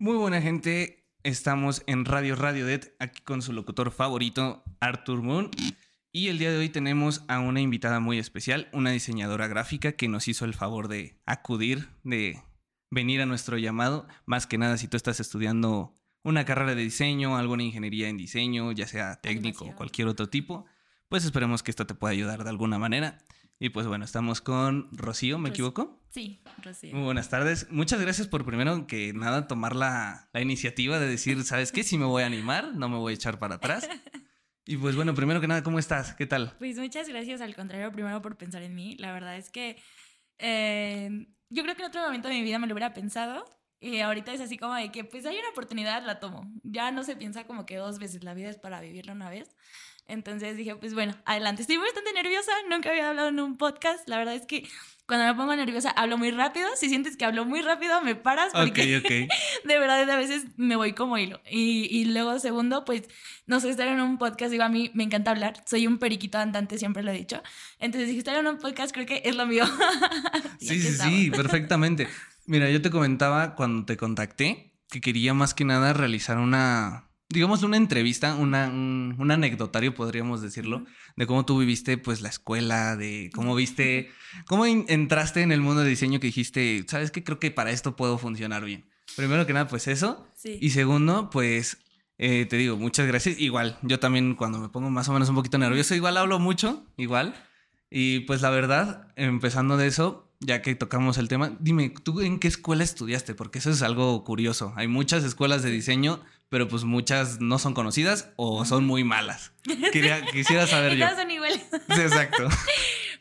Muy buena gente, estamos en Radio Radio Det, aquí con su locutor favorito, Arthur Moon. Y el día de hoy tenemos a una invitada muy especial, una diseñadora gráfica que nos hizo el favor de acudir, de venir a nuestro llamado. Más que nada, si tú estás estudiando una carrera de diseño, alguna ingeniería en diseño, ya sea técnico o cualquier otro tipo, pues esperemos que esto te pueda ayudar de alguna manera. Y pues bueno, estamos con Rocío, ¿me equivoco? Sí, Rocío. Muy buenas tardes. Muchas gracias por primero que nada tomar la, la iniciativa de decir, ¿sabes qué? Si me voy a animar, no me voy a echar para atrás. Y pues bueno, primero que nada, ¿cómo estás? ¿Qué tal? Pues muchas gracias, al contrario, primero por pensar en mí. La verdad es que eh, yo creo que en otro momento de mi vida me lo hubiera pensado. Y ahorita es así como de que, pues hay una oportunidad, la tomo. Ya no se piensa como que dos veces, la vida es para vivirla una vez. Entonces dije, pues bueno, adelante. Estoy bastante nerviosa, nunca había hablado en un podcast. La verdad es que cuando me pongo nerviosa hablo muy rápido. Si sientes que hablo muy rápido, me paras. Porque ok, ok. de verdad a veces me voy como hilo. Y, y luego, segundo, pues no sé, estar en un podcast, digo, a mí me encanta hablar. Soy un periquito andante, siempre lo he dicho. Entonces dije, estar en un podcast creo que es lo mío. sí, sí, sí, perfectamente. Mira, yo te comentaba cuando te contacté que quería más que nada realizar una digamos, una entrevista, una, un, un, anecdotario, podríamos decirlo, de cómo tú viviste, pues, la escuela, de cómo viste, cómo entraste en el mundo de diseño que dijiste, ¿sabes qué? Creo que para esto puedo funcionar bien. Primero que nada, pues eso. Sí. Y segundo, pues, eh, te digo, muchas gracias. Igual, yo también cuando me pongo más o menos un poquito nervioso, igual hablo mucho, igual. Y pues la verdad, empezando de eso, ya que tocamos el tema, dime, ¿tú en qué escuela estudiaste? Porque eso es algo curioso. Hay muchas escuelas de diseño, pero pues muchas no son conocidas o son muy malas. Quería, quisiera saber yo. son iguales. Sí, exacto.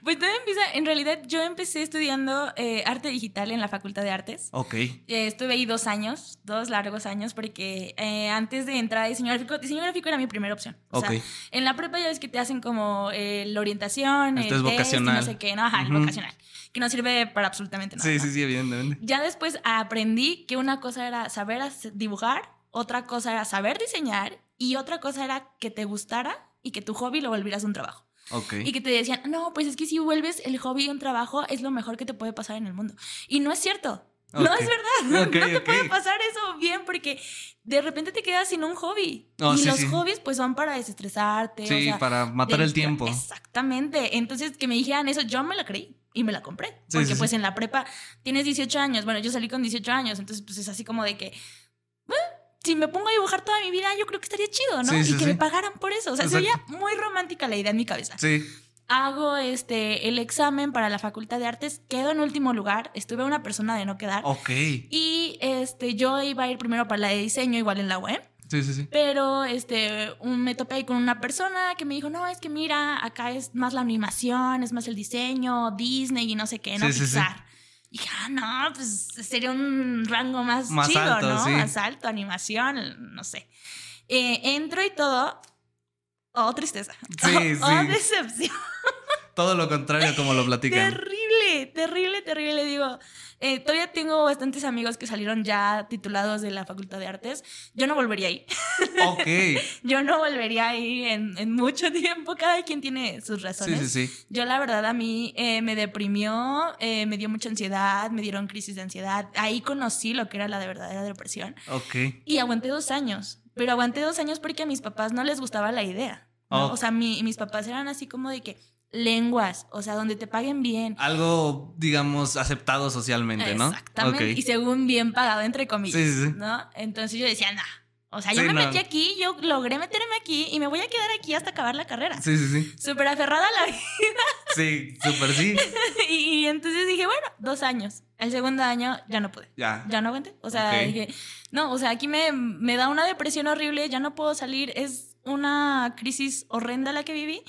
Pues todo empieza, en realidad yo empecé estudiando eh, arte digital en la Facultad de Artes. Ok. Eh, estuve ahí dos años, dos largos años, porque eh, antes de entrar a diseño gráfico, diseño gráfico era mi primera opción. O Ok. sea, en la prepa ya ves que te hacen como la orientación, Esto el es test vocacional. no sé qué, no, ajá, el Ujú. vocacional, que no sirve para absolutamente nada. Sí, sí, sí, evidentemente. Ya después aprendí que una cosa era saber dibujar, otra cosa era saber diseñar y otra cosa era que te gustara y que tu hobby lo volvieras un trabajo. Ok. Y que te decían, no, pues es que si vuelves el hobby un trabajo es lo mejor que te puede pasar en el mundo. Y no es cierto. No es verdad. No te puede pasar eso bien porque de repente te quedas sin un hobby. No, y sí, los sí. hobbies pues son para desestresarte. o Sí, sea, para matar el tiempo. Exactamente. Entonces, que me dijeran eso, yo me la creí y me la compré. Sí, Porque pues en la prepa tienes 18 años. Bueno, yo salí con 18 años, entonces pues es así como de que... "Bueno, si me pongo a dibujar toda mi vida, yo creo que estaría chido, ¿no? Y que me pagaran por eso. O sea, sería muy romántica la idea en mi cabeza. Sí. Hago este, el examen para la Facultad de Artes, quedo en último lugar, estuve una persona de no quedar. Ok. Y este, yo iba a ir primero para la de diseño, igual en la UEM. Sí, sí, sí. Pero este, un- me topé ahí con una persona que me dijo, no, es que mira, acá es más la animación, es más el diseño, Disney y no sé qué, ¿no? Sí, sí, sí. Pixar. Y dije, ah, no, pues sería un rango más, Más chido, alto, ¿no? Más alto, animación, no sé. Eh, entro y todo, oh, tristeza. Sí, oh, sí. decepción. Todo lo contrario como lo platican. Terrible, terrible, terrible. Digo, eh, todavía tengo bastantes amigos que salieron ya titulados de la Facultad de Artes. Yo no volvería ahí. Ok. Yo no volvería ahí en, en mucho tiempo. Cada quien tiene sus Sí, razones. sí, sí. Yo la verdad a mí eh, me deprimió, eh, me dio mucha ansiedad, me dieron crisis de ansiedad. Ahí conocí lo que era la de verdadera depresión. Ok. Y aguanté dos años. Pero aguanté dos años porque a mis papás no les gustaba la idea. ¿No? Oh. O sea, mi- mis papás eran así como de que lenguas, o sea, donde te paguen bien. Algo, digamos, aceptado socialmente, ¿no? Exactamente. Y según bien pagado, entre comillas. Sí, sí, sí. ¿No? Entonces yo decía, nah. O sea, yo me no. metí aquí, yo logré meterme aquí y me voy a quedar aquí hasta acabar la carrera. Sí, sí, sí. Súper aferrada a la vida. Sí, súper sí. y, entonces dije, bueno, dos años. El segundo año ya no pude. Ya. Ya no aguanté. O sea, dije, no, o sea, aquí me, me da una depresión horrible, ya no puedo salir. Es una crisis horrenda la que viví.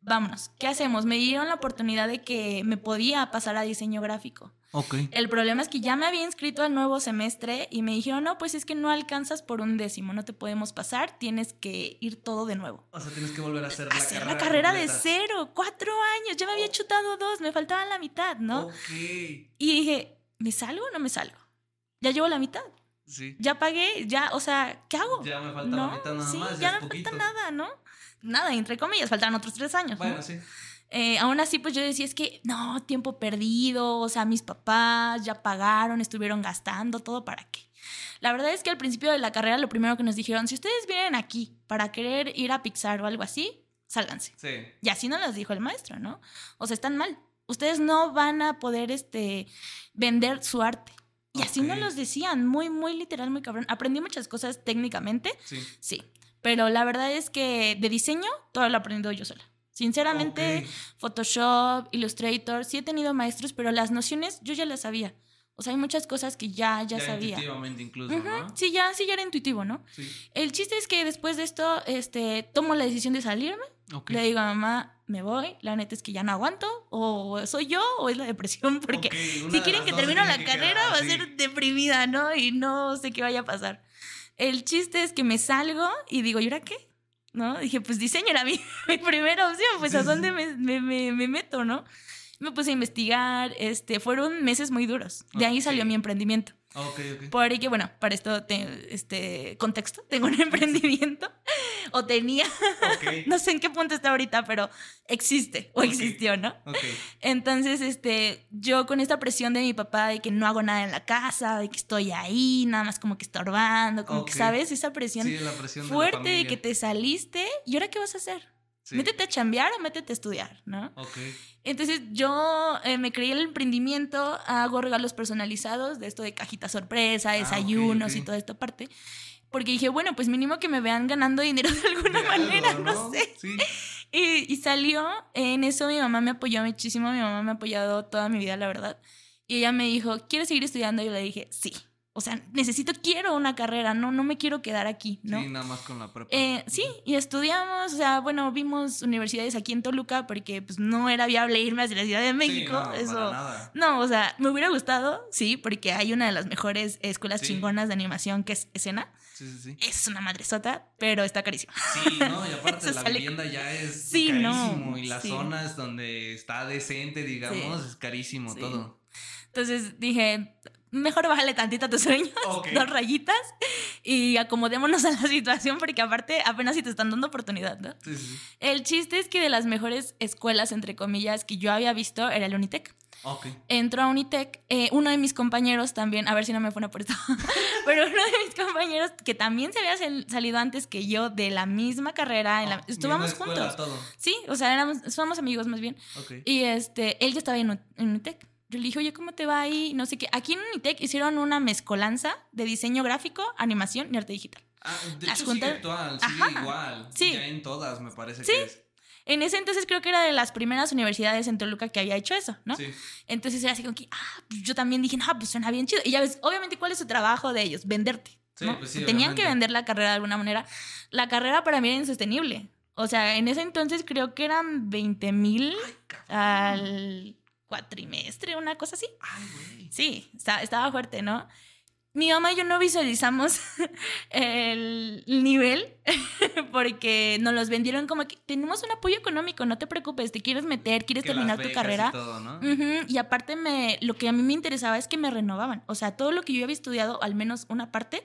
Vámonos, ¿qué hacemos? Me dieron la oportunidad de que me podía pasar a diseño gráfico. Ok. El problema es que ya me había inscrito al nuevo semestre y me dijeron, no, pues es que no alcanzas por un décimo, no te podemos pasar, tienes que ir todo de nuevo. O sea, tienes que volver a hacer la Hacer carrera. la carrera de completa. cero, cuatro años, ya me había chutado dos, me faltaban la mitad, ¿no? Ok. Y dije, ¿me salgo o no me salgo? Ya llevo la mitad, Sí. ya pagué, ya, o sea, ¿qué hago? Ya me falta no, la mitad nada sí, más. ya no poquito. falta nada, ¿no? Nada, entre comillas, faltan otros tres años. ¿no? Bueno, sí. Eh, aún así, pues yo decía, es que no, tiempo perdido, o sea, mis papás ya pagaron, estuvieron gastando, todo para qué. La verdad es que al principio de la carrera lo primero que nos dijeron, si ustedes vienen aquí para querer ir a Pixar o algo así, sálganse. Sí. Y así nos los dijo el maestro, ¿no? O sea, están mal. Ustedes no van a poder este, vender su arte. Y así nos los decían, muy, muy literal, muy cabrón. Aprendí muchas cosas técnicamente, Sí. sí. Pero la verdad es que de diseño, todo lo he aprendido yo sola. Sinceramente, Ok. Photoshop, Illustrator, sí he tenido maestros, pero las nociones yo ya las sabía. O sea, hay muchas cosas que ya, ya, sabía. Intuitivamente incluso. Sí, ya, sí, ya era intuitivo, ¿no? Sí. El chiste es que después de esto, este, tomo la decisión de salirme. Ok. Le digo a mamá, me voy. La neta es que ya no aguanto. O soy yo o es la depresión. Porque Ok, una si quieren que termine la que carrera, quedar, va a sí. ser deprimida, ¿no? Y no sé qué vaya a pasar. El chiste es que me salgo y digo, ¿y ahora qué? ¿No? Dije, pues diseño era mi, mi primera opción. Pues a dónde me, me- me- me meto, ¿no? Me puse a investigar. Este, fueron meses muy duros. De ahí salió mi emprendimiento. Ok, ok. Porque, bueno, para esto, te- este contexto, tengo un emprendimiento. O tenía, no sé en qué punto está ahorita, pero existe o existió, ¿no? Ok. Entonces, este, yo con esta presión de mi papá de que no hago nada en la casa, de que estoy ahí, nada más como que estorbando, como que. ¿sabes? Esa presión Sí, la presión fuerte de, la de, familia. que te saliste, ¿y ahora qué vas a hacer? Sí. ¿Métete a chambear o métete a estudiar, no? Ok. Entonces yo eh, me creí el emprendimiento, hago regalos personalizados de esto de cajita sorpresa, Ah, desayunos ok. y toda esta parte. Porque dije, bueno, pues mínimo que me vean ganando dinero de alguna De manera, algo, no sé. Sí. Y, y salió, en eso mi mamá me apoyó muchísimo, mi mamá me ha apoyado toda mi vida, la verdad. Y ella me dijo, ¿quieres seguir estudiando? Y yo le dije, sí. O sea, necesito, quiero una carrera, no, no me quiero quedar aquí, ¿no? Sí, nada más con la prepa. Eh, sí, y estudiamos, o sea, bueno, vimos universidades aquí en Toluca porque pues no era viable irme hacia la Ciudad de México, Sí, no, eso. para nada. No, o sea, me hubiera gustado, sí, porque hay una de las mejores escuelas Sí. chingonas de animación que es Escena. Sí, sí, sí. Es una madresota, pero está carísima. Sí, ¿no? Y aparte la sale- vivienda ya es Sí, no, carísimo. y las sí. zonas donde está decente, digamos, es carísimo todo. Entonces dije, mejor bájale tantito a tus sueños, Ok. dos rayitas, y acomodémonos a la situación porque aparte apenas si te están dando oportunidad, ¿no? Sí, sí. El chiste es que de las mejores escuelas, entre comillas, que yo había visto era el Unitec. Ok. Entró a Unitec, eh, uno de mis compañeros también, a ver si no me pone por esto, pero uno de mis compañeros que también se había sal- salido antes que yo de la misma carrera, en la- Oh, estuvimos escuela, juntos. todo. Sí, o sea, éramos, somos amigos más bien. Ok. Y este, él ya estaba en, en Unitec. Yo le dije, oye, ¿cómo te va ahí? No sé qué. Aquí en Unitec hicieron una mezcolanza de diseño gráfico, animación y arte digital. Ah, de Las hecho sigue juntas- actual, sigue Ajá. igual. Sí. Ya en todas, me parece Sí. que es. En ese entonces creo que era de las primeras universidades en Toluca que había hecho eso, ¿no? Sí. Entonces era así como que, ah, pues yo también dije, no, pues suena bien chido. Y ya ves, obviamente, ¿cuál es su trabajo de ellos? Venderte. Sí, ¿no? pues sí, Tenían obviamente. que vender la carrera de alguna manera. La carrera para mí era insostenible. O sea, en ese entonces creo que eran 20 mil al cuatrimestre, una cosa así. Ay, güey. Sí, está- estaba fuerte, ¿no? Mi mamá y yo no visualizamos el nivel porque nos los vendieron como que tenemos un apoyo económico, no te preocupes, te quieres meter, quieres Que terminar tu becas y carrera. todo, ¿no? Ujú, Y aparte me, lo que a mí me interesaba es que me renovaban. O sea, todo lo que yo había estudiado, al menos una parte,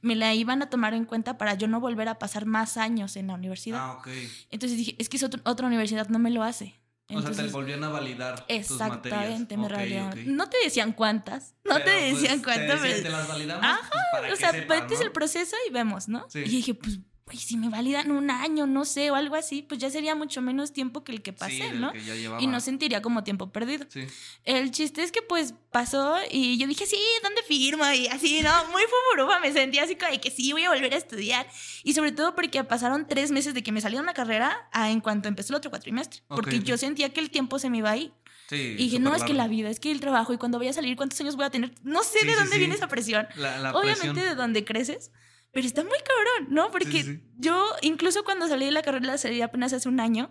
me la iban a tomar en cuenta para yo no volver a pasar más años en la universidad. Ah, ok. Entonces dije, es que es otro- otra universidad no me lo hace. O sea, te Entonces, volvían a validar tus materias. Exactamente, me Ok, validaban. ok. No te decían cuántas, no te pues, decían te cuántas. decían, pero- te las validamos Ajá, pues, para o sea, metes ¿no? el proceso y vemos, ¿no? Sí. Y dije, pues, güey, si me validan un año, no sé, o algo así, pues ya sería mucho menos tiempo que el que Sí, pasé, del ¿no? que ya. Y no sentiría como tiempo perdido. Sí. El chiste es que pues pasó y yo dije, sí, ¿dónde firmo? Y así, ¿no? Muy fuburufa, me sentía así como de que sí, voy a volver a estudiar. Y sobre todo porque pasaron tres meses de que me salió una carrera a en cuanto empezó el otro cuatrimestre. Ok, Porque yo sentía que el tiempo se me iba a ir. Sí. Y dije, no, súper es que la largo. vida, es que el trabajo y cuando voy a salir, ¿cuántos años voy a tener? No sé Sí, de sí, dónde sí. viene esa presión. La, la Obviamente presión. de dónde creces. Pero está muy cabrón, ¿no? Porque sí. yo, incluso cuando salí de la carrera, salí apenas hace un año,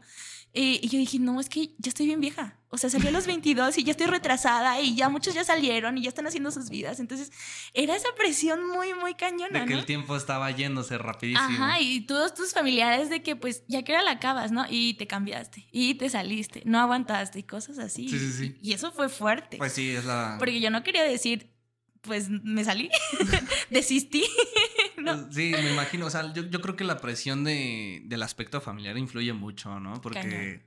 eh, y yo dije, no, es que ya estoy bien vieja. O sea, salí a los 22 y ya estoy retrasada y ya muchos ya salieron y ya están haciendo sus vidas. Entonces, era esa presión muy, muy cañona, De que ¿no? el tiempo estaba yéndose rapidísimo. Ajá, y todos tus familiares de que pues ya que era la acabas, ¿no? Y te cambiaste, y te saliste, no aguantaste y cosas así. Sí, sí, sí. Y, y eso fue fuerte. Pues sí, es la. porque yo no quería decir, pues me salí, desistí. No. Sí, me imagino. O sea, yo, yo creo que la presión de, del aspecto familiar influye mucho, ¿no? Porque. Cañón.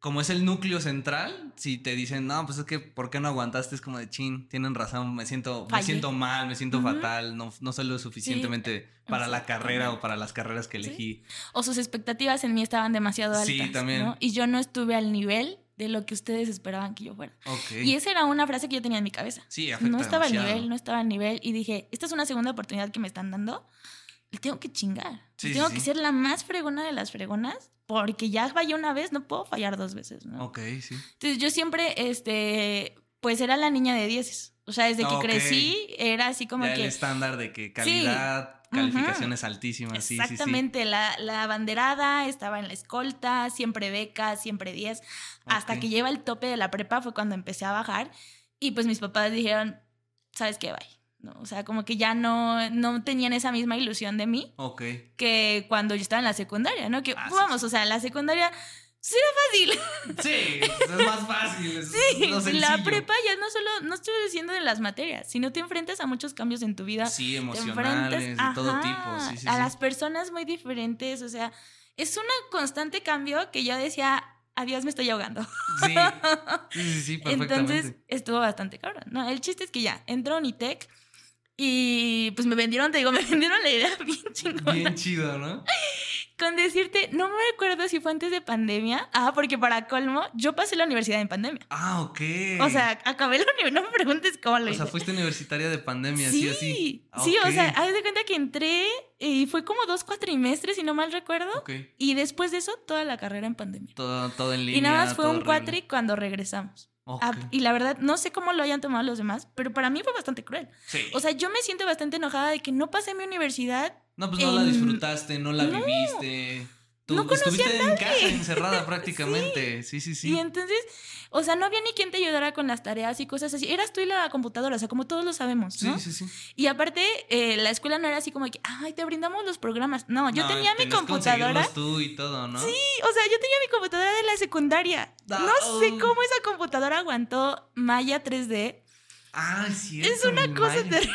como es el núcleo central, si te dicen, no, pues es que, ¿por qué no aguantaste? Es como de chin, tienen razón, me siento, me siento mal, me siento fatal, no, no soy lo suficientemente para la carrera o para las carreras que Sí. elegí. O sus expectativas en mí estaban demasiado altas. Sí, también. ¿no? Y yo no estuve al nivel de lo que ustedes esperaban que yo fuera. Ok. Y esa era una frase que yo tenía en mi cabeza. sí, afecta No estaba al demasiado. nivel, no estaba al nivel. Y dije, esta es una segunda oportunidad que me están dando. Le tengo que chingar. Sí, sí, tengo sí. que ser la más fregona de las fregonas. Porque ya fallé una vez, no puedo fallar dos veces, ¿no? Ok, sí. Entonces yo siempre, este, pues era la niña de dieces. O sea, desde que Ok. crecí, era así como ya que... el estándar de que calidad, calificaciones altísimas, sí, sí, sí. Exactamente, La, la banderada estaba en la escolta, siempre becas, siempre 10. Hasta Ok. que lleva el tope de la prepa fue cuando empecé a bajar. Y pues mis papás dijeron, ¿sabes qué? Bye. No, o sea, como que ya no, no tenían esa misma ilusión de mí Ok. que cuando yo estaba en la secundaria, ¿no? Que Ah, sí, vamos, o sea, la secundaria sí era fácil. Sí, es más fácil. Es Sí, lo la prepa ya no solo, no estoy diciendo de las materias, sino te enfrentas a muchos cambios en tu vida. Sí, te emocionales, de todo ajá, tipo. Sí, sí, a sí. las personas muy diferentes, o sea, es una constante cambio que yo decía, adiós, me estoy ahogando. Sí, sí, sí, sí, perfectamente. Entonces estuvo bastante cabrón, ¿no? El chiste es que ya, entró Unitec y pues me vendieron, te digo, me vendieron la idea bien chingona. Bien chido, ¿no? Con decirte, no me acuerdo si fue antes de pandemia, ah, porque para colmo, yo pasé la universidad en pandemia. Ah, ok. O sea, acabé la universidad, no me preguntes cómo lo O sea, fuiste universitaria de pandemia, sí, Sí, así. Ah, sí, o sea, haz de cuenta que entré y fue como dos cuatrimestres, si no mal recuerdo. Ok. Y después de eso, toda la carrera en pandemia. Todo, todo en línea. y nada más fue un horrible. cuatri cuando regresamos. Ah, y la verdad, no sé cómo lo hayan tomado los demás, pero para mí fue bastante cruel. Sí. O sea, yo me siento bastante enojada de que no pasé mi universidad. no, pues no la disfrutaste, no la No. viviste. Tú No conocí a estuviste en casa encerrada prácticamente. Sí, sí, sí. Y entonces, o sea, no había ni quien te ayudara con las tareas y cosas así. Eras tú y la computadora, o sea, como todos lo sabemos, Sí, ¿no? sí, sí. Y aparte, eh, la escuela no era así como que, ay, te brindamos los programas. No, yo No, tenía mi computadora. tú y todo, ¿no? Sí, o sea, yo tenía mi computadora de la secundaria. Ah, No sé oh. cómo esa computadora aguantó Maya 3D. Ah, cierto. Es una cosa terrible.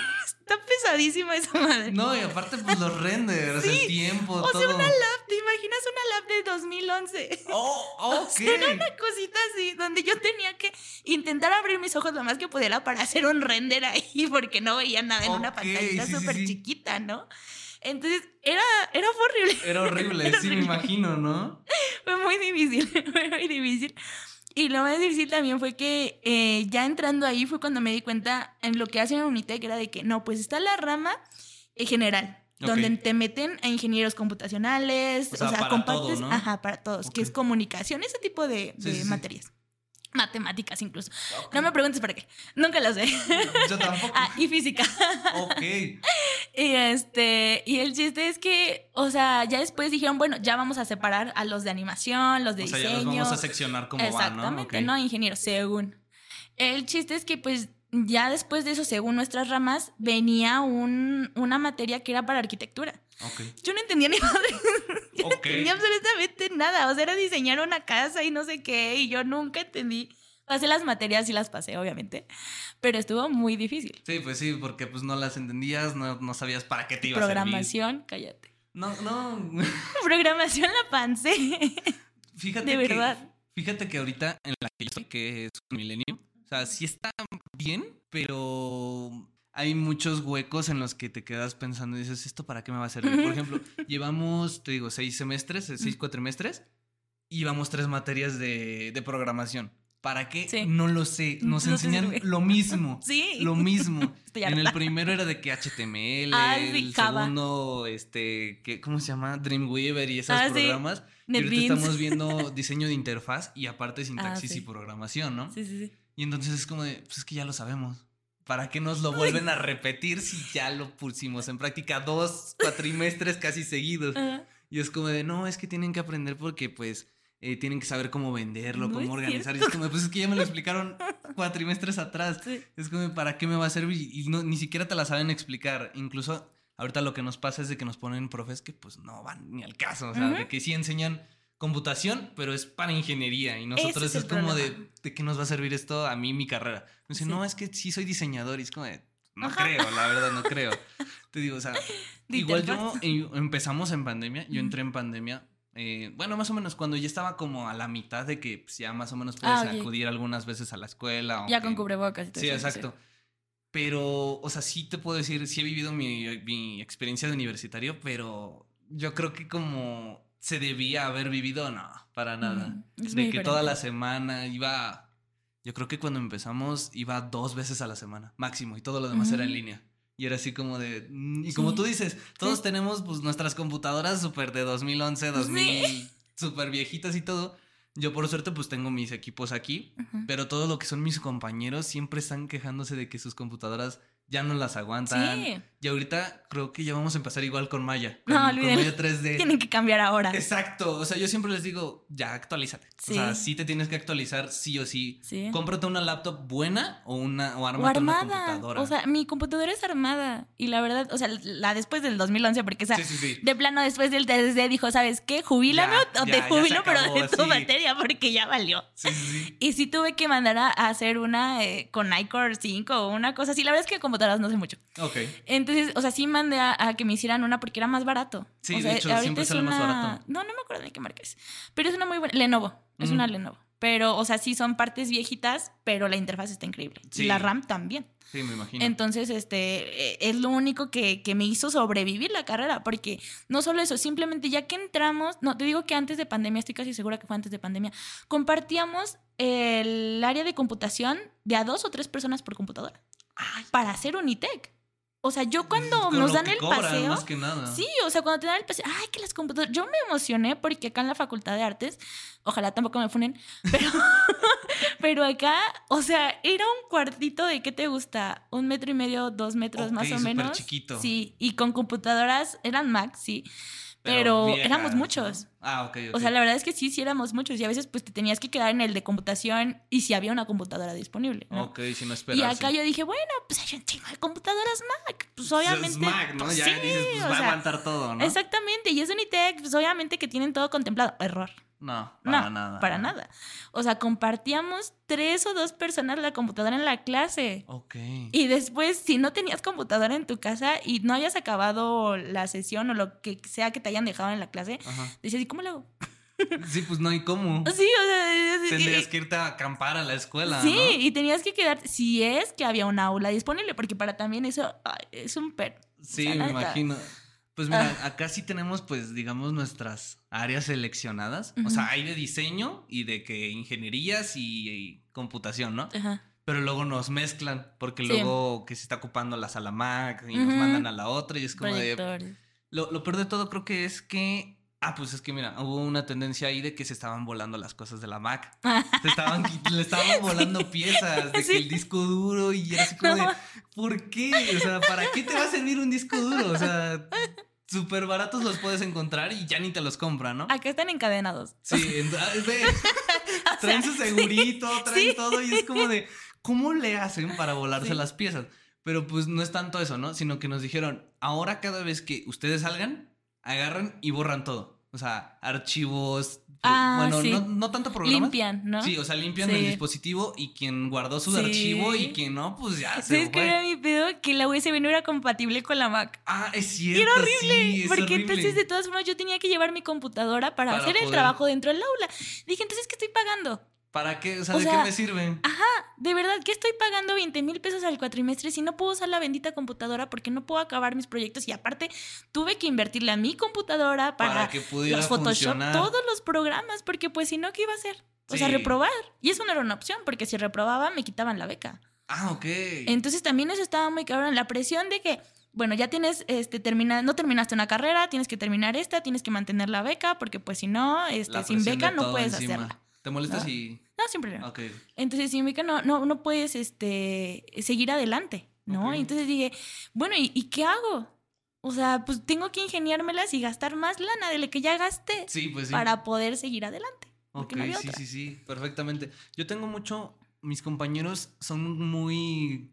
Pesadísima esa madre. No, y aparte, pues los renders, el tiempo, o todo. sea, una lap, ¿te imaginas una lap de 2011? Oh, O ok. sea, era una cosita así, donde yo tenía que intentar abrir mis ojos lo más que pudiera para hacer un render ahí, porque no veía nada en una pantallita sí, súper sí. chiquita, ¿no? Entonces, era, era horrible. Era horrible, Era sí, me imagino, ¿no? Fue muy difícil, fue muy difícil. Y lo más difícil también fue que eh, ya entrando ahí fue cuando me di cuenta en lo que hacen en Unitec, era de que no, pues está la rama eh, general, donde te meten a ingenieros computacionales, O o sea, para compartes, todo, ¿no? ajá, para todos, que es comunicación, ese tipo de, Sí, de sí, sí. materias. Matemáticas incluso. No me preguntes para qué. Nunca lo sé. Yo tampoco. ah, y física. Ok. Y este, y el chiste es que, o sea, ya después dijeron, bueno, ya vamos a separar a los de animación, los de O sea, diseño. ya los vamos a seccionar como van, ¿no? Exactamente, Ok. ¿no? Ingenieros, según. El chiste es que, pues, ya después de eso, según nuestras ramas, venía un, una materia que era para arquitectura. Yo no entendía ni madre. Yo no entendía absolutamente nada. O sea, era diseñar una casa y no sé qué. Y yo nunca entendí. Pasé las materias y las pasé, obviamente. Pero estuvo muy difícil. Sí, pues sí, porque pues no las entendías, no, no sabías para qué te iba a servir. Programación, cállate. No, no. Programación la pancé. Fíjate De que, verdad. Fíjate que ahorita en la que yo estoy, que es un milenio, o sea, sí está bien, pero hay muchos huecos en los que te quedas pensando y dices, ¿esto para qué me va a servir? Por ejemplo, llevamos, te digo, seis semestres, seis cuatrimestres, y llevamos tres materias de, de programación. ¿Para qué? Sí. No lo sé. Nos No enseñan lo mismo. Sí. Lo mismo. En el primero era de que HTML, Ah, sí, el Java. segundo, este, ¿qué, ¿cómo se llama? Dreamweaver y esos Ah, sí. programas. Y ahorita estamos viendo diseño de interfaz y aparte sintaxis Ah, sí. y programación, ¿no? Sí, sí, sí. Y entonces es como de, pues es que ya lo sabemos. ¿Para qué nos lo vuelven a repetir si ya lo pusimos en práctica dos cuatrimestres casi seguidos? Ajá. Y es como de, no, es que tienen que aprender porque pues eh, tienen que saber cómo venderlo, No cómo organizar. Y es como, pues es que ya me lo explicaron cuatrimestres atrás. Sí. Es como, ¿para qué me va a servir? Y no, ni siquiera te la saben explicar. Incluso ahorita lo que nos pasa es de que nos ponen profes que pues no van ni al caso. O sea, de que sí enseñan computación, pero es para ingeniería. Y nosotros Ese es, como de. ¿de qué nos va a servir esto a mí, mi carrera? Me dice, Sí. no, es que sí soy diseñador. Y es como de, no Ajá. creo, la verdad, no creo. Te digo, o sea, igual yo eh, empezamos en pandemia. Yo entré en pandemia eh, bueno, más o menos cuando ya estaba como a la mitad de que pues, ya más o menos puedes Ah, acudir algunas veces a la escuela. Ya con cubrebocas Sí, exacto. Pero, o sea, sí te puedo decir, sí he vivido mi, mi experiencia de universitario, pero yo creo que como se debía haber vivido, no, para nada. Mm, de que toda la semana iba, yo creo que cuando empezamos iba dos veces a la semana, máximo, y todo lo demás era en línea. Y era así como de... mm, Y como Sí. tú dices, todos Sí. tenemos pues nuestras computadoras súper de 2011, 2000, Sí. súper viejitas y todo. Yo por suerte pues tengo mis equipos aquí, pero todo lo que son mis compañeros siempre están quejándose de que sus computadoras ya no las aguantan. Y ahorita creo que ya vamos a empezar igual con Maya. No, con, con. Maya 3D. Tienen que cambiar ahora. Exacto. O sea, yo siempre les digo, ya actualízate. Sí. O sea, sí te tienes que actualizar sí o sí. Sí. Cómprate una laptop buena o una o O ármate una armada. computadora. O sea, mi computadora es armada. Y la verdad, o sea, la después del 2011, porque sí, sí. de plano después del 3D dijo, ¿sabes qué? Jubílame Ya, o te ya jubilo, pero de tu materia, porque ya valió. Sí, sí, sí. Y sí tuve que mandar a, a hacer una eh, con iCore 5 o una cosa así. La verdad es que computadoras no sé mucho. Ok. Entonces, o sea, sí mandé a, a que me hicieran una porque era más barato. Sí, O de sea, hecho, ahorita siempre es sale más una- barato. No, no me acuerdo de qué marca es. Pero es una muy buena. Lenovo. Es una Lenovo. Pero, o sea, sí son partes viejitas, pero la interfaz está increíble. Sí. Y la RAM también. Sí, me imagino. Entonces, este, eh, es lo único que, que me hizo sobrevivir la carrera, porque no solo eso, simplemente ya que entramos, no, te digo que antes de pandemia, estoy casi segura que fue antes de pandemia, compartíamos el área de computación de a dos o tres personas por computadora para hacer un ITEC. O sea, yo cuando Con nos dan el cobran, paseo, Más que nada. Sí, o sea, cuando te dan el paseo, ay, que las computadoras. Yo me emocioné porque acá en la Facultad de Artes, ojalá tampoco me funen, pero, pero acá, o sea, era un cuartito de, ¿qué te gusta? Un metro y medio, dos metros más o menos. chiquito. Sí, y con computadoras, eran Mac, sí, pero, viejas, éramos ¿no? Ah, ok, ok. O sea, la verdad es que sí, sí éramos muchos y a veces pues te tenías que quedar en el de computación y si había una computadora disponible, ¿no? Ok, si no Y esperas. acá yo dije, bueno, pues hay un chingo de computadoras Mac. Pues obviamente. Es Mac, ¿no? pues, ya sí, dices, pues va a aguantar todo, ¿no? Exactamente, y es Unitec, pues obviamente que tienen todo contemplado. Error. No, para no, nada. para nada. O sea, compartíamos tres o dos personas la computadora en la clase. Ok. Y después, si no tenías computadora en tu casa y no hayas acabado la sesión o lo que sea que te hayan dejado en la clase, Ajá. decías, ¿y cómo lo hago? Sí, pues no hay cómo. Sí, o sea, Tendrías y- que irte a acampar a la escuela, Sí, ¿no? y tenías que quedar, si es que había una aula disponible, porque para también eso ay, es un per. Sí, sea, me imagino. Pues mira, Ah. acá sí tenemos, pues, digamos, nuestras áreas seleccionadas. O sea, hay de diseño y de que ingenierías y, y computación, ¿no? Ajá. Pero luego nos mezclan, porque Sí. luego que se está ocupando la sala Mac y nos mandan a la otra y es como de... Lo peor de todo creo que es que... Ah, pues es que mira, hubo una tendencia ahí de que se estaban volando las cosas de la Mac. Se estaban, le estaban volando piezas, de Sí. que el disco duro y era así como No. de, ¿por qué? O sea, ¿para qué te va a servir un disco duro? O sea, súper baratos los puedes encontrar y ya ni te los compran, ¿no? Acá están encadenados. Sí, en- ah, O traen sea, su segurito, traen sí. todo y es como de, ¿cómo le hacen para volarse Sí. las piezas? Pero pues no es tanto eso, ¿no? Sino que nos dijeron, ahora cada vez que ustedes salgan, agarran y borran todo. O sea, archivos, Ah, bueno, sí. no, no tanto programas. Limpian, ¿no? Sí, o sea, limpian Sí. el dispositivo y quien guardó su Sí. archivo y quien no, pues ya se ¿Sabes qué era mi pedo? Que la USB no era compatible con la Mac. Ah, es cierto. Era horrible, es porque horrible. entonces de todas formas yo tenía que llevar mi computadora para, Para hacer el trabajo dentro del aula. Dije, entonces, ¿qué estoy pagando? ¿Para qué? O sea, o ¿de sea, qué me sirve? De verdad, ¿qué estoy pagando 20 mil pesos al cuatrimestre si no puedo usar la bendita computadora porque no puedo acabar mis proyectos? Y aparte, tuve que invertirle a mi computadora para, Para que pudiera los Photoshop, funcionar. todos los programas, porque pues si no, ¿qué iba a hacer? O sea, reprobar. Y eso no era una opción, porque si reprobaba me quitaban la beca. Ah, ok. Entonces también eso estaba muy cabrón. La presión de que, bueno, ya tienes, este, termina, no terminaste una carrera, tienes que terminar esta, tienes que mantener la beca, porque pues si no, este, sin beca no puedes encima. hacerla. ¿Te molesta ¿No? si...? No, siempre no. Ok. Entonces, sin beca no, no, no puedes este, seguir adelante, ¿no? Entonces dije, bueno, ¿y, y qué hago? O sea, pues tengo que ingeniármelas y gastar más lana de la que ya gasté Sí, pues sí. para poder seguir adelante. Ok, no sí, sí, sí, perfectamente. Yo tengo mucho, mis compañeros son muy,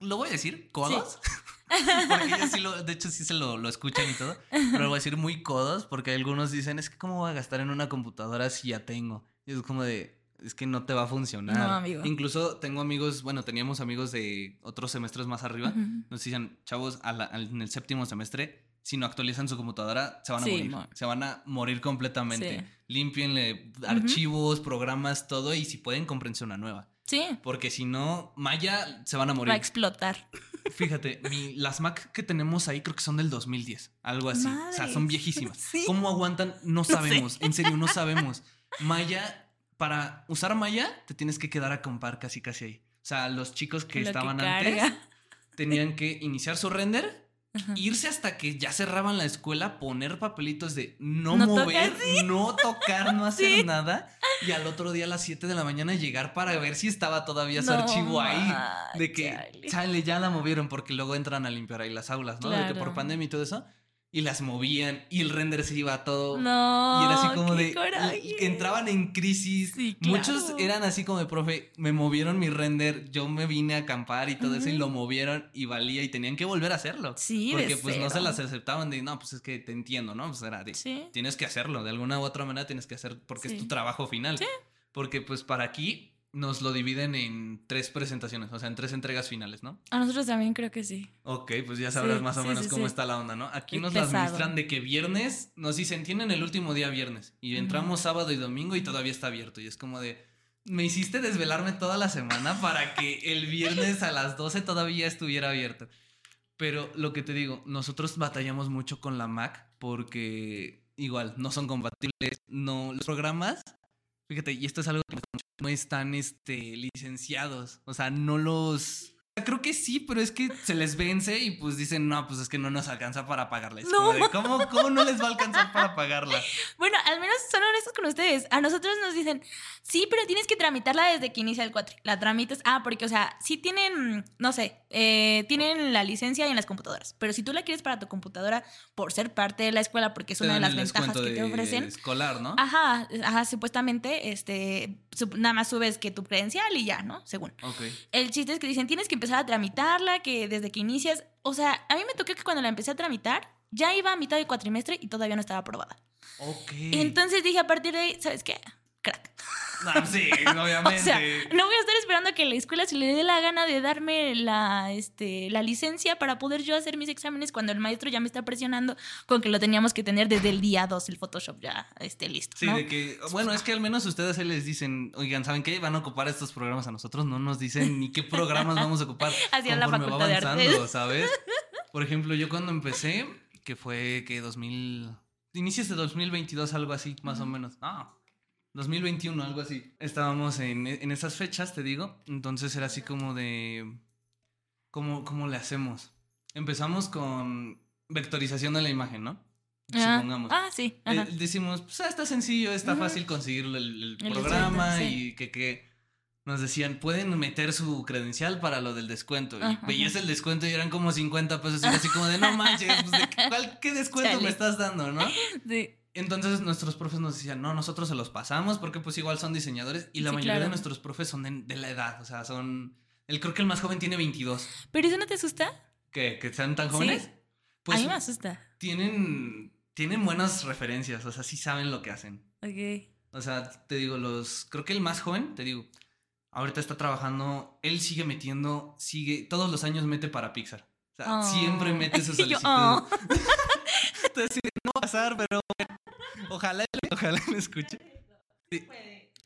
lo voy a decir, codos. porque ellos sí lo, de hecho sí se lo, lo escuchan y todo, pero lo voy a decir muy codos porque algunos dicen, es que cómo voy a gastar en una computadora si ya tengo. Y es como de, es que no te va a funcionar. No, amigo. Incluso tengo amigos, bueno, teníamos amigos de otros semestres más arriba. Nos decían, chavos, a la- en el séptimo semestre si no actualizan su computadora, se van a Sí, morir. mo- Se van a morir completamente. Sí. Límpienle archivos, programas, todo, y si pueden, cómprense una nueva. Sí, Porque si no, Maya se van a va a morir. explotar. Fíjate, mi- las Mac que tenemos ahí creo que son del 2010, algo así. O sea, son viejísimas. Sí. ¿Cómo aguantan? No sé. sabemos. En serio, no sabemos. Maya, para usar Maya, te tienes que quedar a compar casi casi ahí. O sea, los chicos que Lo estaban antes tenían que iniciar su render, Ajá. irse hasta que ya cerraban la escuela, poner papelitos de no, No mover, tocar, no tocar, no hacer Sí. nada. Y al otro día a las 7 de la mañana llegar para ver si estaba todavía su No archivo ahí. De que sale, ya la movieron porque luego entran a limpiar ahí las aulas, ¿no? De que por Claro. pandemia y todo eso. Y las movían y el render se iba todo. No. Y era así como qué de. coraje. Entraban en crisis. Sí, Muchos eran así como de, profe, me movieron mi render, yo me vine a acampar y todo eso y lo movieron y valía y tenían que volver a hacerlo. Sí, de Porque pues no se las aceptaban de, no, pues es que te entiendo, ¿no? Pues era de, Sí. tienes que hacerlo, de alguna u otra manera tienes que hacer porque es tu trabajo final. Sí. Porque pues para aquí nos lo dividen en tres presentaciones, o sea, en tres entregas finales, ¿no? A nosotros también creo que sí. Ok, pues ya sabrás Sí, más o sí, menos sí, cómo está la onda, ¿no? Aquí Es nos la administran de que viernes nos dicen, tienen el último día viernes y entramos sábado y domingo y todavía está abierto y es como de, me hiciste desvelarme toda la semana para que el viernes a las 12 todavía estuviera abierto. Pero lo que te digo, nosotros batallamos mucho con la Mac porque igual no son compatibles, no los programas. Fíjate, y esto es algo que no están este, licenciados, o sea, no los Creo que sí, pero es que se les vence y pues dicen, no, pues es que no nos alcanza para pagarla. Es No. como de, ¿cómo, ¿Cómo no les va a alcanzar para pagarla? Bueno, al menos son honestos con ustedes. A nosotros nos dicen, sí, pero tienes que tramitarla desde que inicia el cuatri. La tramitas. Ah, porque, o sea, sí tienen, no sé, eh, tienen la licencia en las computadoras. Pero si tú la quieres para tu computadora por ser parte de la escuela, porque es Te una de las ventajas que te ofrecen. Escolar, ¿no? Ajá, ajá, supuestamente, este, nada más subes que tu credencial y ya, ¿no? Según. Ok. El chiste es que dicen, tienes que empezar a tramitarla, que desde que inicias, o sea, a mí me tocó que cuando la empecé a tramitar, ya iba a mitad de cuatrimestre y todavía no estaba aprobada. Ok. Entonces dije a partir de ahí, ¿sabes qué? Crack. Ah, sí, O obviamente. sea, no voy a estar esperando a que la escuela se le dé la gana de darme la, este, la licencia para poder yo hacer mis exámenes cuando el maestro ya me está presionando con que lo teníamos que tener desde el día 2, el Photoshop ya esté listo. Sí, ¿no? de que, bueno, es que al menos ustedes ahí les dicen, oigan, ¿saben qué? Van a ocupar estos programas a nosotros, no nos dicen ni qué programas vamos a ocupar. Así en la Facultad de avanzando, Artes. ¿sabes? Por ejemplo, yo cuando empecé, que fue que 2000, inicios de 2022, algo así, más o menos. Ah, 2021, algo así. Estábamos en, en esas fechas, te digo. Entonces era así como de, ¿cómo, cómo le hacemos? Empezamos con vectorización de la imagen, ¿no? Ah, Supongamos. Ah, sí. Eh, decimos, pues ah, está sencillo, está Ujú. fácil conseguir el, el El programa descuento, y que, que nos decían, pueden meter su credencial para lo del descuento. Y Ajá. veías el descuento y eran como 50 pesos y así como de, no manches, pues, ¿de qué, cuál- qué descuento Chale. me estás dando, no? Sí. Entonces nuestros profes nos decían, no, nosotros se los pasamos porque pues igual son diseñadores y la Sí, mayoría de nuestros profes son de, de la edad, o sea, son... El, creo que el más joven tiene 22. ¿Pero eso no te asusta? ¿Qué? ¿Que sean tan Sí. jóvenes? Pues a mí me asusta. tienen, tienen buenas referencias, o sea, sí saben lo que hacen. Ok. O sea, te digo, los. Creo que el más joven, te digo, ahorita está trabajando. Él sigue metiendo, sigue. Todos los años mete para Pixar. O sea, Oh. siempre mete su Y solicitud. yo, oh. Sí, no va a pasar, pero ojalá, ojalá me escuche. Sí,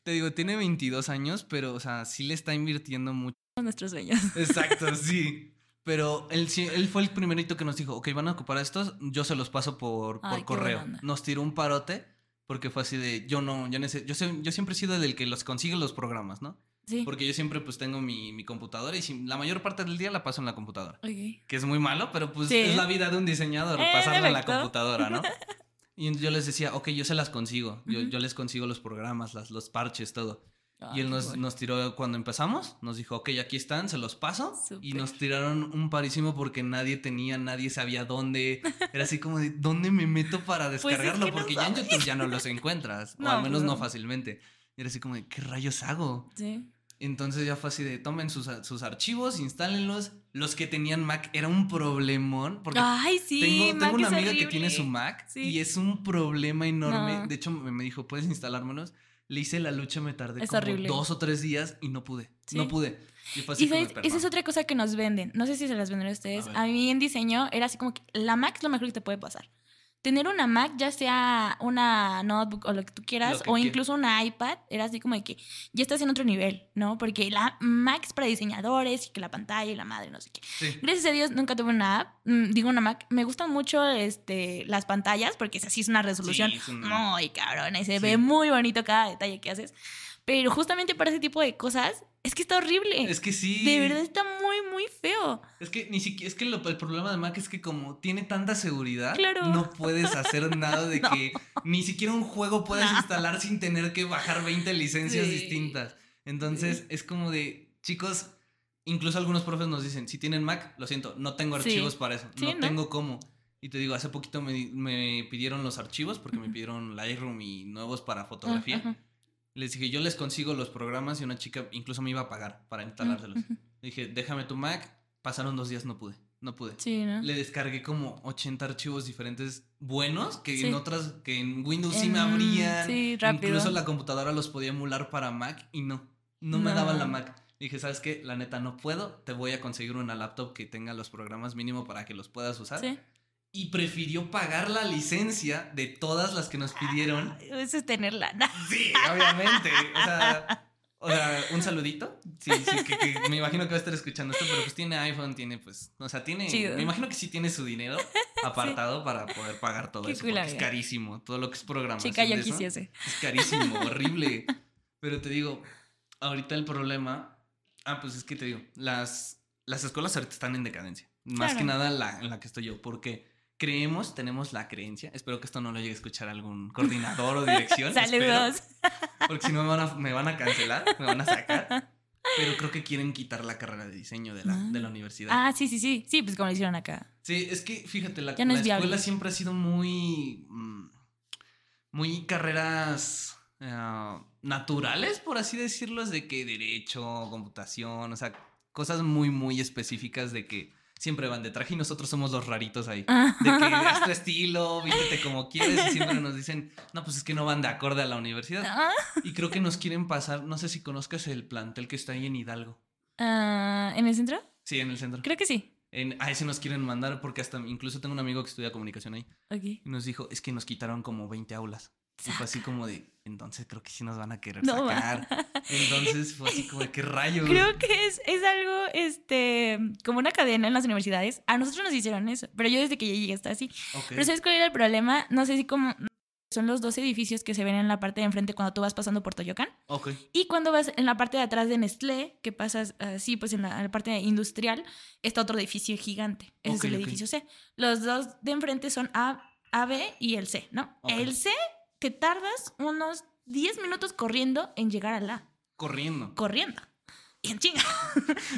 te digo, tiene 22 años, pero, o sea, sí le está invirtiendo mucho. Nuestros sueños. Exacto, sí. Pero él, sí- él fue el primerito que nos dijo, ok, van a ocupar estos, yo se los paso por, Ay, correo. Nos tiró un parote porque fue así de, yo no, yo, yo, sé- yo siempre he sido el que los consigue los programas, ¿no? Sí. Porque yo siempre pues tengo mi, mi computadora y si- la mayor parte del día la paso en la computadora. Que es muy malo, pero pues Sí. es la vida de un diseñador, Eh, pasarla en la computadora, ¿no? Y yo les decía, ok, yo se las consigo, yo, yo les consigo los programas, las, los parches, todo. Ay, Y él nos, bueno. nos tiró cuando empezamos, nos dijo, ok, aquí están, se los paso. Y nos tiraron un parísimo porque nadie tenía, nadie sabía dónde. Era así como de, ¿dónde me meto para Pues es descargarlo? no porque ya en. YouTube ya no los encuentras, o al menos pues no no. fácilmente. Y era así como de, ¿qué rayos hago? Sí. Entonces ya fue así de, tomen sus, sus archivos, instálenlos. Los que tenían Mac era un problemón porque Ay, sí. tengo, tengo una amiga que tiene su Mac Sí. y es un problema enorme. No. De hecho, me, dijo, ¿puedes instalármelos? Le hice la lucha, me tardé Es como horrible. dos o tres días y no pude. Sí. No pude. Y fue así Y como, sabes, "Perdón". esa es otra cosa que nos venden. No sé si se las venden a ustedes. A. A, mí en diseño era así como que la Mac es lo mejor que te puede pasar. Tener una Mac, ya sea una notebook o lo que tú quieras, que o incluso una iPad, era así como de que ya estás en otro nivel, ¿no? Porque la Mac es para diseñadores y que la pantalla y la madre, no sé qué. Sí. Gracias a Dios nunca tuve una app, mm, digo una Mac. Me gustan mucho este, las pantallas porque así, es una resolución Sí, es una- muy cabrona y se Sí. ve muy bonito cada detalle que haces. Pero justamente para ese tipo de cosas, es que está horrible. Es que sí. De verdad está muy, muy feo. Es que ni siquiera, es que lo- el problema de Mac es que como tiene tanta seguridad, Claro. no puedes hacer nada de No. que ni siquiera un juego puedes No. instalar sin tener que bajar 20 licencias Sí. distintas. Entonces es como de, chicos, incluso algunos profes nos dicen, si tienen Mac, lo siento, no tengo Sí. archivos para eso, Sí, no, ¿no? tengo cómo. Y te digo, hace poquito me, me pidieron los archivos porque me Ujú. pidieron Lightroom y nuevos para fotografía. Ajá. Les dije, yo les consigo los programas y una chica incluso me iba a pagar para instalárselos. Dije, déjame tu Mac. Pasaron dos días, no pude. No pude. Sí, ¿no? Le descargué como 80 archivos diferentes buenos que Sí. en otras, que en Windows sí me abrían. sí, rápido. Incluso la computadora los podía emular para Mac y no. No me No. daban la Mac. Dije, ¿sabes qué? La neta no puedo. Te voy a conseguir una laptop que tenga los programas mínimo para que los puedas usar. Sí. Y prefirió pagar la licencia de todas las que nos pidieron. Eso es tener lana. Sí, obviamente. O sea, o sea, un saludito. Sí, sí, que, que me imagino que va a estar escuchando esto, pero pues tiene iPhone, tiene pues, o sea, tiene, Chido. me imagino que sí tiene su dinero apartado para poder pagar todo Qué eso, cool, es carísimo, todo lo que es programación Chica, eso, quisiese. es carísimo, horrible. Pero te digo, ahorita el problema, ah, pues es que te digo, las, las escuelas ahorita están en decadencia, más Claro. que nada la, en la que estoy yo, porque creemos, tenemos la creencia, espero que esto no lo llegue a escuchar algún coordinador o dirección. espero. Saludos. Porque si no me van, a, me van a cancelar, me van a sacar. Pero creo que quieren quitar la carrera de diseño de la, de la universidad. Ah, sí, sí, sí. Sí, pues como lo hicieron acá. Sí, es que fíjate, la, no la es viable. escuela siempre ha sido muy. mm, Muy carreras ah, naturales, por así decirlo, es de que derecho, computación, o sea, cosas muy, muy específicas de que siempre van de traje y nosotros somos los raritos ahí. De que haz tu estilo, vístete como quieres y siempre nos dicen, no, pues es que no van de acorde a la universidad. Ah, Y creo que nos quieren pasar, no sé si conozcas el plantel que está ahí en Hidalgo. ah, ¿En el centro? Sí, en el centro. Creo que sí. En, a ese nos quieren mandar porque hasta incluso tengo un amigo que estudia comunicación ahí Ok. y nos dijo, es que nos quitaron como 20 aulas. Y fue así como de, entonces creo que sí nos van a querer No, sacar. Entonces fue así como de, ¿qué rayos? Creo que es, es algo, este, como una cadena en las universidades. A nosotros nos hicieron eso, pero yo desde que llegué está así. Pero ¿sabes cuál era el problema? No sé si como... Son los dos edificios que se ven en la parte de enfrente cuando tú vas pasando por Toyocan. Ok. Y cuando vas en la parte de atrás de Nestlé, que pasas así, pues en la, en la parte industrial, está otro edificio gigante. Ese Ok, es el edificio C. Los dos de enfrente son A, A, B y el C, ¿no? El C te tardas unos 10 minutos corriendo en llegar al A. Corriendo. Corriendo. Y en chinga.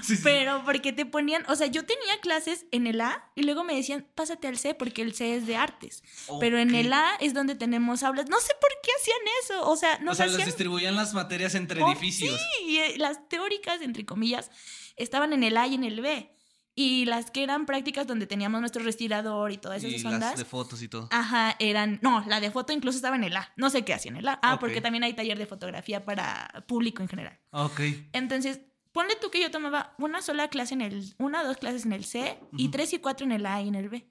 Sí, sí. Pero porque te ponían, o sea, yo tenía clases en el A y luego me decían, pásate al C porque el C es de artes. Pero en el A es donde tenemos aulas. No sé por qué hacían eso. O sea, nos o sea, los distribuían las materias entre Oh, edificios. Sí, y eh, las teóricas, entre comillas, estaban en el A y en el B. Y las que eran prácticas donde teníamos nuestro respirador y todas esas Y ondas. las de fotos y todo. Ajá, eran. No, la de foto incluso estaba en el A. No sé qué hacía en el A. Ah, porque también hay taller de fotografía para público en general. Ok. Entonces, ponle tú que yo tomaba una sola clase en el. Una o dos clases en el C y tres y cuatro en el A y en el B.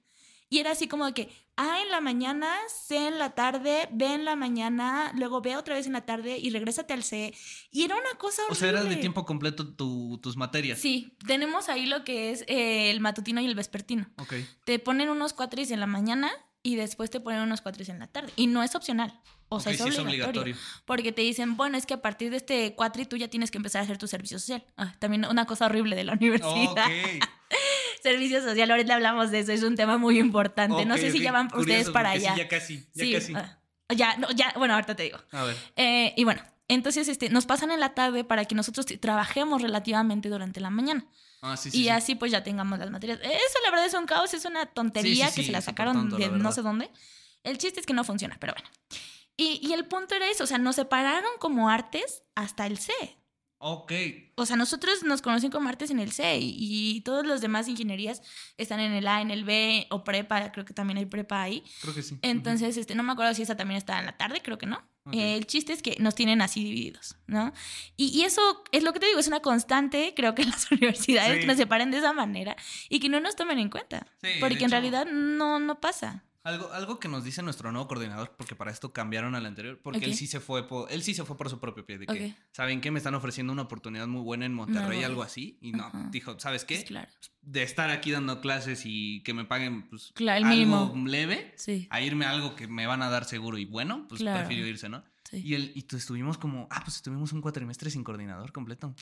Y era así como de que A en la mañana, C en la tarde, B en la mañana, luego B otra vez en la tarde y regrésate al C. Y era una cosa horrible. O sea, era de tiempo completo tu- tus materias. Sí, tenemos ahí lo que es eh, el matutino y el vespertino. Ok. Te ponen unos cuatris en la mañana y después te ponen unos cuatris en la tarde. Y no es opcional. O sea, es, sí es obligatorio, obligatorio. Porque te dicen, bueno, es que a partir de este cuatri tú ya tienes que empezar a hacer tu servicio social. Ah, también una cosa horrible de la universidad. Servicio social, ahorita hablamos de eso, es un tema muy importante. no sé si ya van ustedes para porque sí, allá. ya casi, ya Sí, casi. ah, ya, no, ya, bueno, ahorita te digo. A ver. Eh, y bueno, entonces este, nos pasan en la tarde para que nosotros trabajemos relativamente durante la mañana. Ah, sí, sí. y sí. así pues ya tengamos las materias. Eso la verdad es un caos, es una tontería que se la sacaron tonto, la de no sé dónde. El chiste es que no funciona, pero bueno. Y, y el punto era eso, o sea, nos separaron como artes hasta el C. Ok. O sea, nosotros nos conocen como artes en el C y, todos los demás ingenierías están en el A, en el B o prepa, creo que también hay prepa ahí. Creo que sí. Entonces, este, no me acuerdo si esa también está en la tarde, creo que no. El chiste es que nos tienen así divididos, ¿no? Y, y eso es lo que te digo, es una constante, creo que en las universidades, Sí. que nos separen de esa manera y que no nos tomen en cuenta. Sí, porque en hecho- realidad no, no pasa. Algo, algo que nos dice nuestro nuevo coordinador, porque para esto cambiaron al anterior, porque él sí se fue por, él sí se fue por su propio pie, de que. ¿saben qué? Me están ofreciendo una oportunidad muy buena en Monterrey, algo así. Y no, dijo, ¿sabes qué? Pues claro. De estar aquí dando clases y que me paguen pues, Claro, el algo mínimo. leve, Sí, a irme a algo que me van a dar seguro y bueno, pues Claro. prefiero irse, ¿no? sí. Y, el, y tú estuvimos como, ah, pues estuvimos un cuatrimestre sin coordinador completo.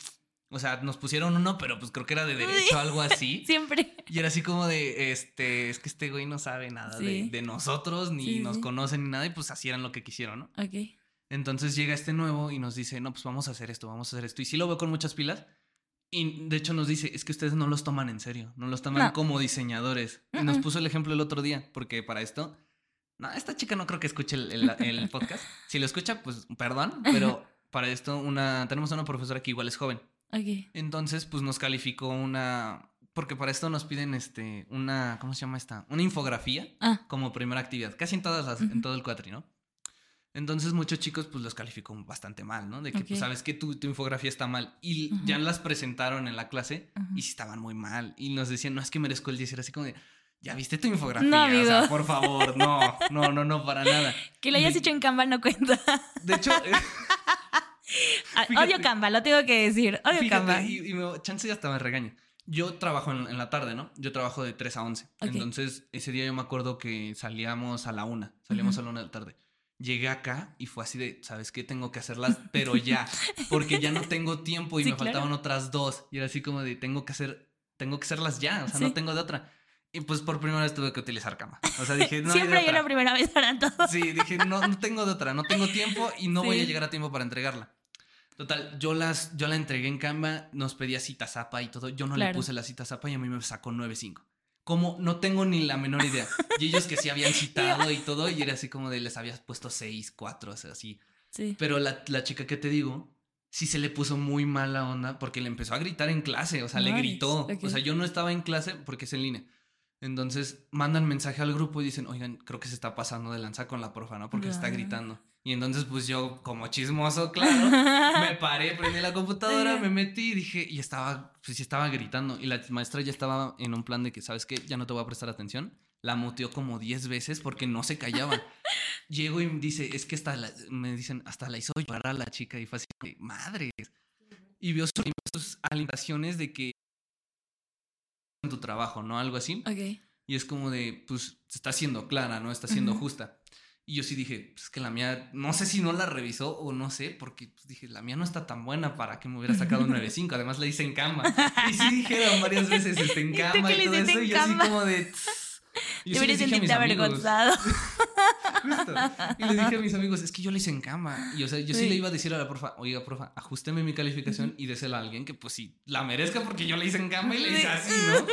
O sea, nos pusieron uno, pero pues creo que era de derecho, algo así. Siempre. Y era así como de, este, es que este güey no sabe nada de, Sí. de nosotros, ni Sí, nos sí. conocen ni nada, y pues así eran lo que quisieron, ¿no? Ok. Entonces llega este nuevo y nos dice, no, pues vamos a hacer esto, vamos a hacer esto. Y sí lo veo con muchas pilas. Y de hecho nos dice, es que ustedes no los toman en serio, no los toman No. como diseñadores. Y nos puso el ejemplo el otro día, porque para esto, no, esta chica no creo que escuche el, el- el podcast. Si lo escucha, pues perdón, pero para esto una, tenemos una profesora que igual es joven. Entonces, pues nos calificó una. Porque para esto nos piden este. una. ¿Cómo se llama esta? Una infografía Ah, como primera actividad. Casi en todas las, en todo el cuatri, ¿no? Entonces, muchos chicos, pues los calificó bastante mal, ¿no? De que, pues, sabes que tu, tu infografía está mal. Y ya las presentaron en la clase Ujú. y sí estaban muy mal. Y nos decían, no es que merezco el 10. Era así como de. Ya viste tu infografía. No, o sea, por favor, no, no, no, no, para nada. que lo hayas hecho en Canva no cuenta. De hecho, Fíjate. Odio Canva, lo tengo que decir. Odio Fíjate, Canva. y, y me, chance ya hasta me regaña. Yo trabajo en, en la tarde, ¿no? Yo trabajo de 3 a 11. Ok. Entonces, ese día yo me acuerdo que salíamos a la una. Salíamos Ujú. a la una de la tarde. Llegué acá y fue así de, ¿sabes qué? Tengo que hacerlas, pero ya. Porque ya no tengo tiempo y Sí, me claro. faltaban otras dos. Y era así como de, tengo que hacer, tengo que hacerlas ya. O sea, no Sí. tengo de otra. Y pues por primera vez tuve que utilizar cama. O sea, dije, no hay de Siempre hay otra. una primera vez para todo. Sí, dije, no, no tengo de otra, no tengo tiempo y no voy a Sí. llegar a tiempo para entregarla. Total, yo las, yo la entregué en Canva, nos pedía cita zapa y todo. Yo no le puse la cita zapa y a mí me sacó 9.5. Como no tengo ni la menor idea. Y ellos que sí habían citado y todo, y era así como de les habías puesto 6, 4, o sea, así. Sí. Pero la, la chica que te digo, sí se le puso muy mala onda porque le empezó a gritar en clase, o sea, le gritó. O sea, yo no estaba en clase porque es en línea. Entonces mandan mensaje al grupo y dicen, oigan, creo que se está pasando de lanza con la profa, ¿no? Porque se está gritando. Y entonces, pues yo, como chismoso, claro, me paré, prendí la computadora, me metí y dije, y estaba, pues estaba gritando. Y la maestra ya estaba en un plan de que, ¿sabes qué? Ya no te voy a prestar atención. La muteó como 10 veces porque no se callaba. Llego y dice, es que hasta la- me dicen, hasta la hizo llorar a la chica y fue así, madre. Y vio sus, sus alimentaciones de que en tu trabajo, ¿no? Algo así. Y es como de, pues, está siendo clara, ¿no? Está siendo Ujú. justa. Y yo sí dije, pues es que la mía, no sé si no la revisó o no sé, porque pues, dije, la mía no está tan buena para que me hubiera sacado un 9.5. Además la hice en cama. Y sí dijeron varias veces este, en ¿Y tú cama y le todo eso. Y yo así como de... Y yo Deberías sentirte avergonzado. Justo. Y le dije a mis amigos, es que yo la hice en cama. Y o sea, yo sí, Sí. le iba a decir a la profa, oiga, profa, ajusteme mi calificación y désela a alguien que pues sí la merezca porque yo la hice en cama y la hice Sí. así, ¿no?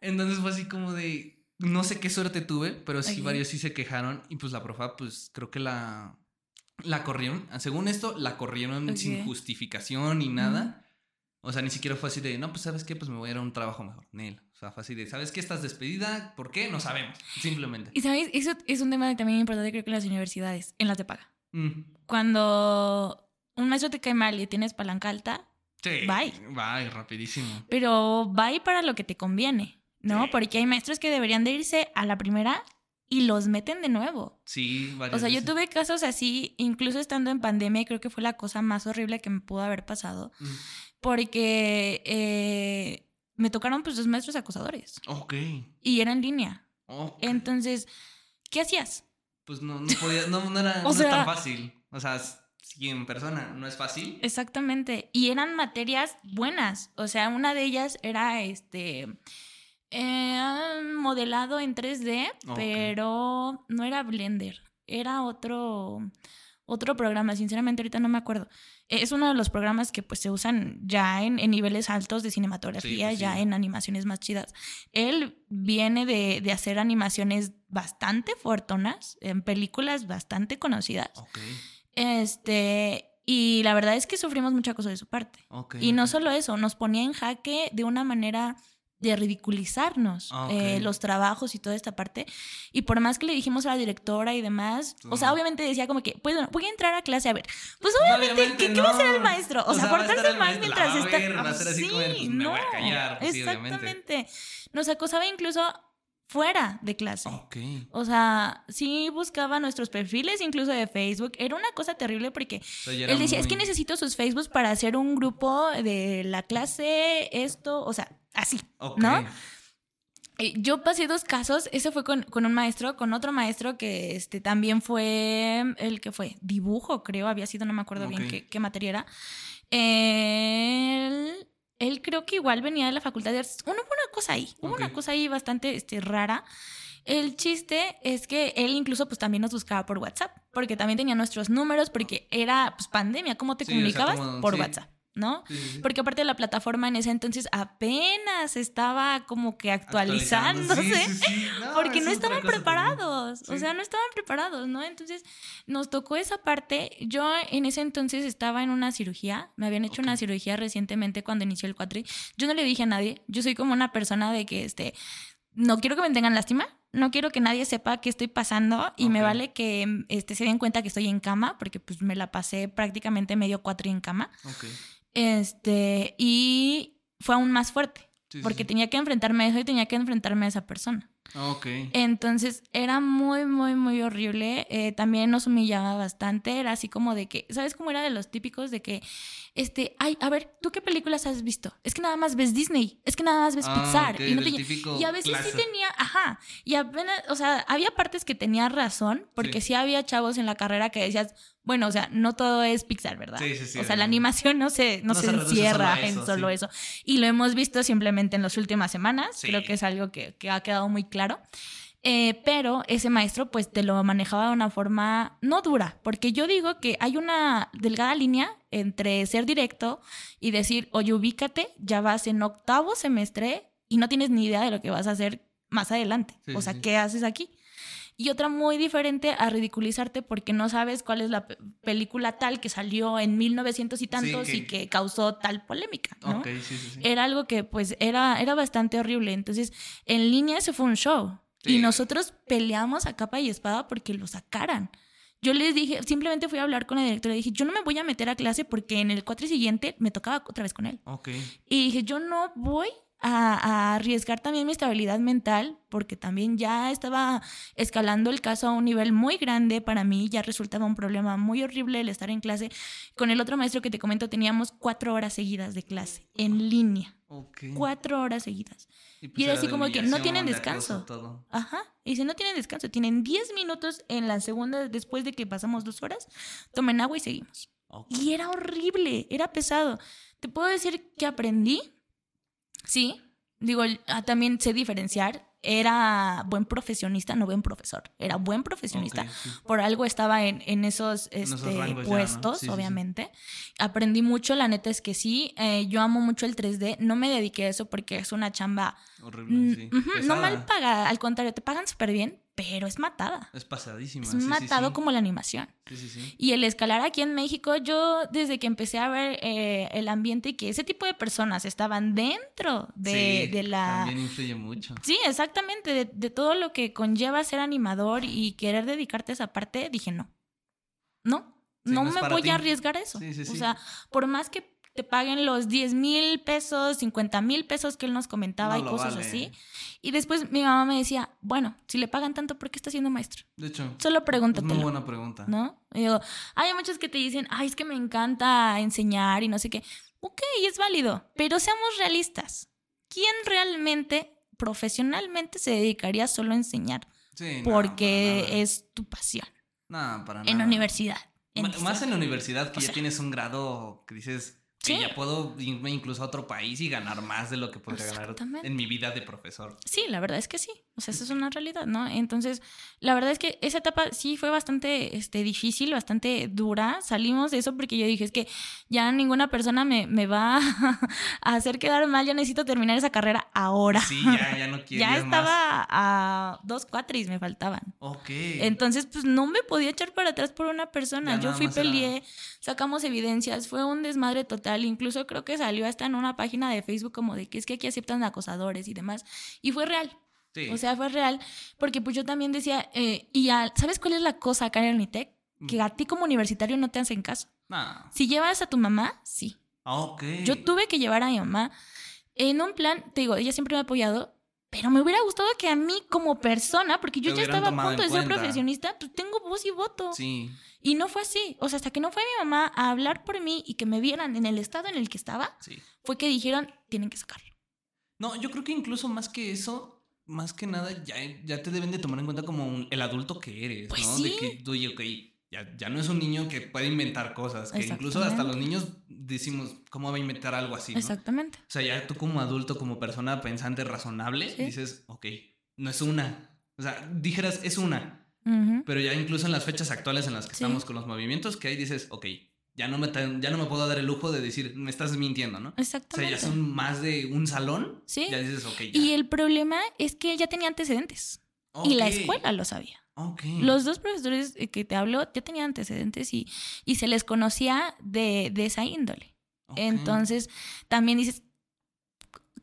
Entonces fue así como de, no sé qué suerte tuve, pero sí varios sí se quejaron y pues la profa, pues creo que la, la corrieron. Según esto, la corrieron sin justificación ni nada. O sea, ni siquiera fue así de, no, pues sabes qué, pues me voy a ir a un trabajo mejor. Nel. O sea, fue así de, ¿sabes qué? Estás despedida. ¿Por qué? No sabemos. Simplemente. Y sabes, eso es un tema también importante creo que en las universidades, en las de paga. Mm. Cuando un maestro te cae mal y tienes palanca alta, Sí. Bye. Bye, rapidísimo. pero va ahí para lo que te conviene, ¿no? Porque hay maestros que deberían de irse a la primera y los meten de nuevo. Sí, varias O sea, yo tuve casos así, incluso estando en pandemia, y creo que fue la cosa más horrible que me pudo haber pasado, Mm. porque eh, me tocaron pues dos maestros acosadores Ok. y era en línea. ok. Entonces, ¿qué hacías? Pues no, no podía, no, no era O no es tan fácil. O sea, si en persona no es fácil. Exactamente. Y eran materias buenas. O sea, una de ellas era este eh, modelado en 3D, Ok. pero no era Blender. Era otro, otro programa. Sinceramente, ahorita no me acuerdo. Es uno de los programas que pues se usan ya en, en niveles altos de cinematografía, pues, ya sí. en animaciones más chidas. Él viene de, de hacer animaciones bastante fortonas, en películas bastante conocidas. Este, y la verdad es que sufrimos mucha cosa de su parte. Y no solo eso, nos ponía en jaque de una manera de ridiculizarnos Ah, eh, los trabajos y toda esta parte. Y por más que le dijimos a la directora y demás, o sea, obviamente decía como que, pues bueno, voy a entrar a clase a ver. Pues No, obviamente, ¿qué, qué va a hacer el maestro? O, O sea, portarse mal mientras está. Sí, pues, a no, pues, sí, exactamente. Nos acosaba incluso fuera de clase. Ok. O sea, sí buscaba nuestros perfiles, incluso de Facebook. Era una cosa terrible porque O sea, él decía, es que necesito sus Facebooks para hacer un grupo de la clase, esto, o sea, así. ¿no? Yo pasé dos casos, ese fue con, con un maestro, con otro maestro que este, también fue el que fue dibujo, creo, había sido, no me acuerdo bien qué, qué materia era. Él, él creo que igual venía de la facultad de artes. Hubo una cosa ahí, hubo una cosa ahí bastante este, rara. El chiste es que él incluso pues también nos buscaba por WhatsApp, porque también tenía nuestros números, porque era pues pandemia, ¿cómo te Sí, o sea, comunicabas? como- por sí. WhatsApp, ¿no? Sí, sí, sí. Porque aparte la plataforma en ese entonces apenas estaba como que actualizándose. Sí. No, Porque no estaban preparados, o sea, no estaban preparados, ¿no? Entonces nos tocó esa parte. Yo en ese entonces estaba en una cirugía, me habían hecho una cirugía recientemente cuando inició el cuatri. Yo no le dije a nadie, yo soy como una persona de que, este, no quiero que me tengan lástima, no quiero que nadie sepa qué estoy pasando y me vale que este, se den cuenta que estoy en cama, porque pues me la pasé prácticamente medio cuatri en cama. Ok. Este, y fue aún más fuerte, Sí, porque sí. tenía que enfrentarme a eso y tenía que enfrentarme a esa persona. Ok. Entonces era muy, muy, muy horrible. Eh, también nos humillaba bastante. Era así como de que, ¿sabes cómo era de los típicos de que, este, ay, a ver, ¿tú qué películas has visto? Es que nada más ves Disney, es que nada más ves Ah, Pixar. y, no te- y a veces clase. sí tenía, ajá, y apenas, o sea, había partes que tenía razón, porque Sí. sí, había chavos en la carrera que decías, bueno, o sea, no todo es Pixar, ¿verdad? Sí, sí, sí, o sea, la animación no se, no No se, encierra solo eso, en solo sí. eso. Y lo hemos visto simplemente en las últimas semanas. Creo que es algo que, que ha quedado muy claro. Eh, pero ese maestro pues te lo manejaba de una forma no dura, porque yo digo que hay una delgada línea entre ser directo y decir, oye, ubícate, ya vas en octavo semestre y no tienes ni idea de lo que vas a hacer más adelante. Sí, o sea, sí. ¿qué haces aquí? Y otra muy diferente a ridiculizarte porque no sabes cuál es la pe- película tal que salió en 1900 y tantos que- y que causó tal polémica, ¿no? Sí, sí, era algo que pues era, era bastante horrible. Entonces, en línea ese fue un show. Sí. Y nosotros peleamos a capa y espada porque lo sacaran. Yo les dije, simplemente fui a hablar con la directora y dije, yo no me voy a meter a clase porque en el cuatro siguiente me tocaba otra vez con él. Ok. Y dije, yo no voy a, a arriesgar también mi estabilidad mental porque también ya estaba escalando el caso a un nivel muy grande para mí, ya resultaba un problema muy horrible el estar en clase. Con el otro maestro que te comento teníamos cuatro horas seguidas de clase en línea, Cuatro horas seguidas. pues y era era así como que no tienen de descanso. todo. Ajá, y si no tienen descanso, tienen 10 minutos en la segunda después de que pasamos dos horas, tomen agua y seguimos. Y era horrible, era pesado. Te puedo decir que aprendí, sí, digo, ah, también sé diferenciar. Era buen profesionista, no buen profesor. Era buen profesionista. Sí. Por algo estaba en, en esos, esos este, rangos ya, ¿no? puestos, Sí, sí, sí. obviamente. Aprendí mucho, la neta es que sí. Eh, yo amo mucho el 3D. No me dediqué a eso porque es una chamba Horrible, mm, no mal pagada. Al contrario, te pagan súper bien, pero es matada. Es pasadísima. Es sí, matado sí. como la animación. Y el escalar aquí en México, yo desde que empecé a ver eh, el ambiente y que ese tipo de personas estaban dentro de, de la... También influye mucho. Sí, exactamente, de, de todo lo que conlleva ser animador y querer dedicarte a esa parte, dije no. No, no me voy ti. a arriesgar a eso. Sí, sí, O sea, por más que te paguen los 10 mil pesos, 50 mil pesos que él nos comentaba No y cosas vale. así. Y después mi mamá me decía, bueno, si le pagan tanto, ¿por qué está siendo maestro? De hecho, Solo es pregúntatelo. muy buena pregunta. ¿no? Y digo, hay muchos que te dicen, ay, es que me encanta enseñar y no sé qué. Ok, es válido, pero seamos realistas. ¿Quién realmente, profesionalmente, se dedicaría solo a enseñar? Sí, Porque es tu pasión. No, para En nada. la universidad. en diseño. Más en la universidad, que O ya tienes un grado que dices que Sí. ya puedo irme incluso a otro país y ganar más de lo que podría ganar en mi vida de profesor. Sí, la verdad es que sí. O sea, eso es una realidad, ¿no? Entonces, la verdad es que esa etapa sí fue bastante este, difícil, bastante dura. Salimos de eso porque yo dije, es que ya ninguna persona me, me va a hacer quedar mal, yo necesito terminar esa carrera ahora. Sí, ya, ya no quiero. ya estaba a dos cuatris, me faltaban. Ok. Entonces, pues no me podía echar para atrás por una persona. Ya yo fui, era- peleé, sacamos evidencias, fue un desmadre total. Incluso creo que salió hasta en una página de Facebook como de que es que aquí aceptan acosadores y demás. Y fue real. Sí. O sea, fue real. Porque pues yo también decía, eh, y al- ¿sabes cuál es la cosa acá en el Unitec? Mm. Que a ti como universitario no te hacen caso. No. Si llevas a tu mamá, sí. Ok. Yo tuve que llevar a mi mamá en un plan, te digo, ella siempre me ha apoyado, pero me hubiera gustado que a mí como persona, porque yo ya estaba a punto de ser cuenta. profesionista, pues tengo voz y voto. Sí. Y no fue así. O sea, hasta que no fue mi mamá a hablar por mí y que me vieran en el estado en el que estaba, Sí. fue que dijeron, tienen que sacarlo. No, yo creo que incluso más que eso, más que nada, ya, ya te deben de tomar en cuenta como un- el adulto que eres, Pues ¿no? sí. De que, oye, ok, ya, ya no es un niño que puede inventar cosas, que incluso hasta los niños decimos, ¿cómo va a inventar algo así? ¿no? Exactamente. O sea, ya tú como adulto, como persona pensante, razonable, Sí. dices, ok, no es una. O sea, dijeras, es una. Pero ya incluso en las fechas actuales en las que Sí. estamos con los movimientos, que ahí dices, ok, ya no, me, tan- ya no me puedo dar el lujo de decir, me estás mintiendo, ¿no? O sea, Exactamente. ya son más de un salón. Sí. Ya dices, ok, ya. Y el problema es que él ya tenía antecedentes. Y la escuela lo sabía. Los dos profesores eh, que te hablo ya tenían antecedentes y, y se les conocía de, de esa índole. Entonces, también dices,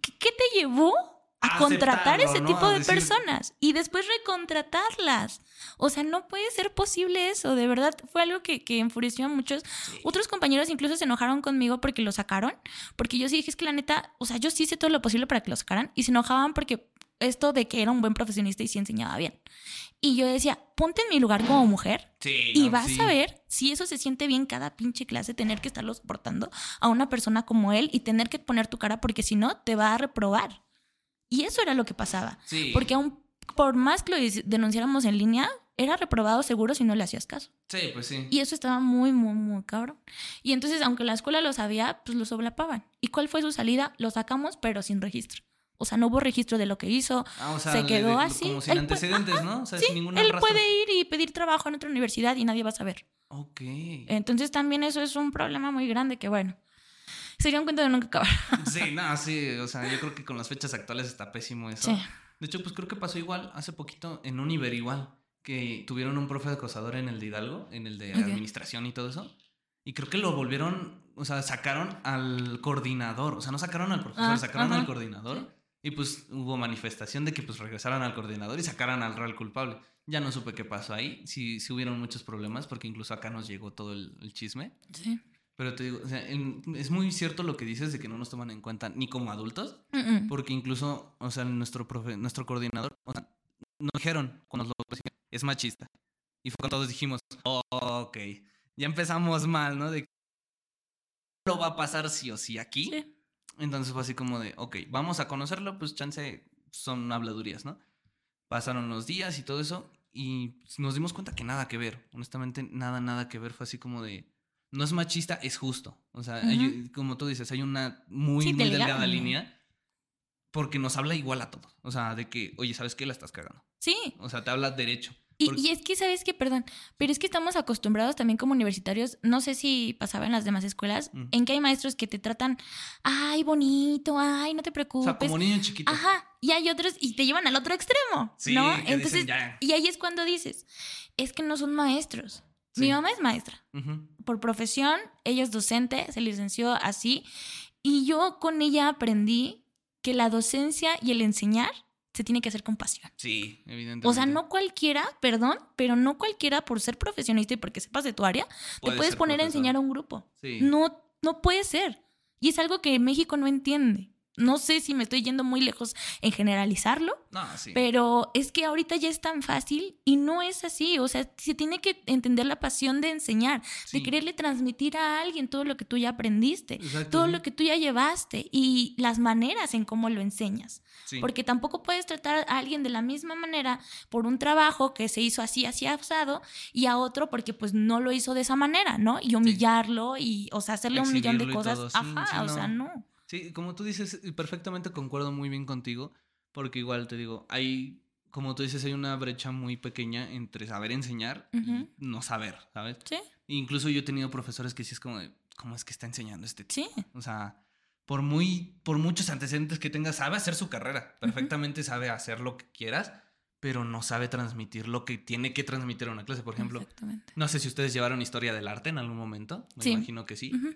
¿qué, qué te llevó a contratar ese tipo de decir- personas y después recontratarlas? O sea, no puede ser posible eso. De verdad, fue algo que, que enfureció a muchos. Sí. Otros compañeros incluso se enojaron conmigo porque lo sacaron. Porque yo sí dije, es que la neta, o sea, yo sí hice todo lo posible para que lo sacaran. Y se enojaban porque esto de que era un buen profesionista y sí enseñaba bien. Y yo decía, ponte en mi lugar como mujer Sí, y no, vas sí. a ver si eso se siente bien cada pinche clase, tener que estarlo soportando a una persona como él y tener que poner tu cara porque si no, te va a reprobar. Y eso era lo que pasaba. Sí. Porque aún por más que lo denunciáramos en línea, era reprobado seguro si no le hacías caso. Sí, pues sí. Y eso estaba muy, muy, muy cabrón. Y entonces, aunque la escuela lo sabía, pues lo solapaban. ¿Y cuál fue su salida? Lo sacamos, pero sin registro. O sea, no hubo registro de lo que hizo. Ah, o sea, se quedó de- así. Como sin Él antecedentes, ¿no? O sea, Sí, sin ningún él puede ir y pedir trabajo en otra universidad y nadie va a saber. Ok. Entonces también eso es un problema muy grande que, bueno, sería un cuento de nunca acabar. Sí, no, sí. O sea, yo creo que con las fechas actuales está pésimo eso. Sí. De hecho, pues creo que pasó igual hace poquito en Univer igual. Que tuvieron un profe acosador en el de Hidalgo, en el de Ok. administración y todo eso. Y creo que lo volvieron, o sea, sacaron al coordinador. O sea, no sacaron al profesor, Ah, sacaron ajá. al coordinador. Y pues hubo manifestación de que pues regresaran al coordinador y sacaran al real culpable. Ya no supe qué pasó ahí. Sí, sí hubieron muchos problemas porque incluso acá nos llegó todo el, el chisme. Sí. Pero te digo, o sea, en- es muy cierto lo que dices de que no nos toman en cuenta ni como adultos, Mm, mm. porque incluso, o sea, nuestro profe, nuestro coordinador, o sea, nos dijeron cuando nos lo decían, es machista. Y fue cuando todos dijimos, "Oh, ok, ya empezamos mal, ¿no? De que lo va a pasar sí o sí aquí. Sí. Entonces fue así como de, ok, vamos a conocerlo, pues chance son habladurías, ¿no? Pasaron los días y todo eso y nos dimos cuenta que nada que ver, honestamente nada, nada que ver, fue así como de, no es machista, es justo. O sea, hay- como tú dices, hay una muy, Sí, muy delgada delgada línea. porque nos habla igual a todos. O sea, de que, oye, ¿sabes qué? La estás cagando. Sí. O sea, te habla derecho. Y, Porque- y es que, ¿sabes qué? Perdón, pero es que estamos acostumbrados también como universitarios, no sé si pasaba en las demás escuelas, en que hay maestros que te tratan, ay, bonito, ay, no te O preocupes. sea, como niño chiquito. Ajá, y hay otros y te llevan al otro extremo, Sí, ¿no? dicen, Entonces, "Ya". y ahí es cuando dices, es que no son maestros. Mi mamá es maestra. Por profesión, ella es docente, se licenció así, y yo con ella aprendí que la docencia y el enseñar se tiene que hacer con pasión. Sí, evidentemente. O sea, no cualquiera, perdón, pero no cualquiera por ser profesionista y porque sepas de tu área, Puede te puedes poner a enseñar a un grupo. Sí. No, no puede ser. Y es algo que México no entiende. No sé si me estoy yendo muy lejos en generalizarlo, No, sí. pero es que ahorita ya es tan fácil y no es así. O sea, se tiene que entender la pasión de enseñar, Sí. de quererle transmitir a alguien todo lo que tú ya aprendiste, Exacto, todo lo que tú ya llevaste y las maneras en cómo lo enseñas. Sí. Porque tampoco puedes tratar a alguien de la misma manera por un trabajo que se hizo así, así asado, y a otro porque pues no lo hizo de esa manera, ¿no? Y humillarlo y, o sea, hacerle un millón de cosas. Ajá, o sea, no. Sí, como tú dices, perfectamente concuerdo muy bien contigo, porque igual te digo, hay como tú dices, hay una brecha muy pequeña entre saber enseñar y no saber, ¿sabes? Sí, Incluso yo he tenido profesores que sí es como de, ¿cómo es que está enseñando este tipo? sí. O sea, por muy, por muchos antecedentes que tenga, sabe hacer su carrera. Perfectamente sabe hacer lo que quieras, pero no sabe transmitir lo que tiene que transmitir a una clase. Por ejemplo, Exactamente. no sé si ustedes llevaron historia del arte en algún momento. Me Sí. imagino que sí. Ujú.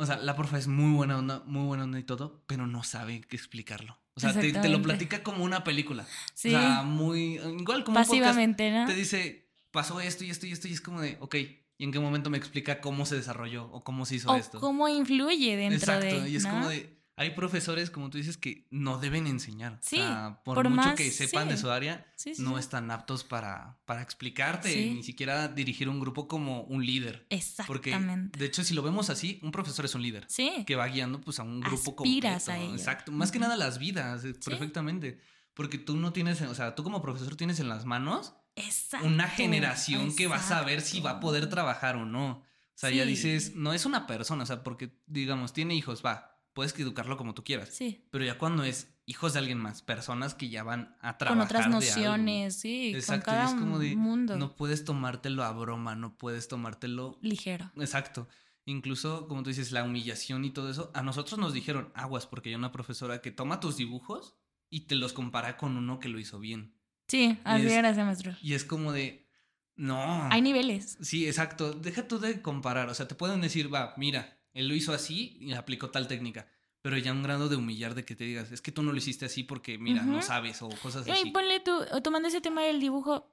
O sea, la profe es muy buena onda, muy buena onda y todo, pero no sabe qué explicarlo. O sea, te, te lo platica como una película. Sí, O sea, muy. Igual como un podcast pasivamente, ¿no? te dice, pasó esto y esto y esto, y es como de, ok, ¿y en qué momento me explica cómo se desarrolló o cómo se hizo O esto? cómo influye dentro Exacto, de. y es ¿no? como de, hay profesores, como tú dices, que no deben enseñar. Sí, o sea, por, por mucho más- que sepan de sí. su área, Sí, sí, no están aptos para, para explicarte, ni siquiera dirigir un grupo como un líder. Porque, Exactamente. de hecho, si lo vemos así, un profesor es un líder. Sí. Que va guiando pues a un grupo Aspiras completo. a ello. Exacto. Más que nada las vidas, eh, perfectamente. Porque tú no tienes, o sea, tú como profesor tienes en las manos Exacto. una generación que va a saber si va a poder exacto. trabajar o no. O sea, ya dices, no es una persona, o sea, porque, digamos, tiene hijos, va, puedes educarlo como tú quieras. Sí. Pero ya cuando es hijos de alguien más, personas que ya van a Con trabajar. otras de algo. nociones, sí. Exacto, con y cada es como de, mundo. no puedes tomártelo a broma, no puedes tomártelo Ligero. Exacto. Incluso, como tú dices, la humillación y todo eso, a nosotros nos dijeron aguas porque hay una profesora que toma tus dibujos y te los compara con uno que lo hizo bien. Sí, así es- era ese maestro. Y es como de, no. Hay niveles. Sí, exacto. Deja tú de comparar. O sea, te pueden decir, va, mira, él lo hizo así y aplicó tal técnica. Pero ya un grado de humillar de que te digas, es que tú no lo hiciste así porque, mira, no sabes o cosas Y así. ponle tú, tomando ese tema del dibujo,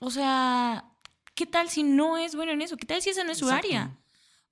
o sea, ¿qué tal si no es bueno en eso? ¿Qué tal si esa no es su Exacto. área?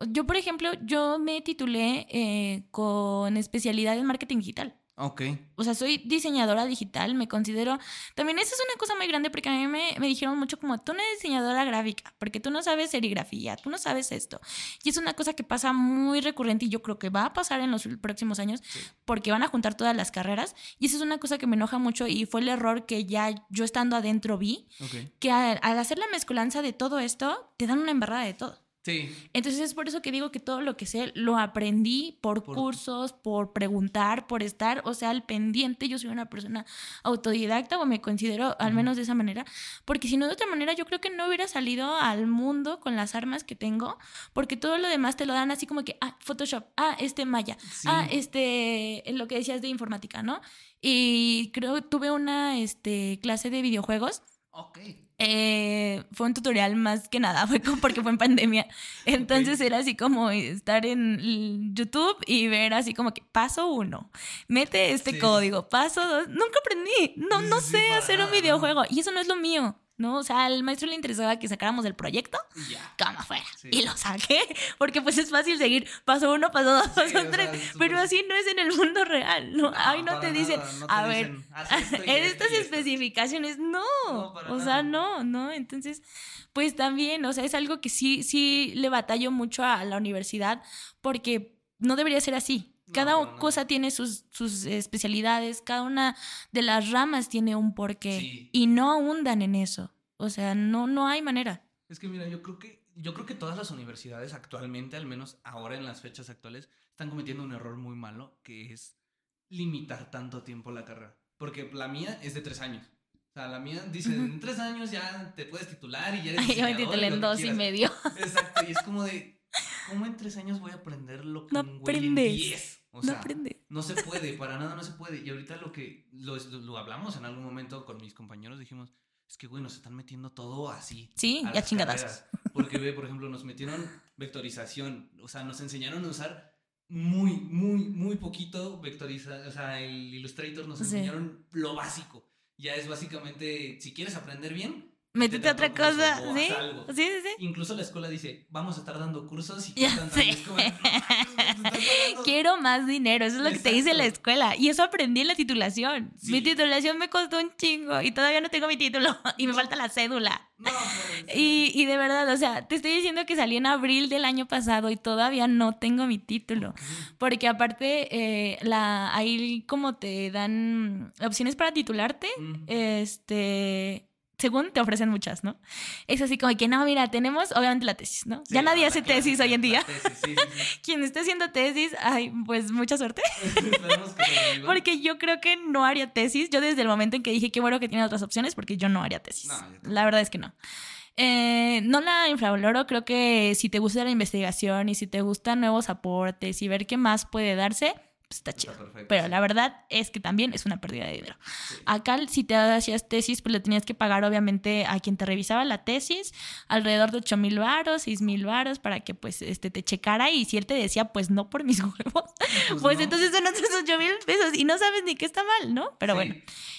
Yo, por ejemplo, yo me titulé eh, con especialidad en marketing digital. Ok. O sea, soy diseñadora digital, me considero... También esa es una cosa muy grande porque a mí me, me dijeron mucho como, tú no eres diseñadora gráfica, porque tú no sabes serigrafía, tú no sabes esto. Y es una cosa que pasa muy recurrente y yo creo que va a pasar en los próximos años Sí. porque van a juntar todas las carreras. Y esa es una cosa que me enoja mucho y fue el error que ya yo estando adentro vi, Ok. que al, al hacer la mezcolanza de todo esto, te dan una embarrada de todo. Sí. Entonces es por eso que digo que todo lo que sé lo aprendí por, Por- cursos, por preguntar, por estar, o sea, al pendiente. Yo soy una persona autodidacta o me considero al menos de esa manera, porque si no de otra manera yo creo que no hubiera salido al mundo con las armas que tengo, porque todo lo demás te lo dan así como que, ah, Photoshop, ah, este Maya, Sí. ah, este, lo que decías de informática, ¿no? Y creo que tuve una este, clase de videojuegos Ok. Eh, fue un tutorial más que nada, fue como porque fue en pandemia. Entonces era así como estar en YouTube y ver así como que paso uno, mete este Sí. código, paso dos. Nunca aprendí, no, no sí, sé hacer un videojuego y eso no es lo mío. ¿No? O sea, al maestro le interesaba que sacáramos el proyecto, Y ya. cama afuera. Sí. Y lo saqué, porque pues es fácil seguir paso uno, paso dos, Sí, paso o sea, tres. pero así no es en el mundo real, ¿no? Ahí no para te dicen, nada, no te a ver, dicen, "Haz esto y en estas y esto". especificaciones, no. No, o nada. sea, no, no. Entonces, pues también, o sea, es algo que sí, sí le batallo mucho a la universidad porque no debería ser así. No, Cada cosa tiene sus, sus especialidades, cada una de las ramas tiene un porqué Sí. y no ahondan en eso. O sea, no, no hay manera. Es que mira, yo creo que yo creo que todas las universidades actualmente, al menos ahora en las fechas actuales, están cometiendo un error muy malo, que es limitar tanto tiempo la carrera. Porque la mía es de tres años. O sea, la mía dice, en tres años ya te puedes titular y ya eres Yo me titulé en dos y quieras". medio. Exacto, y es como de, ¿cómo en tres años voy a aprender lo que No un güey en diez? O no sea, aprende. no se puede, para nada no se puede. Y ahorita lo que lo, lo- hablamos en algún momento con mis compañeros, dijimos, es que, güey, nos están metiendo todo así. Sí, a ya carreras. Porque, ve, por ejemplo, nos metieron vectorización. O sea, nos enseñaron a usar muy, muy, muy poquito vectorización. O sea, el Illustrator nos Sí. enseñaron lo básico. Ya es básicamente, si quieres aprender bien, Métete a otra curso cosa. Sí, sí, sí. sí. Incluso la escuela dice, vamos a estar dando cursos y Ya cuestan sé. tanto". Es como, "No mames, me están pagando". Quiero más dinero, eso es lo que te dice la escuela. Y eso aprendí en la titulación. Sí. Mi titulación me costó un chingo y todavía no tengo mi título y me No. falta la cédula. No, pues, Y, y de verdad, o sea, te estoy diciendo que salí en abril del año pasado y todavía no tengo mi título. Porque aparte, eh, la, ahí como te dan opciones para titularte, Mm. este, según te ofrecen muchas, ¿no? Es así como que, no, mira, tenemos obviamente la tesis, ¿no? Sí, ya nadie hace tesis hoy en día. tesis, sí, sí, sí. Quien esté haciendo tesis, ay, pues mucha suerte. Porque yo creo que no haría tesis. Yo desde el momento en que dije, qué bueno que tiene otras opciones, porque yo no haría tesis. No, la verdad es que no. Eh, no la infravaloro, creo que si te gusta la investigación y si te gustan nuevos aportes y ver qué más puede darse, pues está chido. Perfecto, Pero sí. la verdad es que también es una pérdida de dinero. Sí. Acá, si te hacías tesis, pues le tenías que pagar, obviamente, a quien te revisaba la tesis, alrededor de 8 mil varos, 6 mil varos, para que, pues, este, te checara. Y si él te decía, pues, no por mis huevos, pues, no. entonces son otros 8 mil pesos y no sabes ni qué está mal, ¿no? Pero Sí. bueno.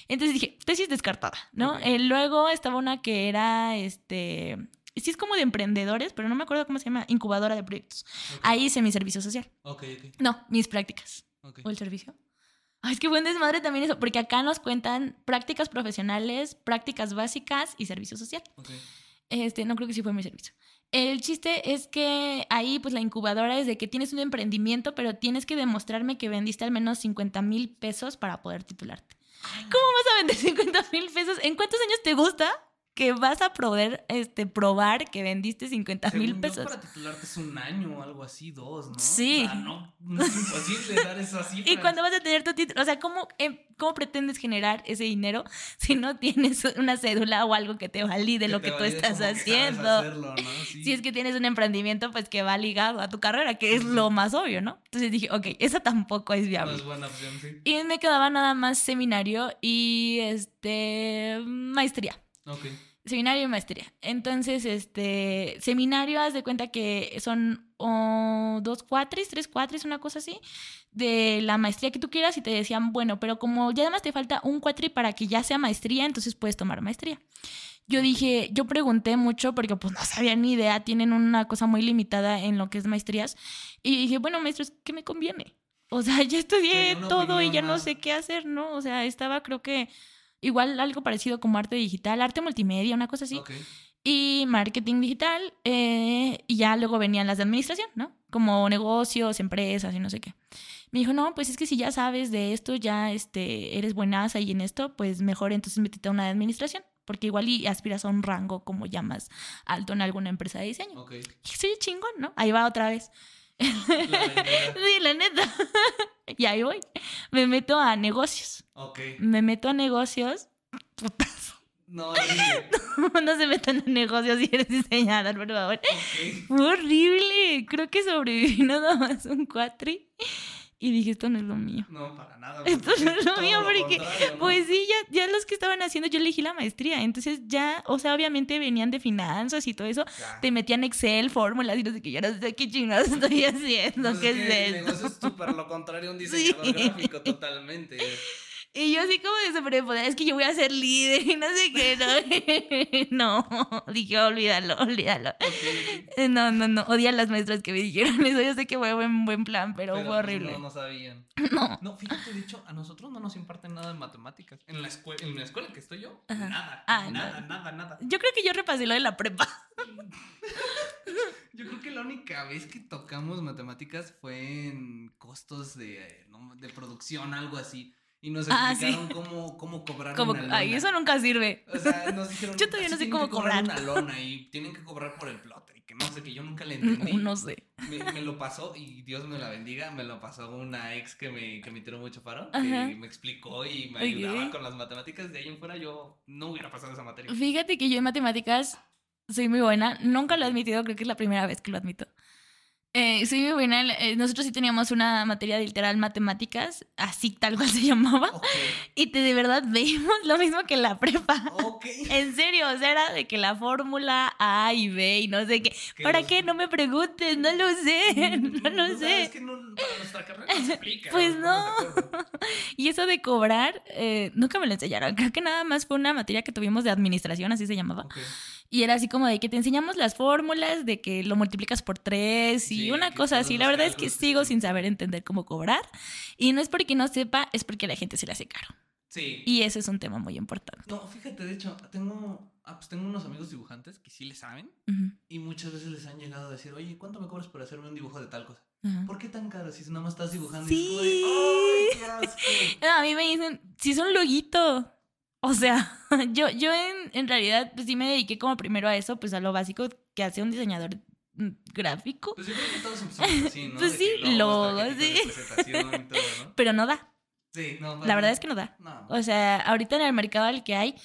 Entonces dije, tesis descartada, ¿no? Ok. Eh, luego estaba una que era, este... Sí es como de emprendedores, pero no me acuerdo cómo se llama, incubadora de proyectos. Ahí hice mi servicio social. Ok, ok. No, mis prácticas. Ok. ¿O el servicio? Ay, es que buen desmadre también eso, porque acá nos cuentan prácticas profesionales, prácticas básicas y servicio social. ok. Este, no creo que sí fue mi servicio. El chiste es que ahí, pues la incubadora es de que tienes un emprendimiento, pero tienes que demostrarme que vendiste al menos 50 mil pesos para poder titularte. ¿Cómo vas a vender 50 mil pesos? ¿En cuántos años te gusta que vas a poder este, probar que vendiste 50 mil yo, pesos? para titularte es un año o algo así, dos, ¿no? Sí. O sea, no, no es imposible dar esa cifra. ¿Y cuándo vas a tener tu título? O sea, ¿cómo, em, ¿cómo pretendes generar ese dinero si no tienes una cédula o algo que te valide Que lo te que tú estás haciendo? hacerlo, ¿no? Sí. Si es que tienes un emprendimiento, pues que va ligado a tu carrera, que es lo más obvio, ¿no? Entonces dije, ok, esa tampoco es No viable. es buena opción, sí. Y me quedaba nada más seminario y este maestría. Ok. Seminario y maestría. Entonces, este seminario, haz de cuenta que son oh, dos cuatris, tres cuatris, una cosa así, de la maestría que tú quieras y te decían, bueno, pero como ya además te falta un cuatri para que ya sea maestría, entonces puedes tomar maestría. Yo dije, yo pregunté mucho porque pues no sabía ni idea, tienen una cosa muy limitada en lo que es maestrías. Y dije, bueno, maestros, ¿qué me conviene? O sea, ya estudié todo y ya no sé qué hacer, ¿no? O sea, estaba creo que igual algo parecido como arte digital, arte multimedia, una cosa así Ok. y marketing digital. eh, y ya luego venían las de administración, ¿no? Como negocios, empresas y no sé qué. Me dijo, no, pues es que si ya sabes de esto, ya este, eres buenaza y en esto, pues mejor entonces métete a una de administración. Porque igual y aspiras a un rango como ya más alto en alguna empresa de diseño. Ok. Y dije, sí, chingón, ¿no? Ahí va otra vez. Sí, la neta. y ahí voy. Me meto a negocios. Ok. Me meto a negocios. Putazo. No, horrible. no se metan a negocios si eres diseñador, por favor. Fue horrible. Creo que sobreviví nada más un cuatri. Y dije, esto no es lo mío. No, para nada. Esto no es lo mío, porque, pues sí, ya, ya los que estaban haciendo, yo elegí la maestría. Entonces ya, o sea, obviamente venían de finanzas y todo eso. Ya. Te metían Excel, fórmulas y no sé qué. Yo no sé qué chingados estoy haciendo. Pues ¿Qué es es, que el esto? negocio es súper lo contrario a un diseñador Sí. gráfico, totalmente. Y yo así como de sobrepoder, es que yo voy a ser líder y no sé qué. No, no. dije, olvídalo, olvídalo. Eh, No, no, no. Odié a las maestras que me dijeron eso. Yo sé que fue buen, buen plan, pero, Pero, fue pues, horrible. No, no sabían. No. No, fíjate, de hecho, a nosotros no nos imparten nada de matemáticas. En la escuela, en la escuela que estoy yo, Ajá. nada. Ah, nada, no. nada, nada. Yo creo que yo repasé lo de la prepa. Yo creo que la única vez que tocamos matemáticas fue en costos de, de producción, algo así. Y nos Ah, sí. explicaron cómo, cómo cobrar una lona. ay, eso nunca sirve. O sea, nos dijeron, Yo todavía no "Así sé cómo cobrar. cobrar". una lona y tienen que cobrar por el plotter y que no sé, que yo nunca le entendí. No sé. Me, me lo pasó, y Dios me la bendiga, me lo pasó una ex que me, que me tiró mucho paro, Ajá. que me explicó y me Ok. ayudaba con las matemáticas. De ahí en fuera yo no hubiera pasado esa materia. Fíjate que yo en matemáticas soy muy buena. Nunca lo he admitido, creo que es la primera vez que lo admito. Eh, soy muy buena. eh, nosotros sí teníamos una materia de literal matemáticas, así tal cual se llamaba. Y te, de verdad veíamos lo mismo que en la prepa. ok. En serio, o sea, era de que la fórmula A y B y no sé qué. Que ¿Para los- qué? No me preguntes, no lo sé, no lo sé. que no, para nuestra carrera no se aplica. Pues acuerdo. Y eso de cobrar, eh, nunca me lo enseñaron. Creo que nada más fue una materia que tuvimos de administración, así se llamaba. Ok. Y era así como de que te enseñamos las fórmulas, de que lo multiplicas por tres y Sí, una cosa así. La verdad es que sigo sin saber entender cómo cobrar. Y no es porque no sepa, es porque a la gente se le hace caro. Sí. Y ese es un tema muy importante. No, fíjate, de hecho, tengo, ah, pues tengo unos amigos dibujantes que sí le saben Ujú, y muchas veces les han llegado a decir, oye, ¿cuánto me cobras por hacerme un dibujo de tal cosa? ¿Por qué tan caro si nada más estás dibujando? Sí. Y es como de, ¡ay, qué asco! No, a mí me dicen, si es un loguito. O sea, yo, yo en, en realidad pues sí me dediqué como primero a eso, pues a lo básico que hace un diseñador mm, gráfico. Pues yo creo que todos empezamos así, ¿no? Pues sí, logos, de sí. Pero no da. Sí, no. La verdad es que no da. No. O sea, ahorita en el mercado al que hay,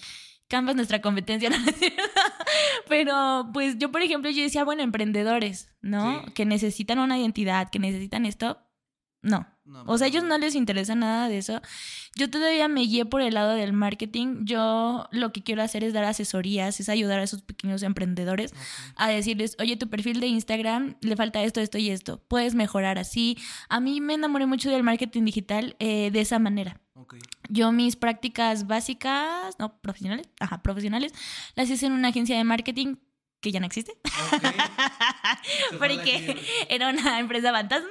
Canva es nuestra competencia. Pero pues yo, por ejemplo, yo decía, bueno, emprendedores, ¿no? Sí. Que necesitan una identidad, que necesitan esto. No. No, O sea, a ellos no les interesa nada de eso. Yo todavía me guié por el lado del marketing. Yo lo que quiero hacer es dar asesorías, es ayudar a esos pequeños emprendedores a decirles, oye, tu perfil de Instagram le falta esto, esto y esto. Puedes mejorar así. A mí me enamoré mucho del marketing digital eh, de esa manera. Ok. Yo mis prácticas básicas, no, profesionales, ajá, profesionales, las hice en una agencia de marketing que ya no existe, Ok. Se fue la porque era una empresa fantasma.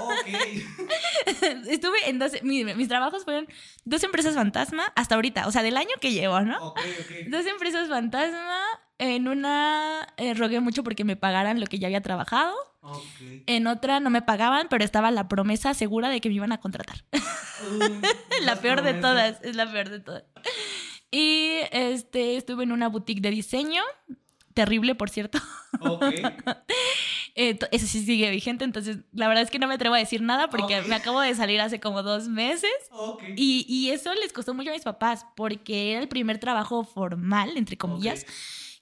Ok. Estuve en dos, mi- mis trabajos fueron dos empresas fantasma hasta ahorita, o sea, del año que llevo, ¿no? Ok, ok. Dos empresas fantasma, en una eh, rogué mucho porque me pagaran lo que ya había trabajado, Ok. en otra no me pagaban, pero estaba la promesa segura de que me iban a contratar. La peor de todas, es la peor de todas. Y este, estuve en una boutique de diseño, terrible, por cierto. Ok. Eh, ese sí sigue vigente, entonces la verdad es que no me atrevo a decir nada porque me acabo de salir hace como dos meses. Ok. Y, y eso les costó mucho a mis papás porque era el primer trabajo formal, entre comillas,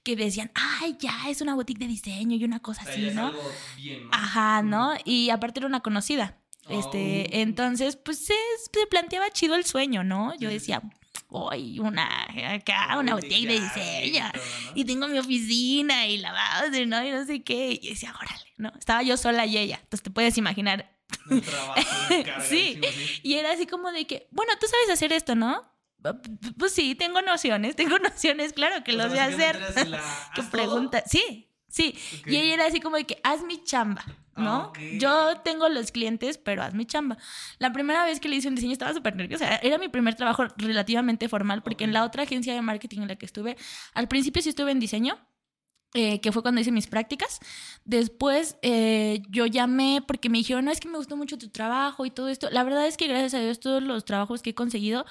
que decían, ay, ya, es una boutique de diseño y una cosa O sea, así, ¿no? algo bien, ¿no? Ajá, ¿no? Y aparte era una conocida. Este, Oh. entonces, pues se, se planteaba chido el sueño, ¿no? Yo decía, uy, una acá, una diseño. y todo, ¿no? Y tengo mi oficina y la base, ¿no? Y no sé qué. Y decía, órale, ¿no? Estaba yo sola y ella. Entonces te puedes imaginar. Un trabajo Sí. Y era así como de que, bueno, tú sabes hacer esto, ¿no? Pues sí, tengo nociones, tengo nociones, claro que O lo sea, sé hacer. la- ¿Qué pregunta? Sí, sí. Ok. Y ella era así como de que, haz mi chamba, ¿no? Ah, ok. Yo tengo los clientes, pero haz mi chamba. La primera vez que le hice un diseño estaba súper nerviosa. Era mi primer trabajo relativamente formal, porque en Ok. la otra agencia de marketing en la que estuve, al principio sí estuve en diseño. eh, que fue cuando hice mis prácticas. Después eh, yo llamé porque me dijeron, no, es que me gustó mucho tu trabajo y todo esto. La verdad es que gracias a Dios todos los trabajos que he conseguido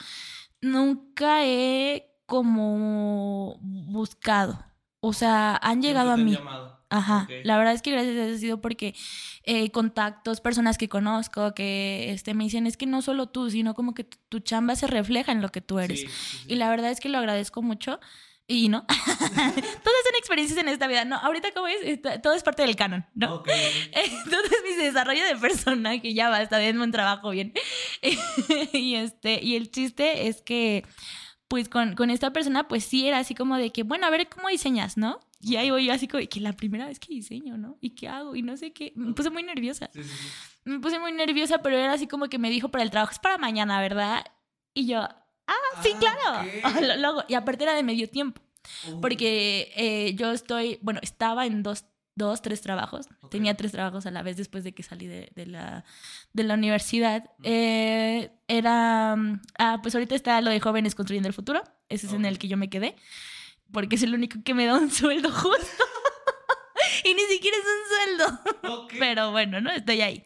nunca he como buscado. O sea, han llegado a mí. llamado. Ajá, Ok. la verdad es que gracias a Dios ha sido porque eh, contactos, personas que conozco, que este, me dicen, es que no solo tú, sino como que tu, tu chamba se refleja en lo que tú eres. Sí, sí, sí. Y la verdad es que lo agradezco mucho. Y no, todas son experiencias en esta vida, ¿no? Ahorita como es, Está- todo es parte del canon, ¿no? Ok. Entonces mi desarrollo de personaje ya va, está bien, un trabajo bien. y este, y el chiste es que, pues con, con esta persona, pues sí era así como de que, bueno, a ver cómo diseñas, ¿no? Y ahí voy yo así como de que la primera vez que diseño, ¿no? ¿Y qué hago? Y no sé qué. Me puse muy nerviosa. Sí, sí, sí. Me puse muy nerviosa, pero era así como que me dijo para el trabajo, es para mañana, ¿verdad? Y yo, ah, sí, Ah, claro. ok. Lo- lo. Y aparte era de medio tiempo. Porque eh, yo estoy, bueno, estaba en dos, dos, tres trabajos. Tenía tres trabajos a la vez después de que salí de, de la, de la universidad. Mm. Eh, era, ah, pues ahorita está lo de jóvenes construyendo el futuro. Ese es en el que yo me quedé. Porque es el único que me da un sueldo justo. y ni siquiera es un sueldo. ok. Pero bueno, ¿no? Estoy ahí.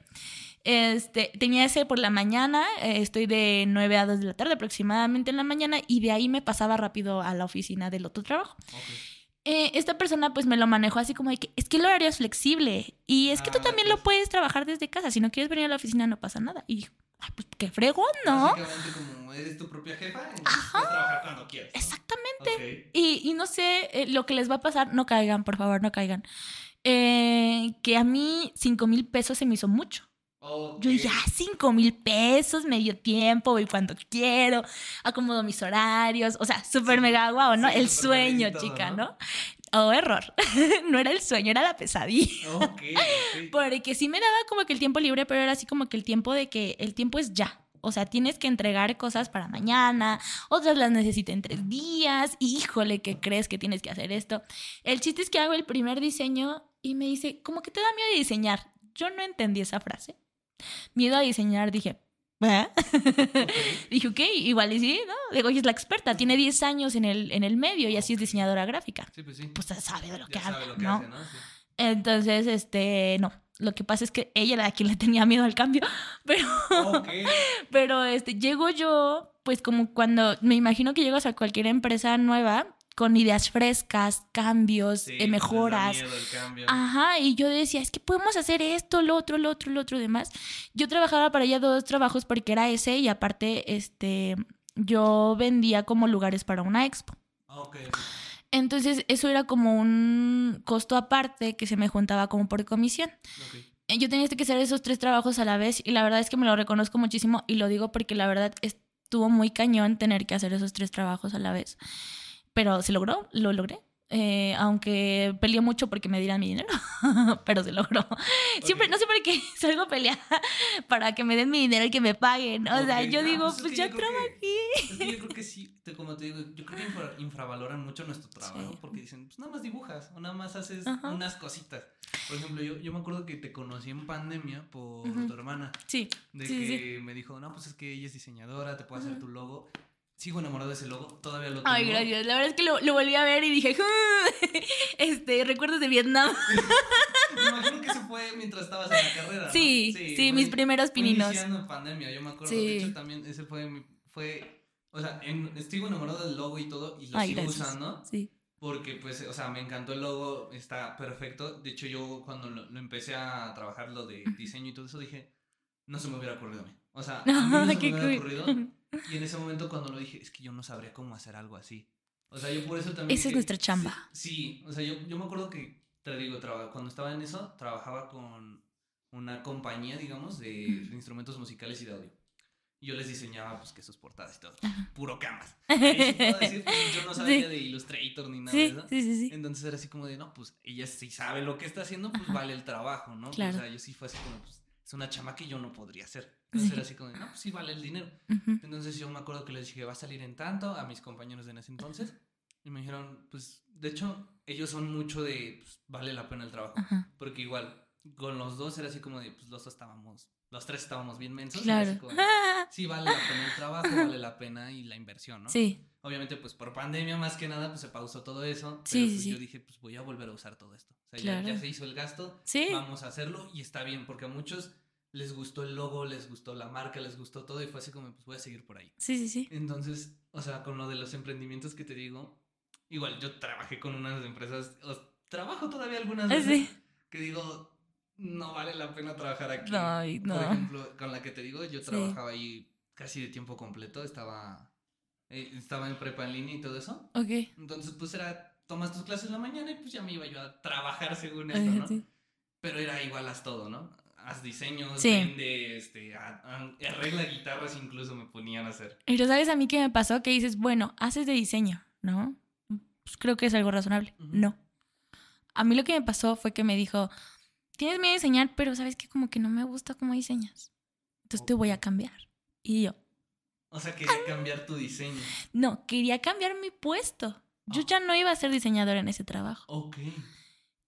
Este, tenía ese por la mañana, eh, estoy de 9 a 2 de la tarde aproximadamente en la mañana y de ahí me pasaba rápido a la oficina del otro trabajo. Ok. Eh, esta persona pues me lo manejó así como de que es que el horario es flexible y es que tú Ah, también pues. lo puedes trabajar desde casa, si no quieres venir a la oficina no pasa nada. Y dijo, ay, pues qué fregón, ¿no? Como eres tu propia jefa, entonces puedes trabajar cuando quieras. ¿no? Exactamente. Y, y no sé eh, lo que les va a pasar, no caigan, por favor, no caigan. Eh, que a mí 5 mil pesos se me hizo mucho. Yo ah, 5 mil pesos, medio tiempo, voy cuando quiero, acomodo mis horarios, o sea, súper mega guau, ¿no? Sí, el sueño, todo, chica, ¿no? ¿no? Oh, error. no era el sueño, era la pesadilla. Ok, ok. Porque sí me daba como que el tiempo libre, pero era así como que el tiempo de que el tiempo es ya. O sea, tienes que entregar cosas para mañana, otras las necesito en tres días, híjole, ¿qué crees que tienes que hacer esto? El chiste es que hago el primer diseño y me dice, como que te da miedo de diseñar. Yo no entendí esa frase. Miedo a diseñar, dije, ¿eh? Ok. dije, ok, igual y sí, ¿no? Digo, ella es la experta, tiene 10 años en el, en el medio y así es diseñadora gráfica. Sí, pues sí. Pues sabe de lo que sabe habla, lo que ¿no? hace, ¿no? Sí. Entonces, este, no. Lo que pasa es que ella era la quien le tenía miedo al cambio. Pero, Ok. pero este, llego yo, pues como cuando me imagino que llegas a cualquier empresa nueva con ideas frescas, cambios, Sí, eh, mejoras. miedo el cambio. Ajá, y yo decía, es que podemos hacer esto, lo otro, lo otro, lo otro, demás. Yo trabajaba para ella dos trabajos porque era ese y aparte, este, yo vendía como lugares para una expo. Ah, ok, ok. Entonces, eso era como un costo aparte que se me juntaba como por comisión. ok. Eh, Yo tenía que hacer esos tres trabajos a la vez y la verdad es que me lo reconozco muchísimo y lo digo porque la verdad estuvo muy cañón tener que hacer esos tres trabajos a la vez. Pero se logró, lo logré. Eh, aunque peleé mucho porque me dieran mi dinero, pero se logró. Siempre, Ok. no sé por qué salgo peleada para que me den mi dinero y que me paguen. O sea, yo no, digo, pues es pues yo que- trabajé. Es que yo creo que sí, te- como te digo, yo creo que infra- infravaloran mucho nuestro trabajo Sí. porque dicen, pues nada más dibujas o nada más haces Ajá. unas cositas. Por ejemplo, yo, yo me acuerdo que te conocí en pandemia por tu hermana, Sí, de sí, sí, que me dijo, no, pues es que ella es diseñadora, te puedo hacer tu logo. Sigo enamorado de ese logo, todavía lo tengo. Ay, gracias. La verdad es que lo, lo volví a ver y dije, este, recuerdos de Vietnam. Me imagino que eso fue mientras estabas en la carrera. ¿no? Sí, sí, fue- mis primeros pininos. Iniciando pandemia, yo me acuerdo. Sí. De hecho, también ese fue mi. Fue, o sea, en, estoy enamorado del logo y todo, y lo Ay, sigo gracias. usando. Sí. Porque, pues, o sea, me encantó el logo, está perfecto. De hecho, yo cuando lo, lo empecé a trabajar lo de diseño y todo eso, dije, no se me hubiera ocurrido a mí. O sea, a mí no se me ocurrido. Y en ese momento cuando lo dije, es que yo no sabría cómo hacer algo así. O sea, yo por eso también... Esa es nuestra chamba. Sí, sí, o sea, yo, yo me acuerdo que, te digo, traba- cuando estaba en eso, trabajaba con una compañía, digamos, de, instrumentos musicales y de audio. Y yo les diseñaba, pues, que sus portadas y todo. Ajá. Puro decir, pues, yo no sabía Sí. de Illustrator ni nada Sí, de eso. sí, sí, sí. Entonces era así como de, no, pues ella sí sabe lo que está haciendo, pues Ajá. vale el trabajo, ¿no? Claro. O sea, yo sí fue así como, pues es una chama que yo no podría hacer. Entonces Sí. era así como de, no, pues sí vale el dinero. Ujú. Entonces yo me acuerdo que les dije, va a salir en tanto a mis compañeros de en ese entonces. Y me dijeron, pues, de hecho, ellos son mucho de, pues, vale la pena el trabajo. Ajá. Porque igual, con los dos era así como de, pues los dos estábamos, los tres estábamos bien mensos. Claro. como sí, vale la pena el trabajo, vale la pena y la inversión, ¿no? Sí, Obviamente, pues por pandemia más que nada, pues se pausó todo eso. Sí, pues, sí. yo dije, pues voy a volver a usar todo esto. O sea, ya- ya, Claro. se hizo el gasto, sí. vamos a hacerlo y está bien, porque a muchos les gustó el logo, les gustó la marca, les gustó todo y fue así como, pues voy a seguir por ahí. Sí, sí, sí. Entonces, o sea, con lo de los emprendimientos que te digo, igual yo trabajé con unas empresas, o trabajo todavía algunas veces, Sí. que digo, no vale la pena trabajar aquí. No, y Por no. ejemplo, con la que te digo, yo Sí. trabajaba ahí casi de tiempo completo, estaba, eh, estaba en prepa en línea y todo eso. Ok. Entonces, pues era, tomas tus clases en la mañana y pues ya me iba yo a trabajar según esto, ¿no? Sí. Pero era igual haz todo, ¿no? Haz diseños, Sí. vende, este, a- a- arregla guitarras incluso me ponían a hacer. Pero ¿sabes a mí qué me pasó? Que dices, bueno, haces de diseño, ¿no? Pues creo que es algo razonable. No. A mí lo que me pasó fue que me dijo, tienes miedo de diseñar, pero sabes que como que no me gusta cómo diseñas. Entonces te voy a cambiar. Y yo, O sea, quería cambiar tu diseño. no, quería cambiar mi puesto. Yo Ah. ya no iba a ser diseñadora en ese trabajo. Ok.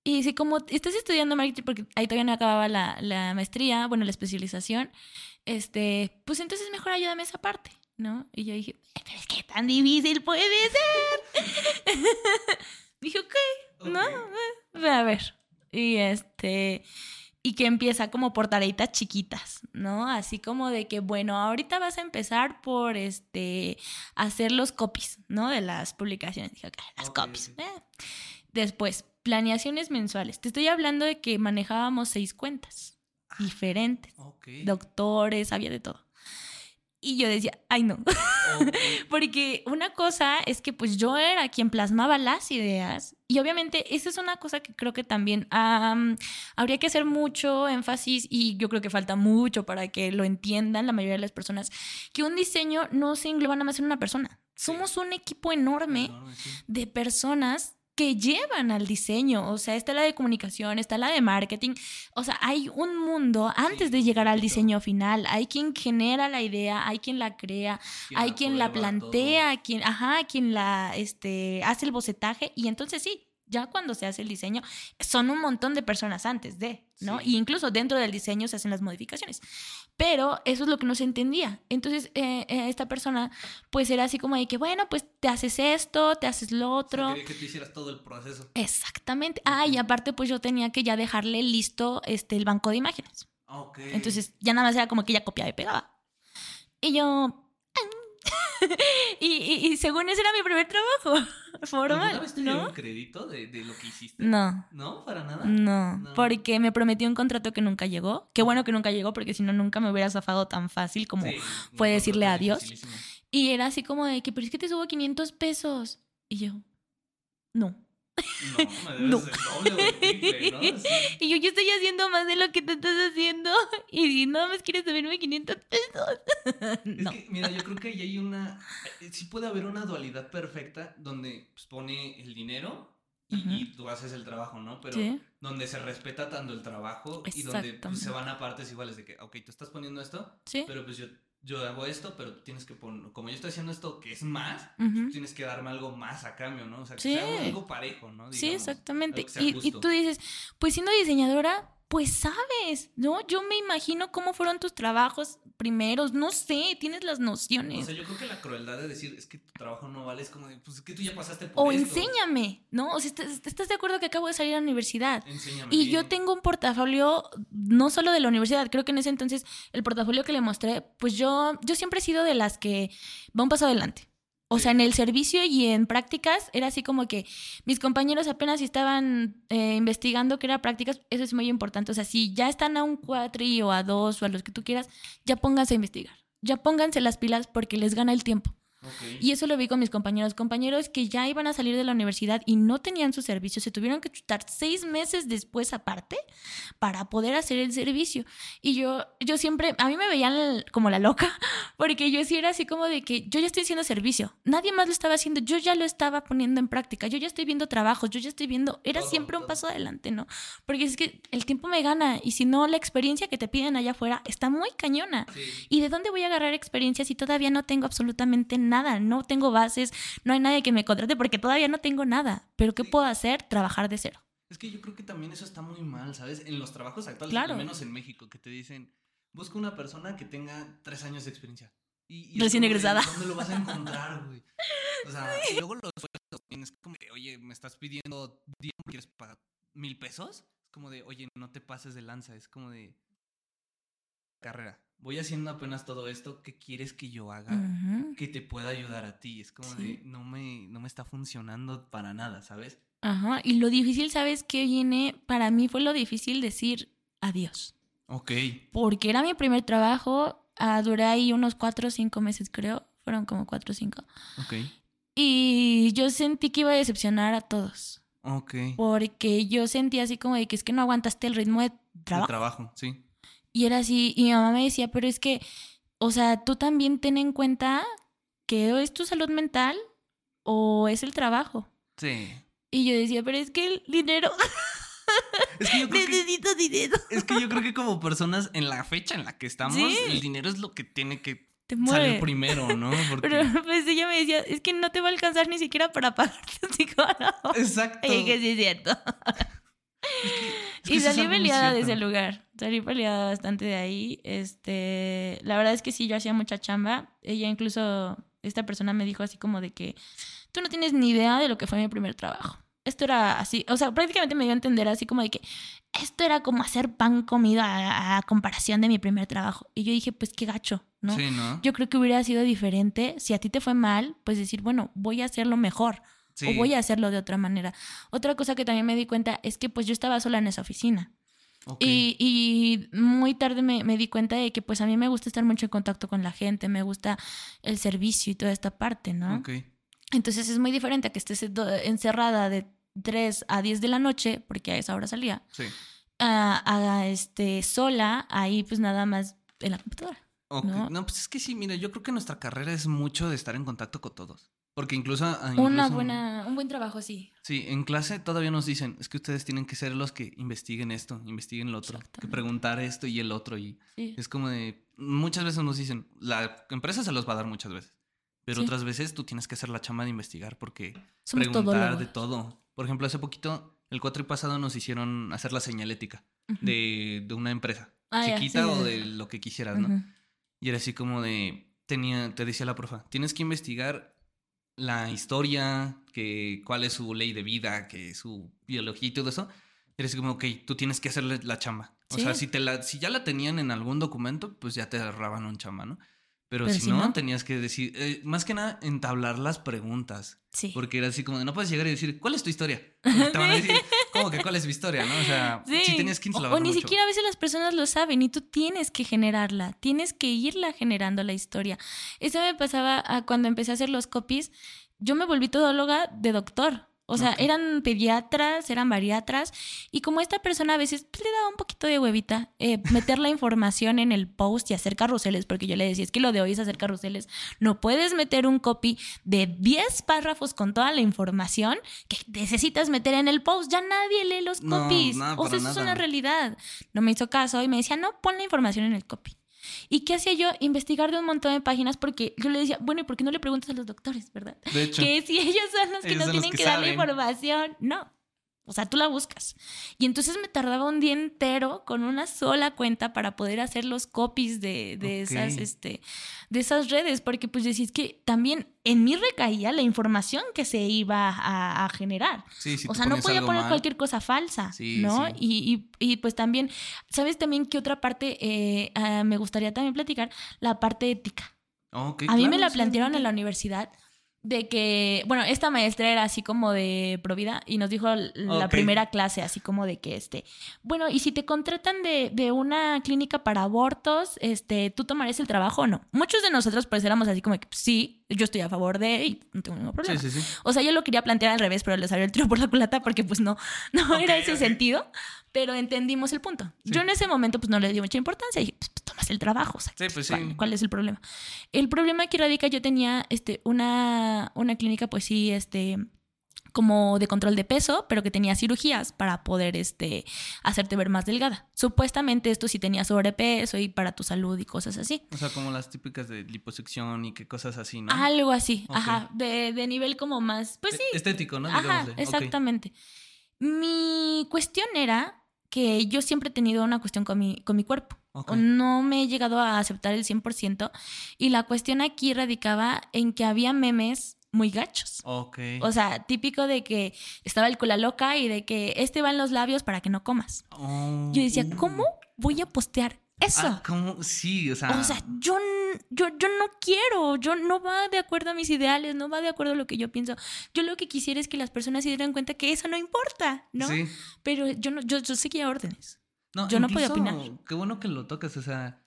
Y si como estás estudiando marketing, porque ahí todavía no acababa la, la maestría, bueno, la especialización, este, pues entonces mejor ayúdame esa parte, ¿no? Y yo dije, "Eh, pero es que tan difícil puede ser. dije, ok, no, ok. eh, a ver. Y este, y que empieza como por tareitas chiquitas, ¿no? Así como de que, bueno, ahorita vas a empezar por este, hacer los copies, ¿no? De las publicaciones. Dije, ok, las copies. eh. Después, planeaciones mensuales. Te estoy hablando de que manejábamos seis cuentas diferentes. Ok. Doctores, había de todo. Y yo decía, ay no, porque una cosa es que pues yo era quien plasmaba las ideas y obviamente esa es una cosa que creo que también am, habría que hacer mucho énfasis y yo creo que falta mucho para que lo entiendan la mayoría de las personas, que un diseño no se engloba nada más en una persona. Somos un equipo enorme Enorme, sí. de personas que llevan al diseño. O sea, está la de comunicación, está la de marketing. O sea, hay un mundo antes de llegar al diseño final. Hay quien genera la idea, hay quien la crea, hay la quien la plantea, quien, ajá, quien la este, hace el bocetaje. Y entonces sí, ya cuando se hace el diseño, son un montón de personas antes de, ¿no? Sí. Y incluso dentro del diseño se hacen las modificaciones. Pero eso es lo que no se entendía. Entonces, eh, eh, esta persona, pues era así como de que, bueno, pues te haces esto, te haces lo. O otro. sea, quería que tú hicieras todo el proceso. Exactamente. Ah, y aparte, pues yo tenía que ya dejarle listo este, el banco de imágenes. Ok. Entonces, ya nada más era como que ella copiaba y pegaba. Y yo, y, y, y según ese era mi primer trabajo formal, ¿Alguna vez te ¿no? crédito de, de lo que hiciste? No. ¿No? ¿Para nada? No, No. porque me prometió un contrato que nunca llegó. Qué bueno que nunca llegó, porque si no, nunca me hubiera zafado tan fácil como Sí, fue un decirle adiós. Y era así como de que, pero es que te subo 500 pesos. Y yo, no. No, No. doble triple, ¿no? Sí. Y yo, yo estoy haciendo más de lo que te estás haciendo. Y nada más quieres subirme 500 pesos. Es no. que, mira, yo creo que ahí hay una. eh, Sí puede haber una dualidad perfecta donde pues, pone el dinero y, tú haces el trabajo, ¿no? Pero Sí. donde se respeta tanto el trabajo y donde pues, se van a partes iguales de que, ok, tú estás poniendo esto, Sí. pero pues yo, yo hago esto, pero tú tienes que poner. Como yo estoy haciendo esto que es más, tienes que darme algo más a cambio, ¿no? O sea, que Sí. sea algo parejo, ¿no? Sí, exactamente. Y, tú dices, pues siendo diseñadora, pues sabes, ¿no? Yo me imagino cómo fueron tus trabajos primeros, no sé, tienes las O nociones. sea, yo creo que la crueldad de decir es que tu trabajo no vale es como de, pues es que tú ya pasaste por O esto. enséñame, ¿no? O sea, ¿estás, de acuerdo que acabo de salir a la universidad? Enséñame. Y yo tengo un portafolio no solo de la universidad, creo que en ese entonces el portafolio que le mostré, pues yo, yo siempre he sido de las que va un paso adelante. O sea, en el servicio y en prácticas era así como que mis compañeros apenas estaban eh, investigando que era prácticas, eso es muy importante. O sea, si ya están a un cuatri o a dos o a los que tú quieras, ya pónganse a investigar. Ya pónganse las pilas porque les gana el tiempo. Y eso lo vi con mis compañeros. Compañeros que ya iban a salir de la universidad y no tenían su servicio, se tuvieron que chutar seis meses después aparte para poder hacer el servicio. Y yo, yo siempre, a mí me veían como la loca, porque yo sí era así como de que yo ya estoy haciendo servicio. Nadie más lo estaba haciendo, yo ya lo estaba poniendo en práctica, yo ya estoy viendo trabajos, yo ya estoy viendo, era siempre un paso adelante, ¿no? Porque es que el tiempo me gana y si no, la experiencia que te piden allá afuera está muy cañona. Sí. ¿Y de dónde voy a agarrar experiencia si todavía no tengo absolutamente nada? No tengo bases, no hay nadie que me contrate porque todavía no tengo nada. ¿Pero qué puedo hacer? Trabajar de cero. Es que yo creo que también eso está muy mal, ¿sabes? En los trabajos actuales, Claro. al menos en México, que te dicen, busca una persona que tenga tres años de experiencia. Y, y Recién egresada. ¿Dónde lo vas a encontrar, güey? O sea, y luego los sueldos también es como de, oye, me estás pidiendo 10, ¿quieres pagar mil pesos? Es como de, oye, no te pases de lanza. Es como de, carrera, voy haciendo apenas todo esto, ¿qué quieres que yo haga? Que te pueda ayudar a ti. Es como Sí. de, no me, no me está funcionando para nada, ¿sabes? Ajá. Y lo difícil, ¿sabes qué viene? Para mí fue lo difícil decir adiós. Ok. Porque era mi primer trabajo. ah, duré ahí unos cuatro o cinco meses, creo. Fueron como cuatro o cinco. Ok. Y yo sentí que iba a decepcionar a todos. Ok. Porque yo sentí así como de que es que no aguantaste el ritmo de De trabajo. trabajo, sí. Y era así, y mi mamá me decía, pero es que, o sea, tú también ten en cuenta que o es tu salud mental o es el trabajo. Sí. Y yo decía, pero es que el dinero, Es que yo creo que, necesito dinero. es que, yo creo que como personas en la fecha en la que estamos, Sí. el dinero es lo que tiene que Te salir primero, ¿no? Porque... Pero pues ella me decía, es que no te va a alcanzar ni siquiera para pagarte un psicólogo. Exacto. Y dije, sí, es cierto. Es que y salí peleada de ese lugar. Salí peleada bastante de ahí. Este, la verdad es que sí, yo hacía mucha chamba. Ella incluso, esta persona me dijo así como de que tú no tienes ni idea de lo que fue mi primer trabajo. Esto era así, o sea, prácticamente me dio a entender así como de que esto era como hacer pan comida a, a comparación de mi primer trabajo. Y yo dije, pues qué gacho, ¿no? Sí, ¿no? Yo creo que hubiera sido diferente si a ti te fue mal, pues decir, bueno, voy a hacerlo mejor Sí. o voy a hacerlo de otra manera. Otra cosa que también me di cuenta es que pues yo estaba sola en esa oficina. Y, y muy tarde me, me di cuenta de que pues a mí me gusta estar mucho en contacto con la gente, me gusta el servicio y toda esta parte, ¿no? Ok. Entonces es muy diferente a que estés encerrada de 3 a 10 de la noche, porque a esa hora salía, Sí. a, a, este, sola, ahí pues nada más en la computadora. Ok. ¿No? No. pues es que sí, mira, yo creo que nuestra carrera es mucho de estar en contacto con todos. Porque incluso... ah, Una incluso- buena, un buen trabajo, sí. Sí, en clase todavía nos dicen, es que ustedes tienen que ser los que investiguen esto, investiguen lo otro, que preguntar esto y el otro. Y sí. es como de, muchas veces nos dicen, la empresa se los va a dar muchas veces, pero Sí. otras veces tú tienes que hacer la chamba de investigar porque Somos preguntar de todo. Por ejemplo, hace poquito, el cuatri pasado nos hicieron hacer la señalética Ujú. de, de una empresa, Ah, chiquita sí, o de lo que quisieras, ¿no? Ujú. Y era así como de, tenía, te decía la profa, tienes que investigar la historia, que, cuál es su ley de vida, que su biología y todo eso. Así como, ok, tú tienes que hacerle la chamba. O Sí. sea, si, te la, si ya la tenían en algún documento, pues ya te agarraban un chamba, ¿no? Pero, Pero si, si no, no- tenías que decir, eh, más que nada, entablar las preguntas. Sí. Porque era así como de, no puedes llegar y decir, ¿cuál es tu historia? Porque te van a decir, ¿cómo que cuál es mi historia? ¿no? O sea, sí, tenías que o, enclavar o ni mucho. siquiera a veces las personas lo saben y tú tienes que generarla, tienes que irla generando la historia. Eso me pasaba a cuando empecé a hacer los copies. Yo me volví todóloga de doctor. O sea, eran pediatras, eran bariatras, y como esta persona a veces pues, le daba un poquito de huevita eh, meter la información en el post y hacer carruseles, porque yo le decía, es que lo de hoy es hacer carruseles, no puedes meter un copy de 10 párrafos con toda la información que necesitas meter en el post, ya nadie lee los No, copies. o sea, eso es una realidad. No me hizo caso y me decía, no, pon la información en el copy. ¿Y qué hacía yo? Investigar de un montón de páginas porque yo le decía, bueno, ¿y por qué no le preguntas a los doctores, verdad? De hecho, Que si ellos son los que Ellos nos tienen que que, dar la información. No. O sea, tú la buscas. Y entonces me tardaba un día entero con una sola cuenta para poder hacer los copies de, de esas, este, de esas redes, porque pues decís que también en mí recaía la información que se iba a, a generar. sí, si o sea, no podía poner mal, cualquier cosa falsa, Sí, ¿no? sí. Y, y- y, pues también, ¿sabes también qué otra parte eh, ah, me gustaría también platicar? La parte ética. A mí me la plantearon en la universidad de que, bueno, esta maestra era así como de Provida y nos dijo la primera clase así como de que este, bueno, y si te contratan de, de una clínica para abortos, este, ¿tú tomarías el trabajo o no? Muchos de nosotros pues éramos así como que pues, sí, yo estoy a favor de y no tengo ningún problema. Sí, sí, sí. O sea, yo lo quería plantear al revés, pero le salió el tiro por la culata porque pues no, no era ese sentido, pero entendimos el punto. Yo en ese momento pues no le di mucha importancia y dije, pues, el trabajo, o sea, Sí, pues sí. ¿cuál, cuál es el problema? El problema aquí radica, yo tenía este, una, una clínica pues sí, este como de control de peso, pero que tenía cirugías para poder este, hacerte ver más delgada. Supuestamente esto sí tenía sobrepeso y para tu salud y cosas así. O sea, como las típicas de liposección y que cosas así, ¿no? Algo así, ajá, de, de nivel como más, pues sí, Estético, ¿no? Ajá, exactamente. Mi cuestión era que yo siempre he tenido una cuestión con mi, con mi cuerpo. Ok. O No me he llegado a aceptar el 100%. Y la cuestión aquí radicaba en que había memes muy gachos. Ok. O sea, típico de que estaba el cola loca y de que este va en los labios para que no comas. Oh, Yo decía, uh. ¿cómo voy a postear eso? Ah, ¿cómo? Sí, o sea. O sea, yo, yo, yo no quiero, yo no va de acuerdo a mis ideales, no va de acuerdo a lo que yo pienso. Yo lo que quisiera es que las personas se dieran cuenta que eso no importa, ¿no? Sí. Pero yo no, yo, yo seguía órdenes. No, Yo no podía opinar. Qué bueno que lo tocas, o sea,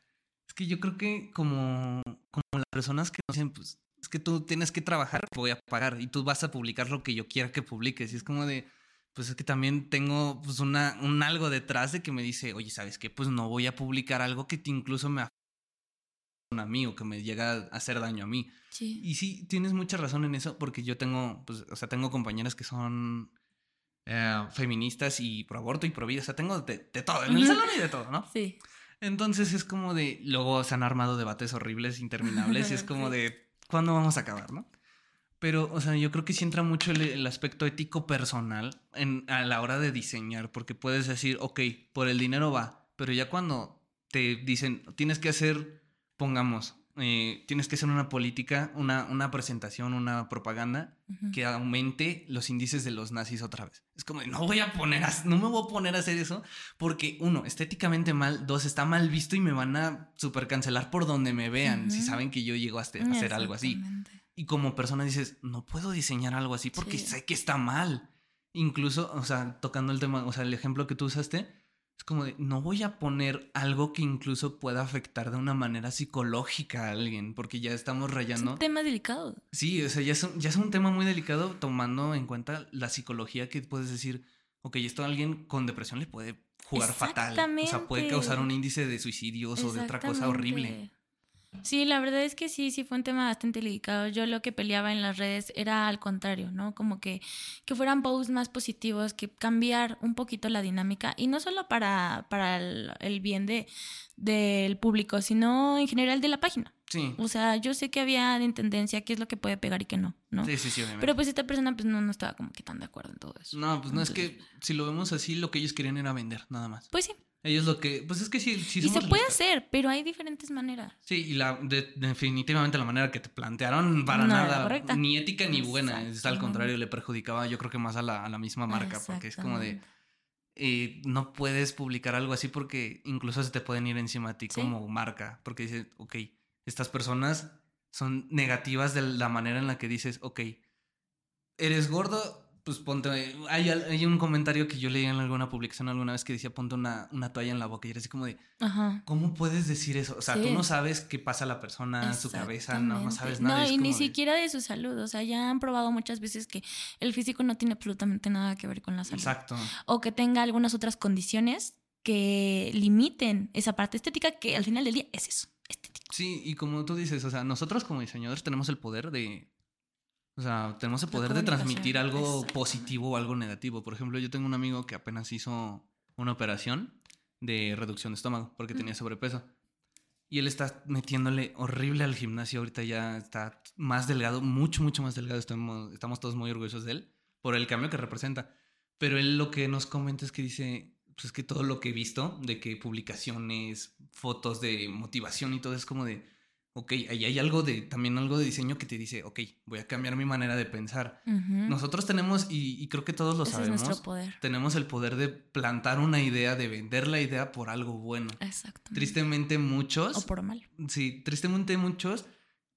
es que yo creo que como, como las personas que dicen, pues, es que tú tienes que trabajar, te voy a pagar y tú vas a publicar lo que yo quiera que publiques. Y es como de, pues es que también tengo pues una, un algo detrás de que me dice, oye, ¿sabes qué? Pues no voy a publicar algo que te incluso me afecta a mí o que me llega a hacer daño a mí. Sí. Y sí, tienes mucha razón en eso, porque yo tengo, pues, o sea, tengo compañeras que son eh, feministas y pro aborto y pro vida, o sea, tengo de, de todo, en el salón y de todo, ¿no? Sí. Entonces es como de, luego se han armado debates horribles, interminables, y es como de, ¿cuándo vamos a acabar, no? Pero, o sea, yo creo que sí entra mucho el, el aspecto ético personal en, a la hora de diseñar, porque puedes decir, ok, por el dinero va, pero ya cuando te dicen, tienes que hacer, pongamos, eh, tienes que hacer una política, una, una presentación, una propaganda que aumente los índices de los nazis otra vez. Es como, no voy a poner, a, no me voy a poner a hacer eso porque, uno, estéticamente mal, dos, está mal visto y me van a super cancelar por donde me vean si saben que yo llego a, a hacer algo así. Y como persona dices, no puedo diseñar algo así porque Sí. sé que está mal. Incluso, o sea, tocando el tema, o sea, el ejemplo que tú usaste, es como de, no voy a poner algo que incluso pueda afectar de una manera psicológica a alguien, porque ya estamos Es rayando. un tema delicado. Sí, o sea, ya es, un, ya es un tema muy delicado tomando en cuenta la psicología que puedes decir, ok, esto a alguien con depresión le puede jugar fatal. O sea, puede causar un índice de suicidios o de otra cosa horrible. Sí, la verdad es que sí, sí fue un tema bastante delicado. Yo lo que peleaba en las redes era al contrario, ¿no? Como que, que fueran posts más positivos, que cambiar un poquito la dinámica y no solo para, para el, el bien de, del público, sino en general de la página. Sí, O sea, yo sé que había en tendencia qué es lo que puede pegar y qué no, ¿no? sí, sí, sí, obviamente. Pero pues esta persona pues no, no estaba como que tan de acuerdo en todo eso. no, pues no es que si lo vemos así, lo que ellos querían era vender, nada más. Pues sí, Ellos lo que, pues es que sí, sí y se puede hacer, pero hay diferentes maneras. Sí, y la, de- definitivamente la manera que te plantearon para No nada, ni ética ni buena, es al contrario, le perjudicaba yo creo que más a la, a la misma marca, porque es como de, eh, no puedes publicar algo así porque incluso se te pueden ir encima a ti Sí. como marca, porque dices, ok, estas personas son negativas de la manera en la que dices, ok, eres gordo, pues ponte. Hay, hay, un comentario que yo leí en alguna publicación alguna vez que decía ponte una, una toalla en la boca y era así como de. Ajá. ¿Cómo puedes decir eso? O sea, tú no sabes qué pasa a la persona, su cabeza, no, no sabes nada. No, y ni siquiera de su salud. O sea, ya han probado muchas veces que el físico no tiene absolutamente nada que ver con la salud. Exacto. O que tenga algunas otras condiciones que limiten esa parte estética que al final del día es eso, estético. Sí, y como tú dices, o sea, nosotros como diseñadores tenemos el poder de o sea, tenemos el poder de transmitir algo positivo o algo negativo. Por ejemplo, yo tengo un amigo que apenas hizo una operación de reducción de estómago porque tenía sobrepeso. Y él está metiéndole horrible al gimnasio. Ahorita ya está más delgado, mucho, mucho más delgado. Estamos, estamos todos muy orgullosos de él por el cambio que representa. Pero él lo que nos comenta es que dice, pues es que todo lo que he visto, de que publicaciones, fotos de motivación y todo es como de, ok, ahí hay algo de, también algo de diseño que te dice, ok, voy a cambiar mi manera de pensar. Nosotros tenemos, y, creo que todos lo sabemos, tenemos el poder de plantar una idea, de vender la idea por algo bueno. Exacto. Tristemente muchos. O por mal. Sí, tristemente muchos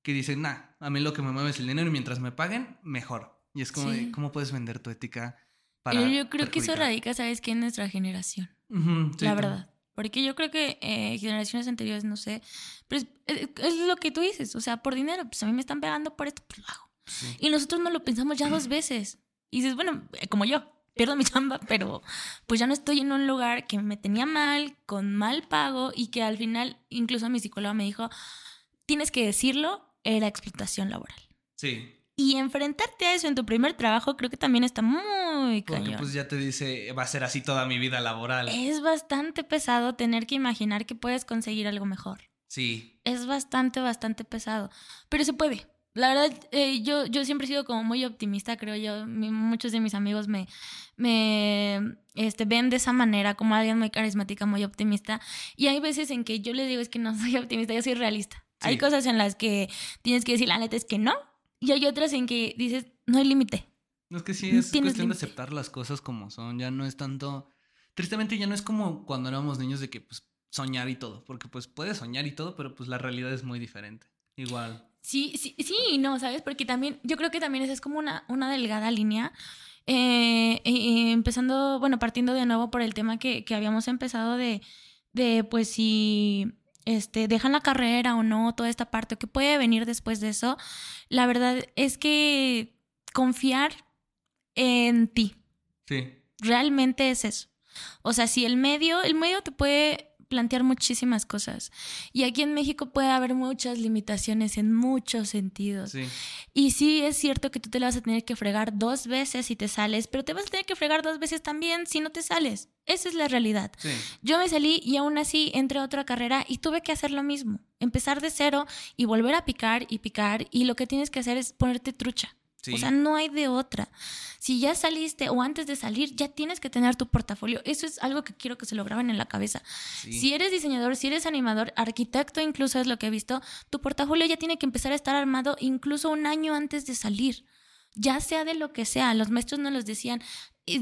que dicen, nah, a mí lo que me mueve es el dinero y mientras me paguen, mejor. Y es como, ¿cómo puedes vender tu ética? Para yo creo que eso radica, ¿sabes qué? En nuestra generación. la verdad. Porque yo creo que eh, generaciones anteriores, no sé, pero es, lo que tú dices, o sea, por dinero, pues a mí me están pegando por esto, pues lo hago. Y nosotros no lo pensamos ya dos veces. Y dices, bueno, eh, como yo, pierdo mi chamba, pero pues ya no estoy en un lugar que me tenía mal, con mal pago y que al final, incluso mi psicóloga me dijo, tienes que decirlo, era explotación laboral. Sí. Y enfrentarte a eso en tu primer trabajo creo que también está muy Porque pues ya te dice, va a ser así toda mi vida laboral. Es bastante pesado tener que imaginar que puedes conseguir algo mejor. Sí. Es bastante, bastante pesado. Pero se puede. La verdad, eh, yo, yo siempre he sido como muy optimista, creo yo. muchos de mis amigos me, me este, ven de esa manera, como alguien muy carismática, muy optimista. Y hay veces en que yo les digo, es que no soy optimista, yo soy realista. Hay cosas en las que tienes que decir, la neta es que no, y hay otras en que dices, no hay límite. No es que sí, es cuestión de aceptar las cosas como son. Ya no es tanto. Tristemente ya no es como cuando éramos niños de que pues soñar y todo. Porque pues puedes soñar y todo, pero pues la realidad es muy diferente. Igual. Sí, sí, sí, no, ¿sabes? Porque también, yo creo que también esa es como una, una delgada línea. Eh, empezando, bueno, partiendo de nuevo por el tema que, que habíamos empezado de, de, pues, si este, dejan la carrera o no, toda esta parte, qué puede venir después de eso, la verdad es que confiar en ti. Sí. Realmente es eso. O sea, si el medio, el medio te puede plantear muchísimas cosas. Y aquí en México puede haber muchas limitaciones en muchos sentidos. Y sí es cierto que tú te la vas a tener que fregar dos veces si te sales, pero te vas a tener que fregar dos veces también si no te sales. Esa es la realidad. Yo me salí y aún así entré a otra carrera y tuve que hacer lo mismo. Empezar de cero y volver a picar y picar y lo que tienes que hacer es ponerte trucha. O sea, no hay de otra. Si ya saliste o antes de salir, ya tienes que tener tu portafolio. Eso es algo que quiero que se lo graben en la cabeza. Si eres diseñador, si eres animador, arquitecto, incluso es lo que he visto, tu portafolio ya tiene que empezar a estar armado incluso un año antes de salir ya sea de lo que sea. Los maestros nos los decían,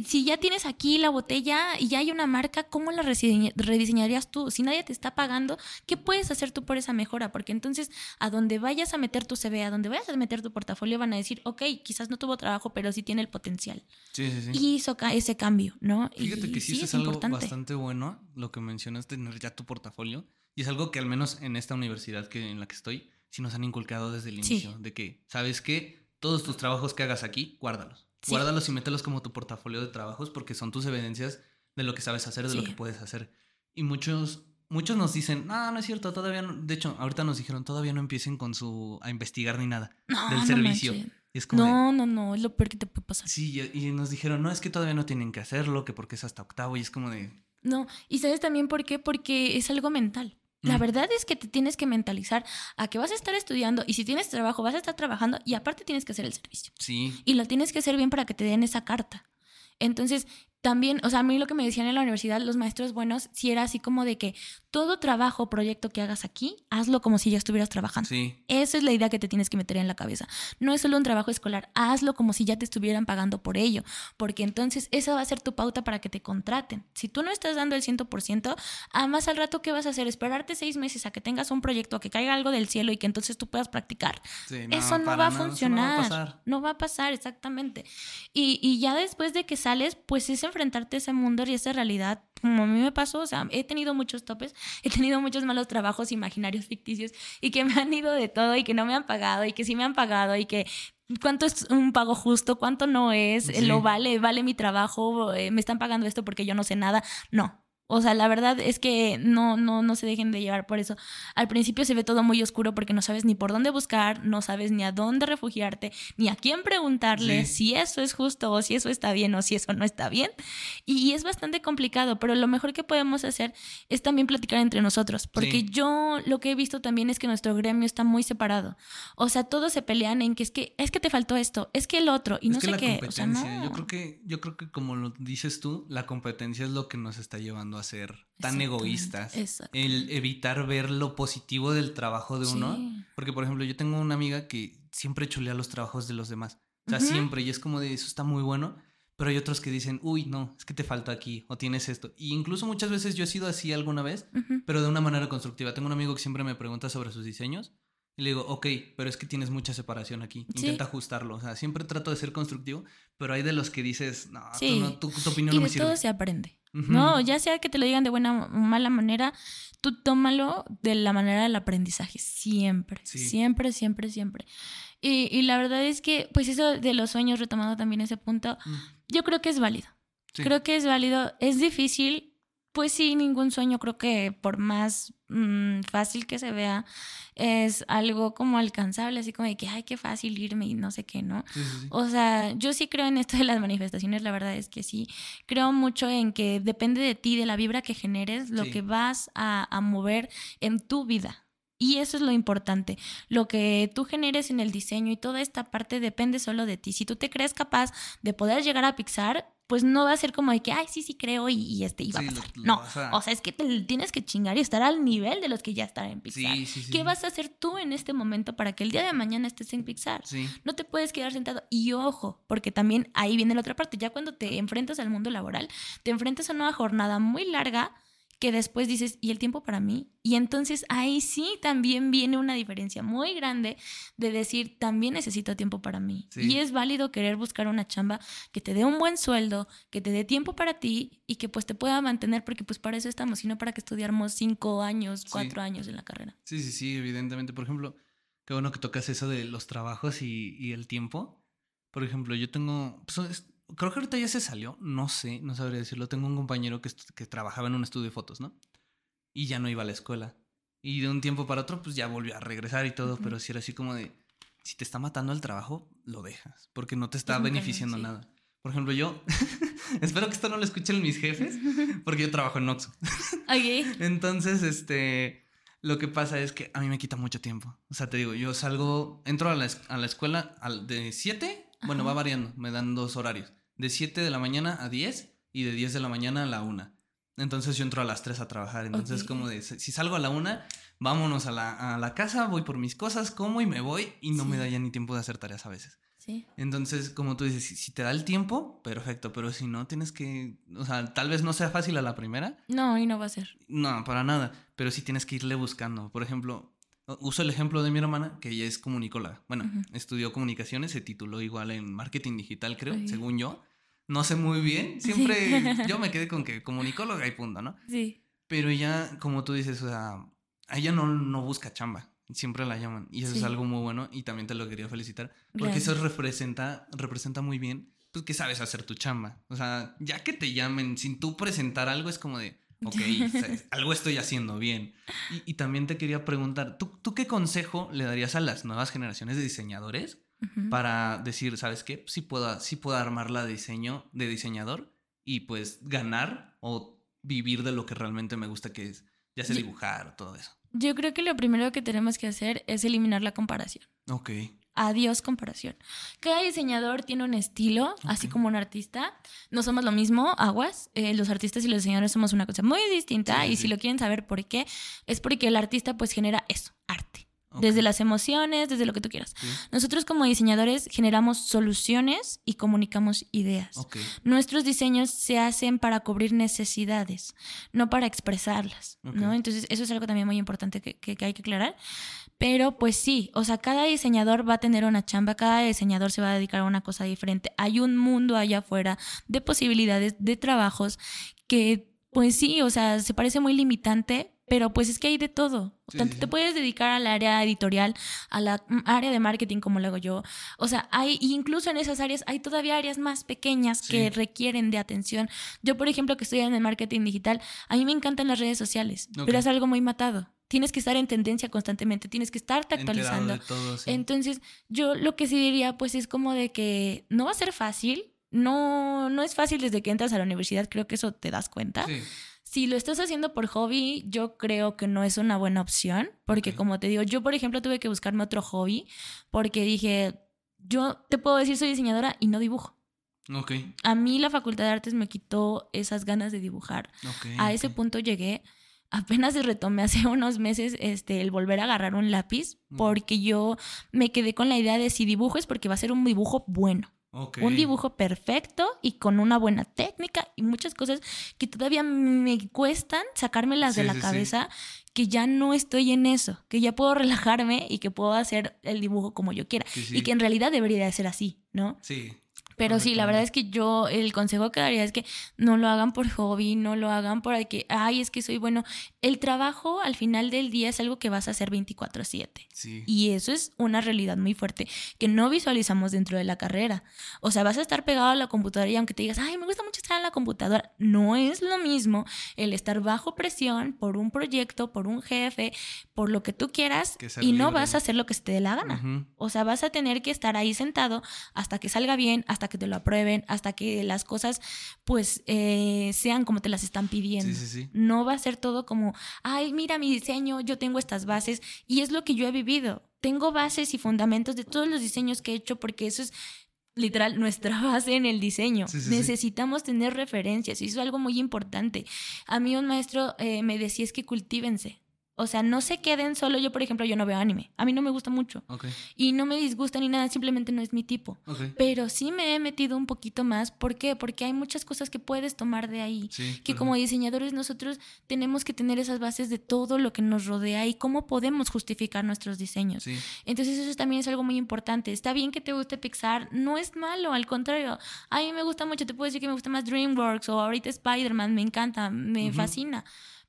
si ya tienes aquí la botella y ya hay una marca, ¿cómo la rediseñarías tú? Si nadie te está pagando, ¿qué puedes hacer tú por esa mejora? Porque entonces a donde vayas a meter tu CV, a donde vayas a meter tu portafolio, van a decir, ok, quizás no tuvo trabajo, pero sí tiene el potencial. Sí, sí, sí. Y hizo ese cambio, ¿no? Fíjate que sí, es, algo bastante bueno lo que mencionas, tener ya tu portafolio. Y es algo que al menos en esta universidad que, en la que estoy, sí nos han inculcado desde el inicio, de que, ¿sabes qué? Todos tus trabajos que hagas aquí, guárdalos Guárdalos y mételos como tu portafolio de trabajos porque son tus evidencias de lo que sabes hacer, de lo que puedes hacer. Y muchos, muchos nos dicen, no, no es cierto, todavía no. De hecho, ahorita nos dijeron, todavía no empiecen con su, a investigar ni nada del servicio. no, no, no, es lo peor que te puede pasar. Sí, y nos dijeron, no, es que todavía no tienen que hacerlo, que porque es hasta octavo, y es como de... No, y sabes también por qué, porque es algo mental. La verdad es que te tienes que mentalizar a que vas a estar estudiando y si tienes trabajo vas a estar trabajando y aparte tienes que hacer el servicio. Sí. Y lo tienes que hacer bien para que te den esa carta. Entonces, también, o sea, a mí lo que me decían en la universidad, los maestros buenos, si era así como de que todo trabajo o proyecto que hagas aquí, hazlo como si ya estuvieras trabajando. Sí. Esa es la idea que te tienes que meter en la cabeza. No es solo un trabajo escolar, hazlo como si ya te estuvieran pagando por ello, porque entonces esa va a ser tu pauta para que te contraten. Si tú no estás dando el 100%, además al rato, ¿qué vas a hacer? Esperarte seis meses a que tengas un proyecto, a que caiga algo del cielo y que entonces tú puedas practicar. Sí, eso no va a nada, funcionar. No va a pasar. No va a pasar, exactamente. Y, y ya después de que sales, pues es enfrentarte a ese mundo y a esa realidad, como a mí me pasó, o sea, he tenido muchos topes, he tenido muchos malos trabajos imaginarios ficticios y que me han ido de todo y que no me han pagado y que sí me han pagado y que cuánto es un pago justo, cuánto no es, Sí. lo vale, vale mi trabajo, eh, me están pagando esto porque yo no sé nada. No. O sea, la verdad es que no, no, no se dejen de llevar por eso. Al principio se ve todo muy oscuro porque no sabes ni por dónde buscar, no sabes ni a dónde refugiarte, ni a quién preguntarle Sí. si eso es justo o si eso está bien o si eso no está bien. Y es bastante complicado, pero lo mejor que podemos hacer es también platicar entre nosotros, porque Sí. yo lo que he visto también es que nuestro gremio está muy separado. O sea, todos se pelean en que es que es que te faltó esto, es que el otro y es no que sé la qué, o sea, no. yo creo que, yo creo que como lo dices tú, la competencia es lo que nos está llevando a ser tan egoístas. El evitar ver lo positivo del trabajo de uno. Sí. Porque, por ejemplo, yo tengo una amiga que siempre chulea los trabajos de los demás. O sea, Ujú. siempre. Y es como de eso está muy bueno. Pero hay otros que dicen, uy, no, es que te falta aquí o tienes esto. Y incluso muchas veces yo he sido así alguna vez, Ujú. pero de una manera constructiva. Tengo un amigo que siempre me pregunta sobre sus diseños. Y le digo, ok, pero es que tienes mucha separación aquí. Sí. Intenta ajustarlo. O sea, siempre trato de ser constructivo, pero hay de los que dices, no, tú Sí. no, tu, tu opinión Y no me de sirve. todo se aprende. No, ya sea que te lo digan de buena o mala manera, tú tómalo de la manera del aprendizaje, siempre, Sí. siempre, siempre, siempre. Y, y la verdad es que, pues eso de los sueños, retomando también ese punto, yo creo que es válido. sí. Creo que es válido. Es difícil, pues sí, ningún sueño creo que por más mm, fácil que se vea, es algo como alcanzable, así como de que, ay, qué fácil irme y no sé qué, ¿no? Sí, sí, sí. O sea, yo sí creo en esto de las manifestaciones, la verdad es que sí. Creo mucho en que depende de ti, de la vibra que generes, lo Sí. que vas a, a mover en tu vida. Y eso es lo importante. Lo que tú generes en el diseño y toda esta parte depende solo de ti. Si tú te crees capaz de poder llegar a Pixar, pues no va a ser como de que, ay, sí, sí creo y, y este iba Sí, a pasar. lo no, a- o sea, es que te tienes que chingar y estar al nivel de los que ya están en Pixar. Sí, sí, sí. ¿Qué vas a hacer tú en este momento para que el día de mañana estés en Pixar? Sí. No te puedes quedar sentado. Y ojo, porque también ahí viene la otra parte. Ya cuando te enfrentas al mundo laboral, te enfrentas a una jornada muy larga que después dices, ¿y el tiempo para mí? Y entonces ahí sí también viene una diferencia muy grande de decir, también necesito tiempo para mí. Sí. Y es válido querer buscar una chamba que te dé un buen sueldo, que te dé tiempo para ti y que pues te pueda mantener, porque pues para eso estamos, y no para que estudiáramos cinco años, Sí. cuatro años en la carrera. Sí, sí, sí, evidentemente. Por ejemplo, qué bueno que tocas eso de los trabajos y, y el tiempo. Por ejemplo, yo tengo, pues, es- creo que ahorita ya se salió, no sé, no sabría decirlo. Tengo un compañero que, que trabajaba en un estudio de fotos, ¿no? Y ya no iba a la escuela. Y de un tiempo para otro, pues ya volvió a regresar y todo, pero sí era así como de, si te está matando el trabajo, lo dejas, porque no te está Es beneficiando sí. nada. Por ejemplo, yo, espero que esto no lo escuchen mis jefes, porque yo trabajo en Oxxo. Ok. Entonces, este, lo que pasa es que a mí me quita mucho tiempo. O sea, te digo, yo salgo, entro a la, a la escuela al- de 7, bueno, Ajá. va variando, me dan dos horarios. De 7 de la mañana a 10 y de 10 de la mañana a la 1. Entonces yo entro a las 3 a trabajar. Entonces, como de, si salgo a la 1, vámonos a la, a la casa, voy por mis cosas, como y me voy y no me da ya ni tiempo de hacer tareas a veces. Sí. Entonces, como tú dices, si, si te da el tiempo, perfecto, pero si no, tienes que, o sea, tal vez no sea fácil a la primera, No, y no va a ser. no, para nada. Pero sí tienes que irle buscando. Por ejemplo, uso el ejemplo de mi hermana, que ella es comunicóloga. Bueno, Ujú. estudió comunicaciones, se tituló igual en marketing digital, creo, según yo. No sé muy bien. Siempre yo me quedé con que comunicóloga y punto, ¿no? Sí. Pero ella, como tú dices, o sea, ella no, no busca chamba. Siempre la llaman. Y eso es algo muy bueno. Y también te lo quería felicitar. Porque eso representa, representa muy bien, pues que sabes hacer tu chamba. O sea, ya que te llamen sin tú presentar algo, es como de, ok, algo estoy haciendo bien. Y, y también te quería preguntar, ¿tú, ¿tú qué consejo le darías a las nuevas generaciones de diseñadores para decir, ¿sabes qué? Sí puedo, sí puedo armarla de diseño, de diseñador y pues ganar o vivir de lo que realmente me gusta, que es ya sea dibujar o todo eso. Yo creo que lo primero que tenemos que hacer es eliminar la comparación. Ok. Adiós comparación. Cada diseñador tiene un estilo, así como un artista. No somos lo mismo, aguas. Eh, los artistas y los diseñadores somos una cosa muy distinta. Sí, y sí. si lo quieren saber por qué, es porque el artista pues genera eso, arte. Desde las emociones, desde lo que tú quieras. Sí. Nosotros como diseñadores generamos soluciones y comunicamos ideas. Nuestros diseños se hacen para cubrir necesidades, no para expresarlas, ¿no? Entonces, eso es algo también muy importante que, que- que hay que aclarar. Pero pues sí, o sea, cada diseñador va a tener una chamba, cada diseñador se va a dedicar a una cosa diferente. Hay un mundo allá afuera de posibilidades, de trabajos que pues sí, o sea, se parece muy limitante, pero pues es que hay de todo. Sí, Tanto sí, te puedes dedicar al área editorial, a la mm, área de marketing como lo hago yo. O sea, hay incluso en esas áreas hay todavía áreas más pequeñas que requieren de atención. Yo, por ejemplo, que estoy en el marketing digital, a mí me encantan las redes sociales, pero es algo muy matado. Tienes que estar en tendencia constantemente, tienes que estarte actualizando. de todo, sí. Entonces, yo lo que sí diría, pues es como de que no va a ser fácil. No, no es fácil desde que entras a la universidad, creo que eso te das cuenta. Sí. Si lo estás haciendo por hobby, yo creo que no es una buena opción, porque como te digo, yo por ejemplo tuve que buscarme otro hobby, porque dije, yo te puedo decir soy diseñadora y no dibujo. Ok. A mí la Facultad de Artes me quitó esas ganas de dibujar. Ok. A ese punto llegué. Apenas retomé hace unos meses este, el volver a agarrar un lápiz, porque yo me quedé con la idea de si dibujo es porque va a ser un dibujo bueno. Un dibujo perfecto y con una buena técnica y muchas cosas que todavía me cuestan sacármelas de la sí, sí. cabeza, que ya no estoy en eso, que ya puedo relajarme y que puedo hacer el dibujo como yo quiera. Y que en realidad debería de ser así, ¿no? Sí. Pero sí, la verdad es que yo, el consejo que daría es que no lo hagan por hobby, no lo hagan por que, ay, es que soy bueno. El trabajo al final del día es algo que vas a hacer 24/7. Sí. Y eso es una realidad muy fuerte que no visualizamos dentro de la carrera. O sea, vas a estar pegado a la computadora y aunque te digas, ay, me gusta mucho estar en la computadora, no es lo mismo el estar bajo presión por un proyecto, por un jefe, por lo que tú quieras Que y no libre. vas a hacer lo que se te dé la gana. O sea, vas a tener que estar ahí sentado hasta que salga bien, hasta que te lo aprueben, hasta que las cosas pues eh, sean como te las están pidiendo. Sí, sí, sí. No va a ser todo como, ay, mira mi diseño, yo tengo estas bases y es lo que yo he vivido. Tengo bases y fundamentos de todos los diseños que he hecho porque eso es literal nuestra base en el diseño. Sí, sí, sí. Necesitamos tener referencias y eso es algo muy importante. A mí un maestro eh, me decía es que cultívense. O sea, no se queden solo. Yo, por ejemplo, yo no veo anime. A mí no me gusta mucho. Y no me disgusta ni nada, simplemente no es mi tipo. Pero sí me he metido un poquito más. ¿Por qué? Porque hay muchas cosas que puedes tomar de ahí. Sí. Que como diseñadores nosotros tenemos que tener esas bases de todo lo que nos rodea y cómo podemos justificar nuestros diseños. Sí. Entonces eso también es algo muy importante. Está bien que te guste Pixar, no es malo, al contrario. A mí me gusta mucho, te puedo decir que me gusta más DreamWorks o ahorita Spider-Man, me encanta, me fascina.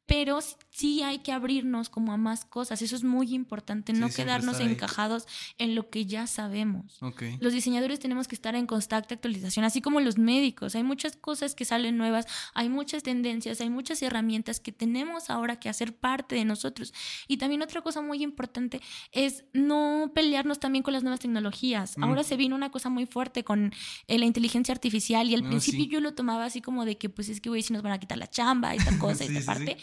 Pero sí hay que abrirnos como a más cosas. Eso es muy importante, Sí, no quedarnos encajados en lo que ya sabemos. Ok. Los diseñadores tenemos que estar en constante actualización, así como los médicos. Hay muchas cosas que salen nuevas, hay muchas tendencias, hay muchas herramientas que tenemos ahora que hacer parte de nosotros. Y también otra cosa muy importante es no pelearnos también con las nuevas tecnologías. Mm. Ahora se vino una cosa muy fuerte con eh, la inteligencia artificial y al Ah, principio sí. yo lo tomaba así como de que pues es que güey, si nos van a quitar la chamba, esta cosa, Sí, esta parte.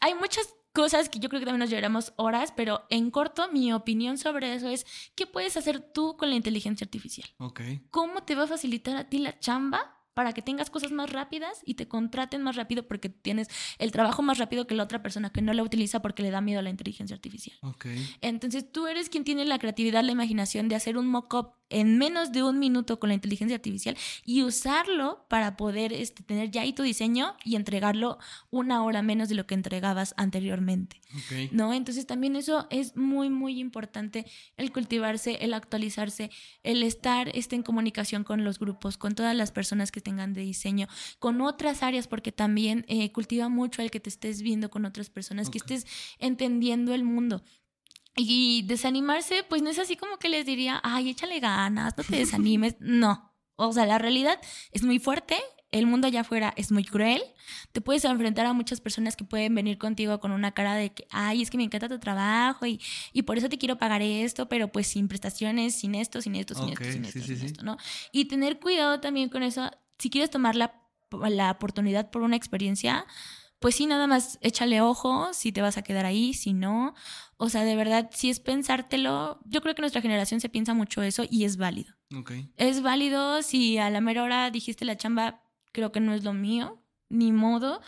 Hay muchas cosas que yo creo que también nos llevaremos horas, pero en corto mi opinión sobre eso es, ¿qué puedes hacer tú con la inteligencia artificial? Ok. ¿Cómo te va a facilitar a ti la chamba para que tengas cosas más rápidas y te contraten más rápido porque tienes el trabajo más rápido que la otra persona que no la utiliza porque le da miedo a la inteligencia artificial? Ok. Entonces tú eres quien tiene la creatividad, la imaginación de hacer un mock-up en menos de un minuto con la inteligencia artificial y usarlo para poder este, tener ya ahí tu diseño y entregarlo una hora menos de lo que entregabas anteriormente. ¿no? Entonces también eso es muy, muy importante, el cultivarse, el actualizarse, el estar este, en comunicación con los grupos, con todas las personas que tengan de diseño, con otras áreas, porque también eh, cultiva mucho el que te estés viendo con otras personas, que estés entendiendo el mundo. Y desanimarse, pues no es así como que les diría, ay, échale ganas, no te desanimes. No. O sea, la realidad es muy fuerte, el mundo allá afuera es muy cruel. Te puedes enfrentar a muchas personas que pueden venir contigo con una cara de que, ay, es que me encanta tu trabajo y, y por eso te quiero pagar esto, pero pues sin prestaciones, sin esto, sin esto, sin Ok, esto, sin sí, esto, sí, sin sí. esto, ¿no? Y tener cuidado también con eso. Si quieres tomar la, la oportunidad por una experiencia, pues sí, nada más échale ojo si te vas a quedar ahí, si no. O sea, de verdad, si es pensártelo, yo creo que nuestra generación se piensa mucho eso y es válido. Ok. Es válido si a la mera hora dijiste la chamba, creo que no es lo mío, ni modo.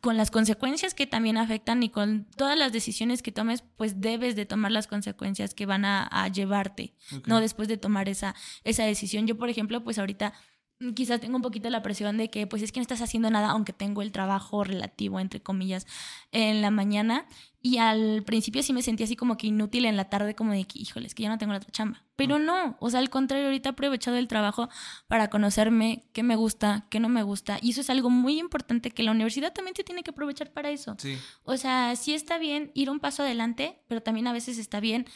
Con las consecuencias que también afectan y con todas las decisiones que tomes, pues debes de tomar las consecuencias que van a, a llevarte. ¿no? Después de tomar esa, esa decisión. Yo, por ejemplo, pues ahorita quizás tengo un poquito la presión de que pues es que no estás haciendo nada, aunque tengo el trabajo relativo, entre comillas, en la mañana. Y al principio sí me sentía así como que inútil en la tarde, como de que, híjole, es que ya no tengo la otra chamba. Pero no, o sea, al contrario, ahorita he aprovechado el trabajo para conocerme qué me gusta, qué no me gusta. Y eso es algo muy importante que la universidad también se tiene que aprovechar para eso. Sí. O sea, sí está bien ir un paso adelante, pero también a veces está bien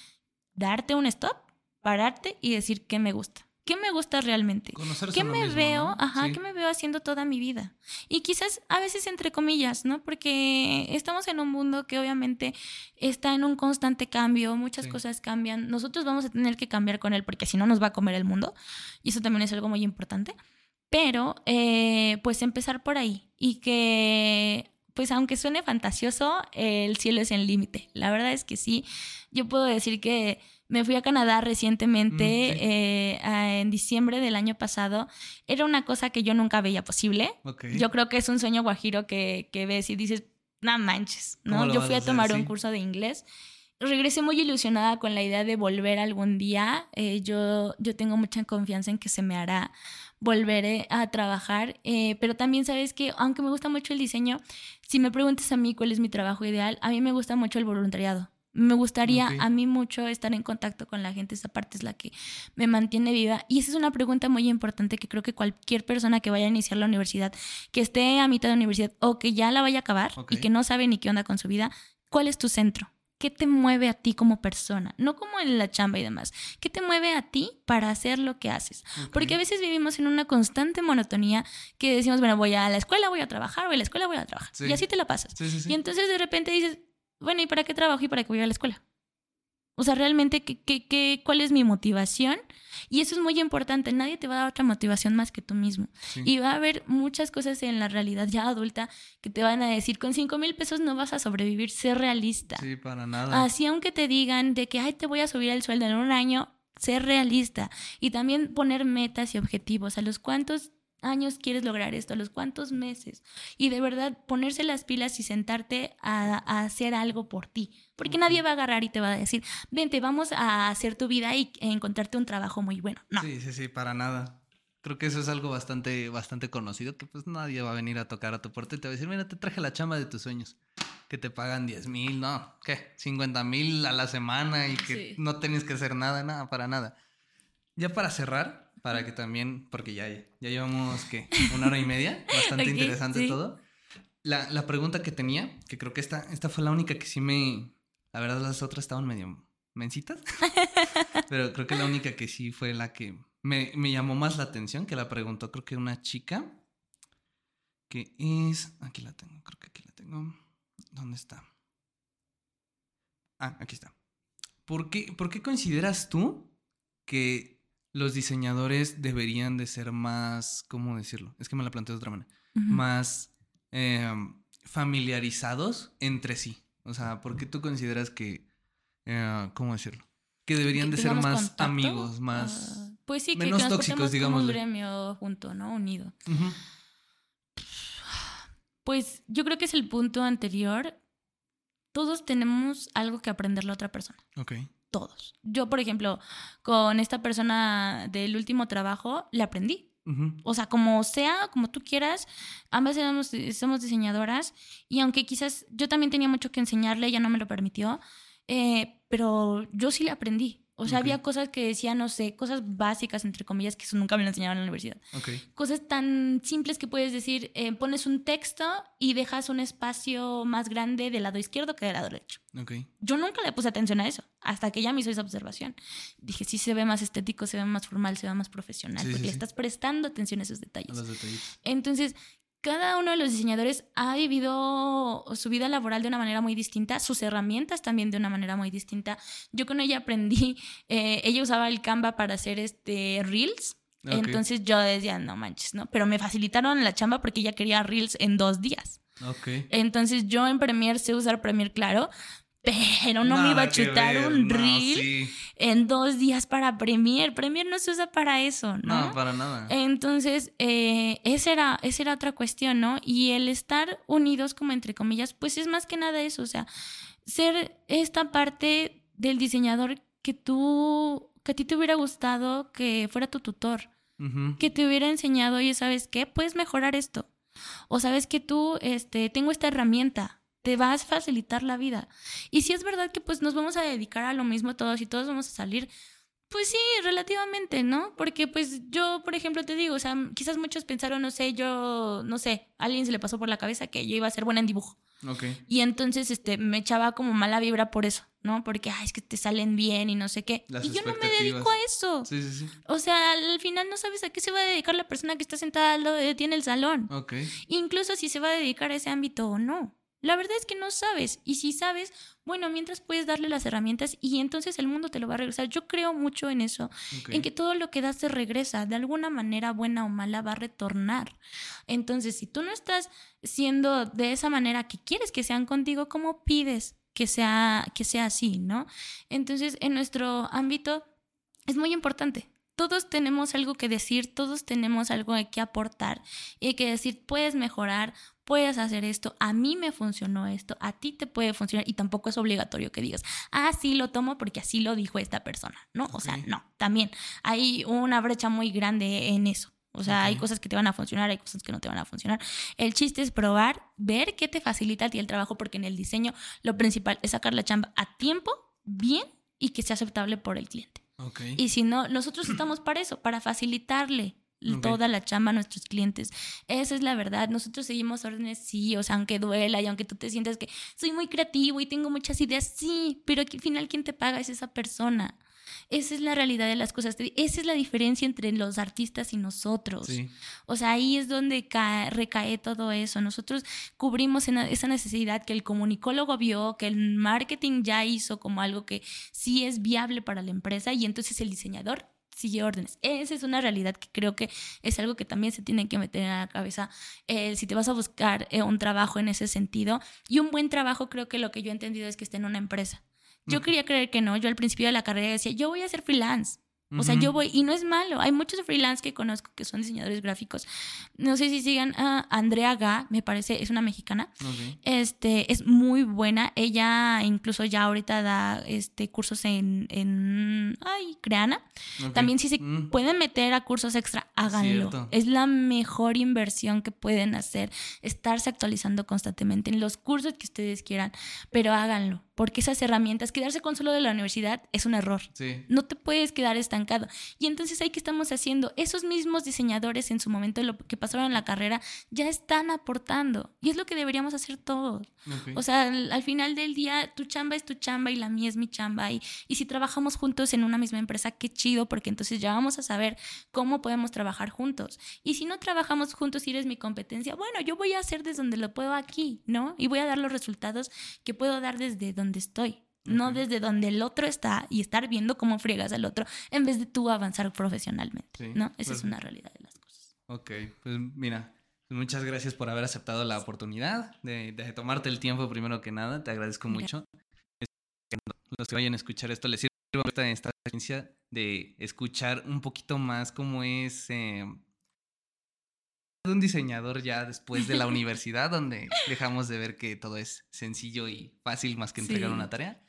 darte un stop, pararte y decir qué me gusta. ¿Qué me gusta realmente? Conocerse ¿Qué me mismo, veo? ¿no? Ajá, Sí. ¿qué me veo haciendo toda mi vida? Y quizás a veces entre comillas, ¿no? Porque estamos en un mundo que obviamente está en un constante cambio, muchas Sí. cosas cambian. Nosotros vamos a tener que cambiar con él porque si no nos va a comer el mundo. Y eso también es algo muy importante. Pero, eh, pues empezar por ahí. Y que, pues aunque suene fantasioso, el cielo es el límite. La verdad es que sí. Yo puedo decir que me fui a Canadá recientemente, Mm, sí. eh, en diciembre del año pasado. Era una cosa que yo nunca veía posible. Yo creo que es un sueño guajiro que, que ves y dices, no manches, ¿Cómo ¿no? Yo fui a a hacer? tomar Sí. un curso de inglés. Regresé muy ilusionada con la idea de volver algún día. Eh, yo, yo tengo mucha confianza en que se me hará volver eh, a trabajar, eh, pero también sabes que aunque me gusta mucho el diseño, si me preguntas a mí cuál es mi trabajo ideal, a mí me gusta mucho el voluntariado. Me gustaría a mí mucho estar en contacto con la gente, esa parte es la que me mantiene viva. Y esa es una pregunta muy importante que creo que cualquier persona que vaya a iniciar la universidad, que esté a mitad de universidad o que ya la vaya a acabar y que no sabe ni qué onda con su vida, ¿cuál es tu centro? ¿Qué te mueve a ti como persona? No como en la chamba y demás. ¿Qué te mueve a ti para hacer lo que haces? Porque a veces vivimos en una constante monotonía que decimos, bueno, voy a la escuela, voy a trabajar, voy a la escuela, voy a trabajar. Sí. Y así te la pasas. Sí, sí, sí. Y entonces de repente dices, bueno, ¿y para qué trabajo y para qué voy a la escuela? O sea, realmente, ¿qué, qué, qué, cuál es mi motivación? Y eso es muy importante. Nadie te va a dar otra motivación más que tú mismo. Sí. Y va a haber muchas cosas en la realidad ya adulta que te van a decir, con 5 mil pesos no vas a sobrevivir, sé realista. Sí, para nada. Así aunque te digan de que, ay, te voy a subir el sueldo en un año, ser realista. Y también poner metas y objetivos. ¿A los cuántos años quieres lograr esto? ¿A los cuántos meses? Y de verdad ponerse las pilas y sentarte a, a hacer algo por ti. Porque nadie va a agarrar y te va a decir, vente, vamos a hacer tu vida y encontrarte un trabajo muy bueno. No. Sí, sí, sí, para nada. Creo que eso es algo bastante, bastante conocido, que pues nadie va a venir a tocar a tu puerta y te va a decir, mira, te traje la chamba de tus sueños, que te pagan 10 mil, no, ¿qué? 50 mil a la semana y que Sí. no tienes que hacer nada, nada, para nada. Ya para cerrar, para que también, porque ya, ya llevamos, ¿qué? Una hora y media, bastante interesante sí. todo. La, la pregunta que tenía, que creo que esta, esta fue la única que sí me, la verdad las otras estaban medio mencitas. Pero creo que la única que sí fue la que me, me llamó más la atención, que la preguntó creo que una chica, que es... Aquí la tengo, creo que aquí la tengo. ¿Dónde está? Ah, aquí está. ¿Por qué, por qué consideras tú que los diseñadores deberían de ser más, ¿cómo decirlo? Es que me la planteo de otra manera. Más eh, familiarizados entre sí. O sea, ¿por qué tú consideras que, eh, ¿cómo decirlo? Que deberían de ser más contacto, amigos, más... ah, pues sí, que, menos que nos tóxicos, como un gremio junto, ¿no? Unido. Pues yo creo que es el punto anterior. Todos tenemos algo que aprenderle a otra persona. Ok. Todos. Yo, por ejemplo, con esta persona del último trabajo, le aprendí. O sea, como sea, como tú quieras, ambas éramos, somos diseñadoras y aunque quizás yo también tenía mucho que enseñarle, ella no me lo permitió, eh, pero yo sí le aprendí. O sea, Ok. había cosas que decía, no sé, cosas básicas, entre comillas, que eso nunca me lo enseñaron en la universidad. Ok. Cosas tan simples que puedes decir, eh, pones un texto y dejas un espacio más grande del lado izquierdo que del lado derecho. Ok. Yo nunca le puse atención a eso, hasta que ella me hizo esa observación. Dije, sí se ve más estético, se ve más formal, se ve más profesional, Sí, sí, porque le sí. estás prestando atención a esos detalles. Los detallitos. Entonces, cada uno de los diseñadores ha vivido su vida laboral de una manera muy distinta, sus herramientas también de una manera muy distinta. Yo con ella aprendí, eh, ella usaba el Canva para hacer este reels. Ok. Entonces yo decía, no manches, ¿no? Pero me facilitaron la chamba porque ella quería reels en dos días. Ok. Entonces yo en Premiere sé usar Premiere, claro, pero no me iba a chutar ver, un no, reel sí. en dos días para Premiere. Premiere no se usa para eso, ¿no? No, para nada. Entonces, eh, esa, era, esa era otra cuestión, ¿no? Y el estar unidos, como entre comillas, pues es más que nada eso, o sea, ser esta parte del diseñador que tú, que a ti te hubiera gustado que fuera tu tutor, que te hubiera enseñado, oye, ¿sabes qué? Puedes mejorar esto. O sabes que tú, este, tengo esta herramienta, te vas a facilitar la vida. Y si es verdad que pues nos vamos a dedicar a lo mismo todos y todos vamos a salir, pues sí, relativamente, ¿no? Porque pues yo, por ejemplo, te digo, o sea, quizás muchos pensaron, no sé, yo, no sé, a alguien se le pasó por la cabeza que yo iba a ser buena en dibujo. Ok. Y entonces, este, me echaba como mala vibra por eso, ¿no? Porque, ay, es que te salen bien y no sé qué. Las y yo no me dedico a eso. Sí, sí, sí. O sea, al final no sabes a qué se va a dedicar la persona que está sentada al lado de ti en el salón. Ok. Incluso si se va a dedicar a ese ámbito o no. La verdad es que no sabes. Y si sabes, bueno, mientras puedes darle las herramientas y entonces el mundo te lo va a regresar. Yo creo mucho en eso, en que todo lo que das te regresa. De alguna manera, buena o mala, va a retornar. Entonces, si tú no estás siendo de esa manera que quieres que sean contigo, ¿cómo pides que sea, que sea así, no? Entonces, en nuestro ámbito es muy importante. Todos tenemos algo que decir, todos tenemos algo que aportar y hay que decir, puedes mejorar, puedes hacer esto, a mí me funcionó esto, a ti te puede funcionar y tampoco es obligatorio que digas, ah, sí lo tomo porque así lo dijo esta persona, ¿no? O sea, no, también hay una brecha muy grande en eso. O sea, hay cosas que te van a funcionar, hay cosas que no te van a funcionar. El chiste es probar, ver qué te facilita a ti el trabajo, porque en el diseño lo principal es sacar la chamba a tiempo, bien y que sea aceptable por el cliente. Ok. Y si no, nosotros estamos para eso, para facilitarle toda la chamba a nuestros clientes. Esa es la verdad. Nosotros seguimos órdenes, sí, o sea, aunque duela y aunque tú te sientas que soy muy creativo y tengo muchas ideas, sí, pero al final quien te paga es esa persona. Esa es la realidad de las cosas. Esa es la diferencia entre los artistas y nosotros. Sí. O sea, ahí es donde cae- recae todo eso. Nosotros cubrimos esa necesidad que el comunicólogo vio, que el marketing ya hizo como algo que sí es viable para la empresa y entonces el diseñador sigue órdenes. Esa es una realidad que creo que es algo que también se tiene que meter en la cabeza. Eh, si te vas a buscar eh, un trabajo en ese sentido y un buen trabajo, creo que lo que yo he entendido es que esté en una empresa. Yo quería creer que no. Yo al principio de la carrera decía, yo voy a ser freelance. O sea, yo voy, y no es malo. Hay muchos freelance que conozco que son diseñadores gráficos. No sé si sigan a Andrea Ga, me parece, es una mexicana. Ok. Este, es muy buena. Ella incluso ya ahorita da este, cursos en, en ay, Creana. Ok. También si se Mm. pueden meter a cursos extra, háganlo. Cierto. Es la mejor inversión que pueden hacer. Estarse actualizando constantemente en los cursos que ustedes quieran, pero háganlo. Porque esas herramientas, quedarse con solo de la universidad es un error. Sí. No te puedes quedar estancado. Y entonces ahí que estamos haciendo, esos mismos diseñadores en su momento, lo que pasaron en la carrera, ya están aportando. Y es lo que deberíamos hacer todos. Ok. O sea, al, al final del día, tu chamba es tu chamba y la mía es mi chamba. Y, y si trabajamos juntos en una misma empresa, qué chido, porque entonces ya vamos a saber cómo podemos trabajar juntos. Y si no trabajamos juntos y eres mi competencia, bueno, yo voy a hacer desde donde lo puedo aquí, ¿no? Y voy a dar los resultados que puedo dar desde donde estoy. No desde donde el otro está y estar viendo cómo friegas al otro en vez de tú avanzar profesionalmente, Sí, ¿no? Esa es perfecto. una realidad de las cosas. Ok, pues mira, pues muchas gracias por haber aceptado la oportunidad de, de tomarte el tiempo primero que nada, te agradezco mucho. Los que vayan a escuchar esto les sirva esta, esta experiencia de escuchar un poquito más cómo es eh, de un diseñador ya después de la universidad, donde dejamos de ver que todo es sencillo y fácil más que entregar Sí. una tarea.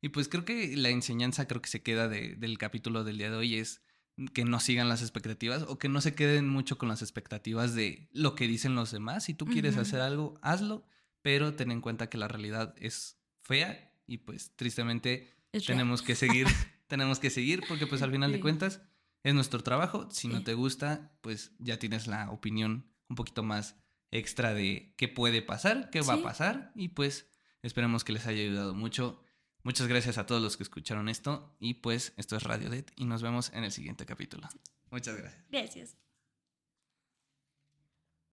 Y pues creo que la enseñanza creo que se queda de- del capítulo del día de hoy es que no sigan las expectativas o que no se queden mucho con las expectativas de lo que dicen los demás. Si tú quieres hacer algo, hazlo, pero ten en cuenta que la realidad es fea y pues tristemente Es real. tenemos que seguir, tenemos que seguir porque pues al final de cuentas es nuestro trabajo. Si no te gusta, pues ya tienes la opinión un poquito más extra de qué puede pasar, qué va a pasar y pues esperemos que les haya ayudado mucho. Muchas gracias a todos los que escucharon esto y pues esto es Radio Det y nos vemos en el siguiente capítulo. Muchas gracias. Gracias.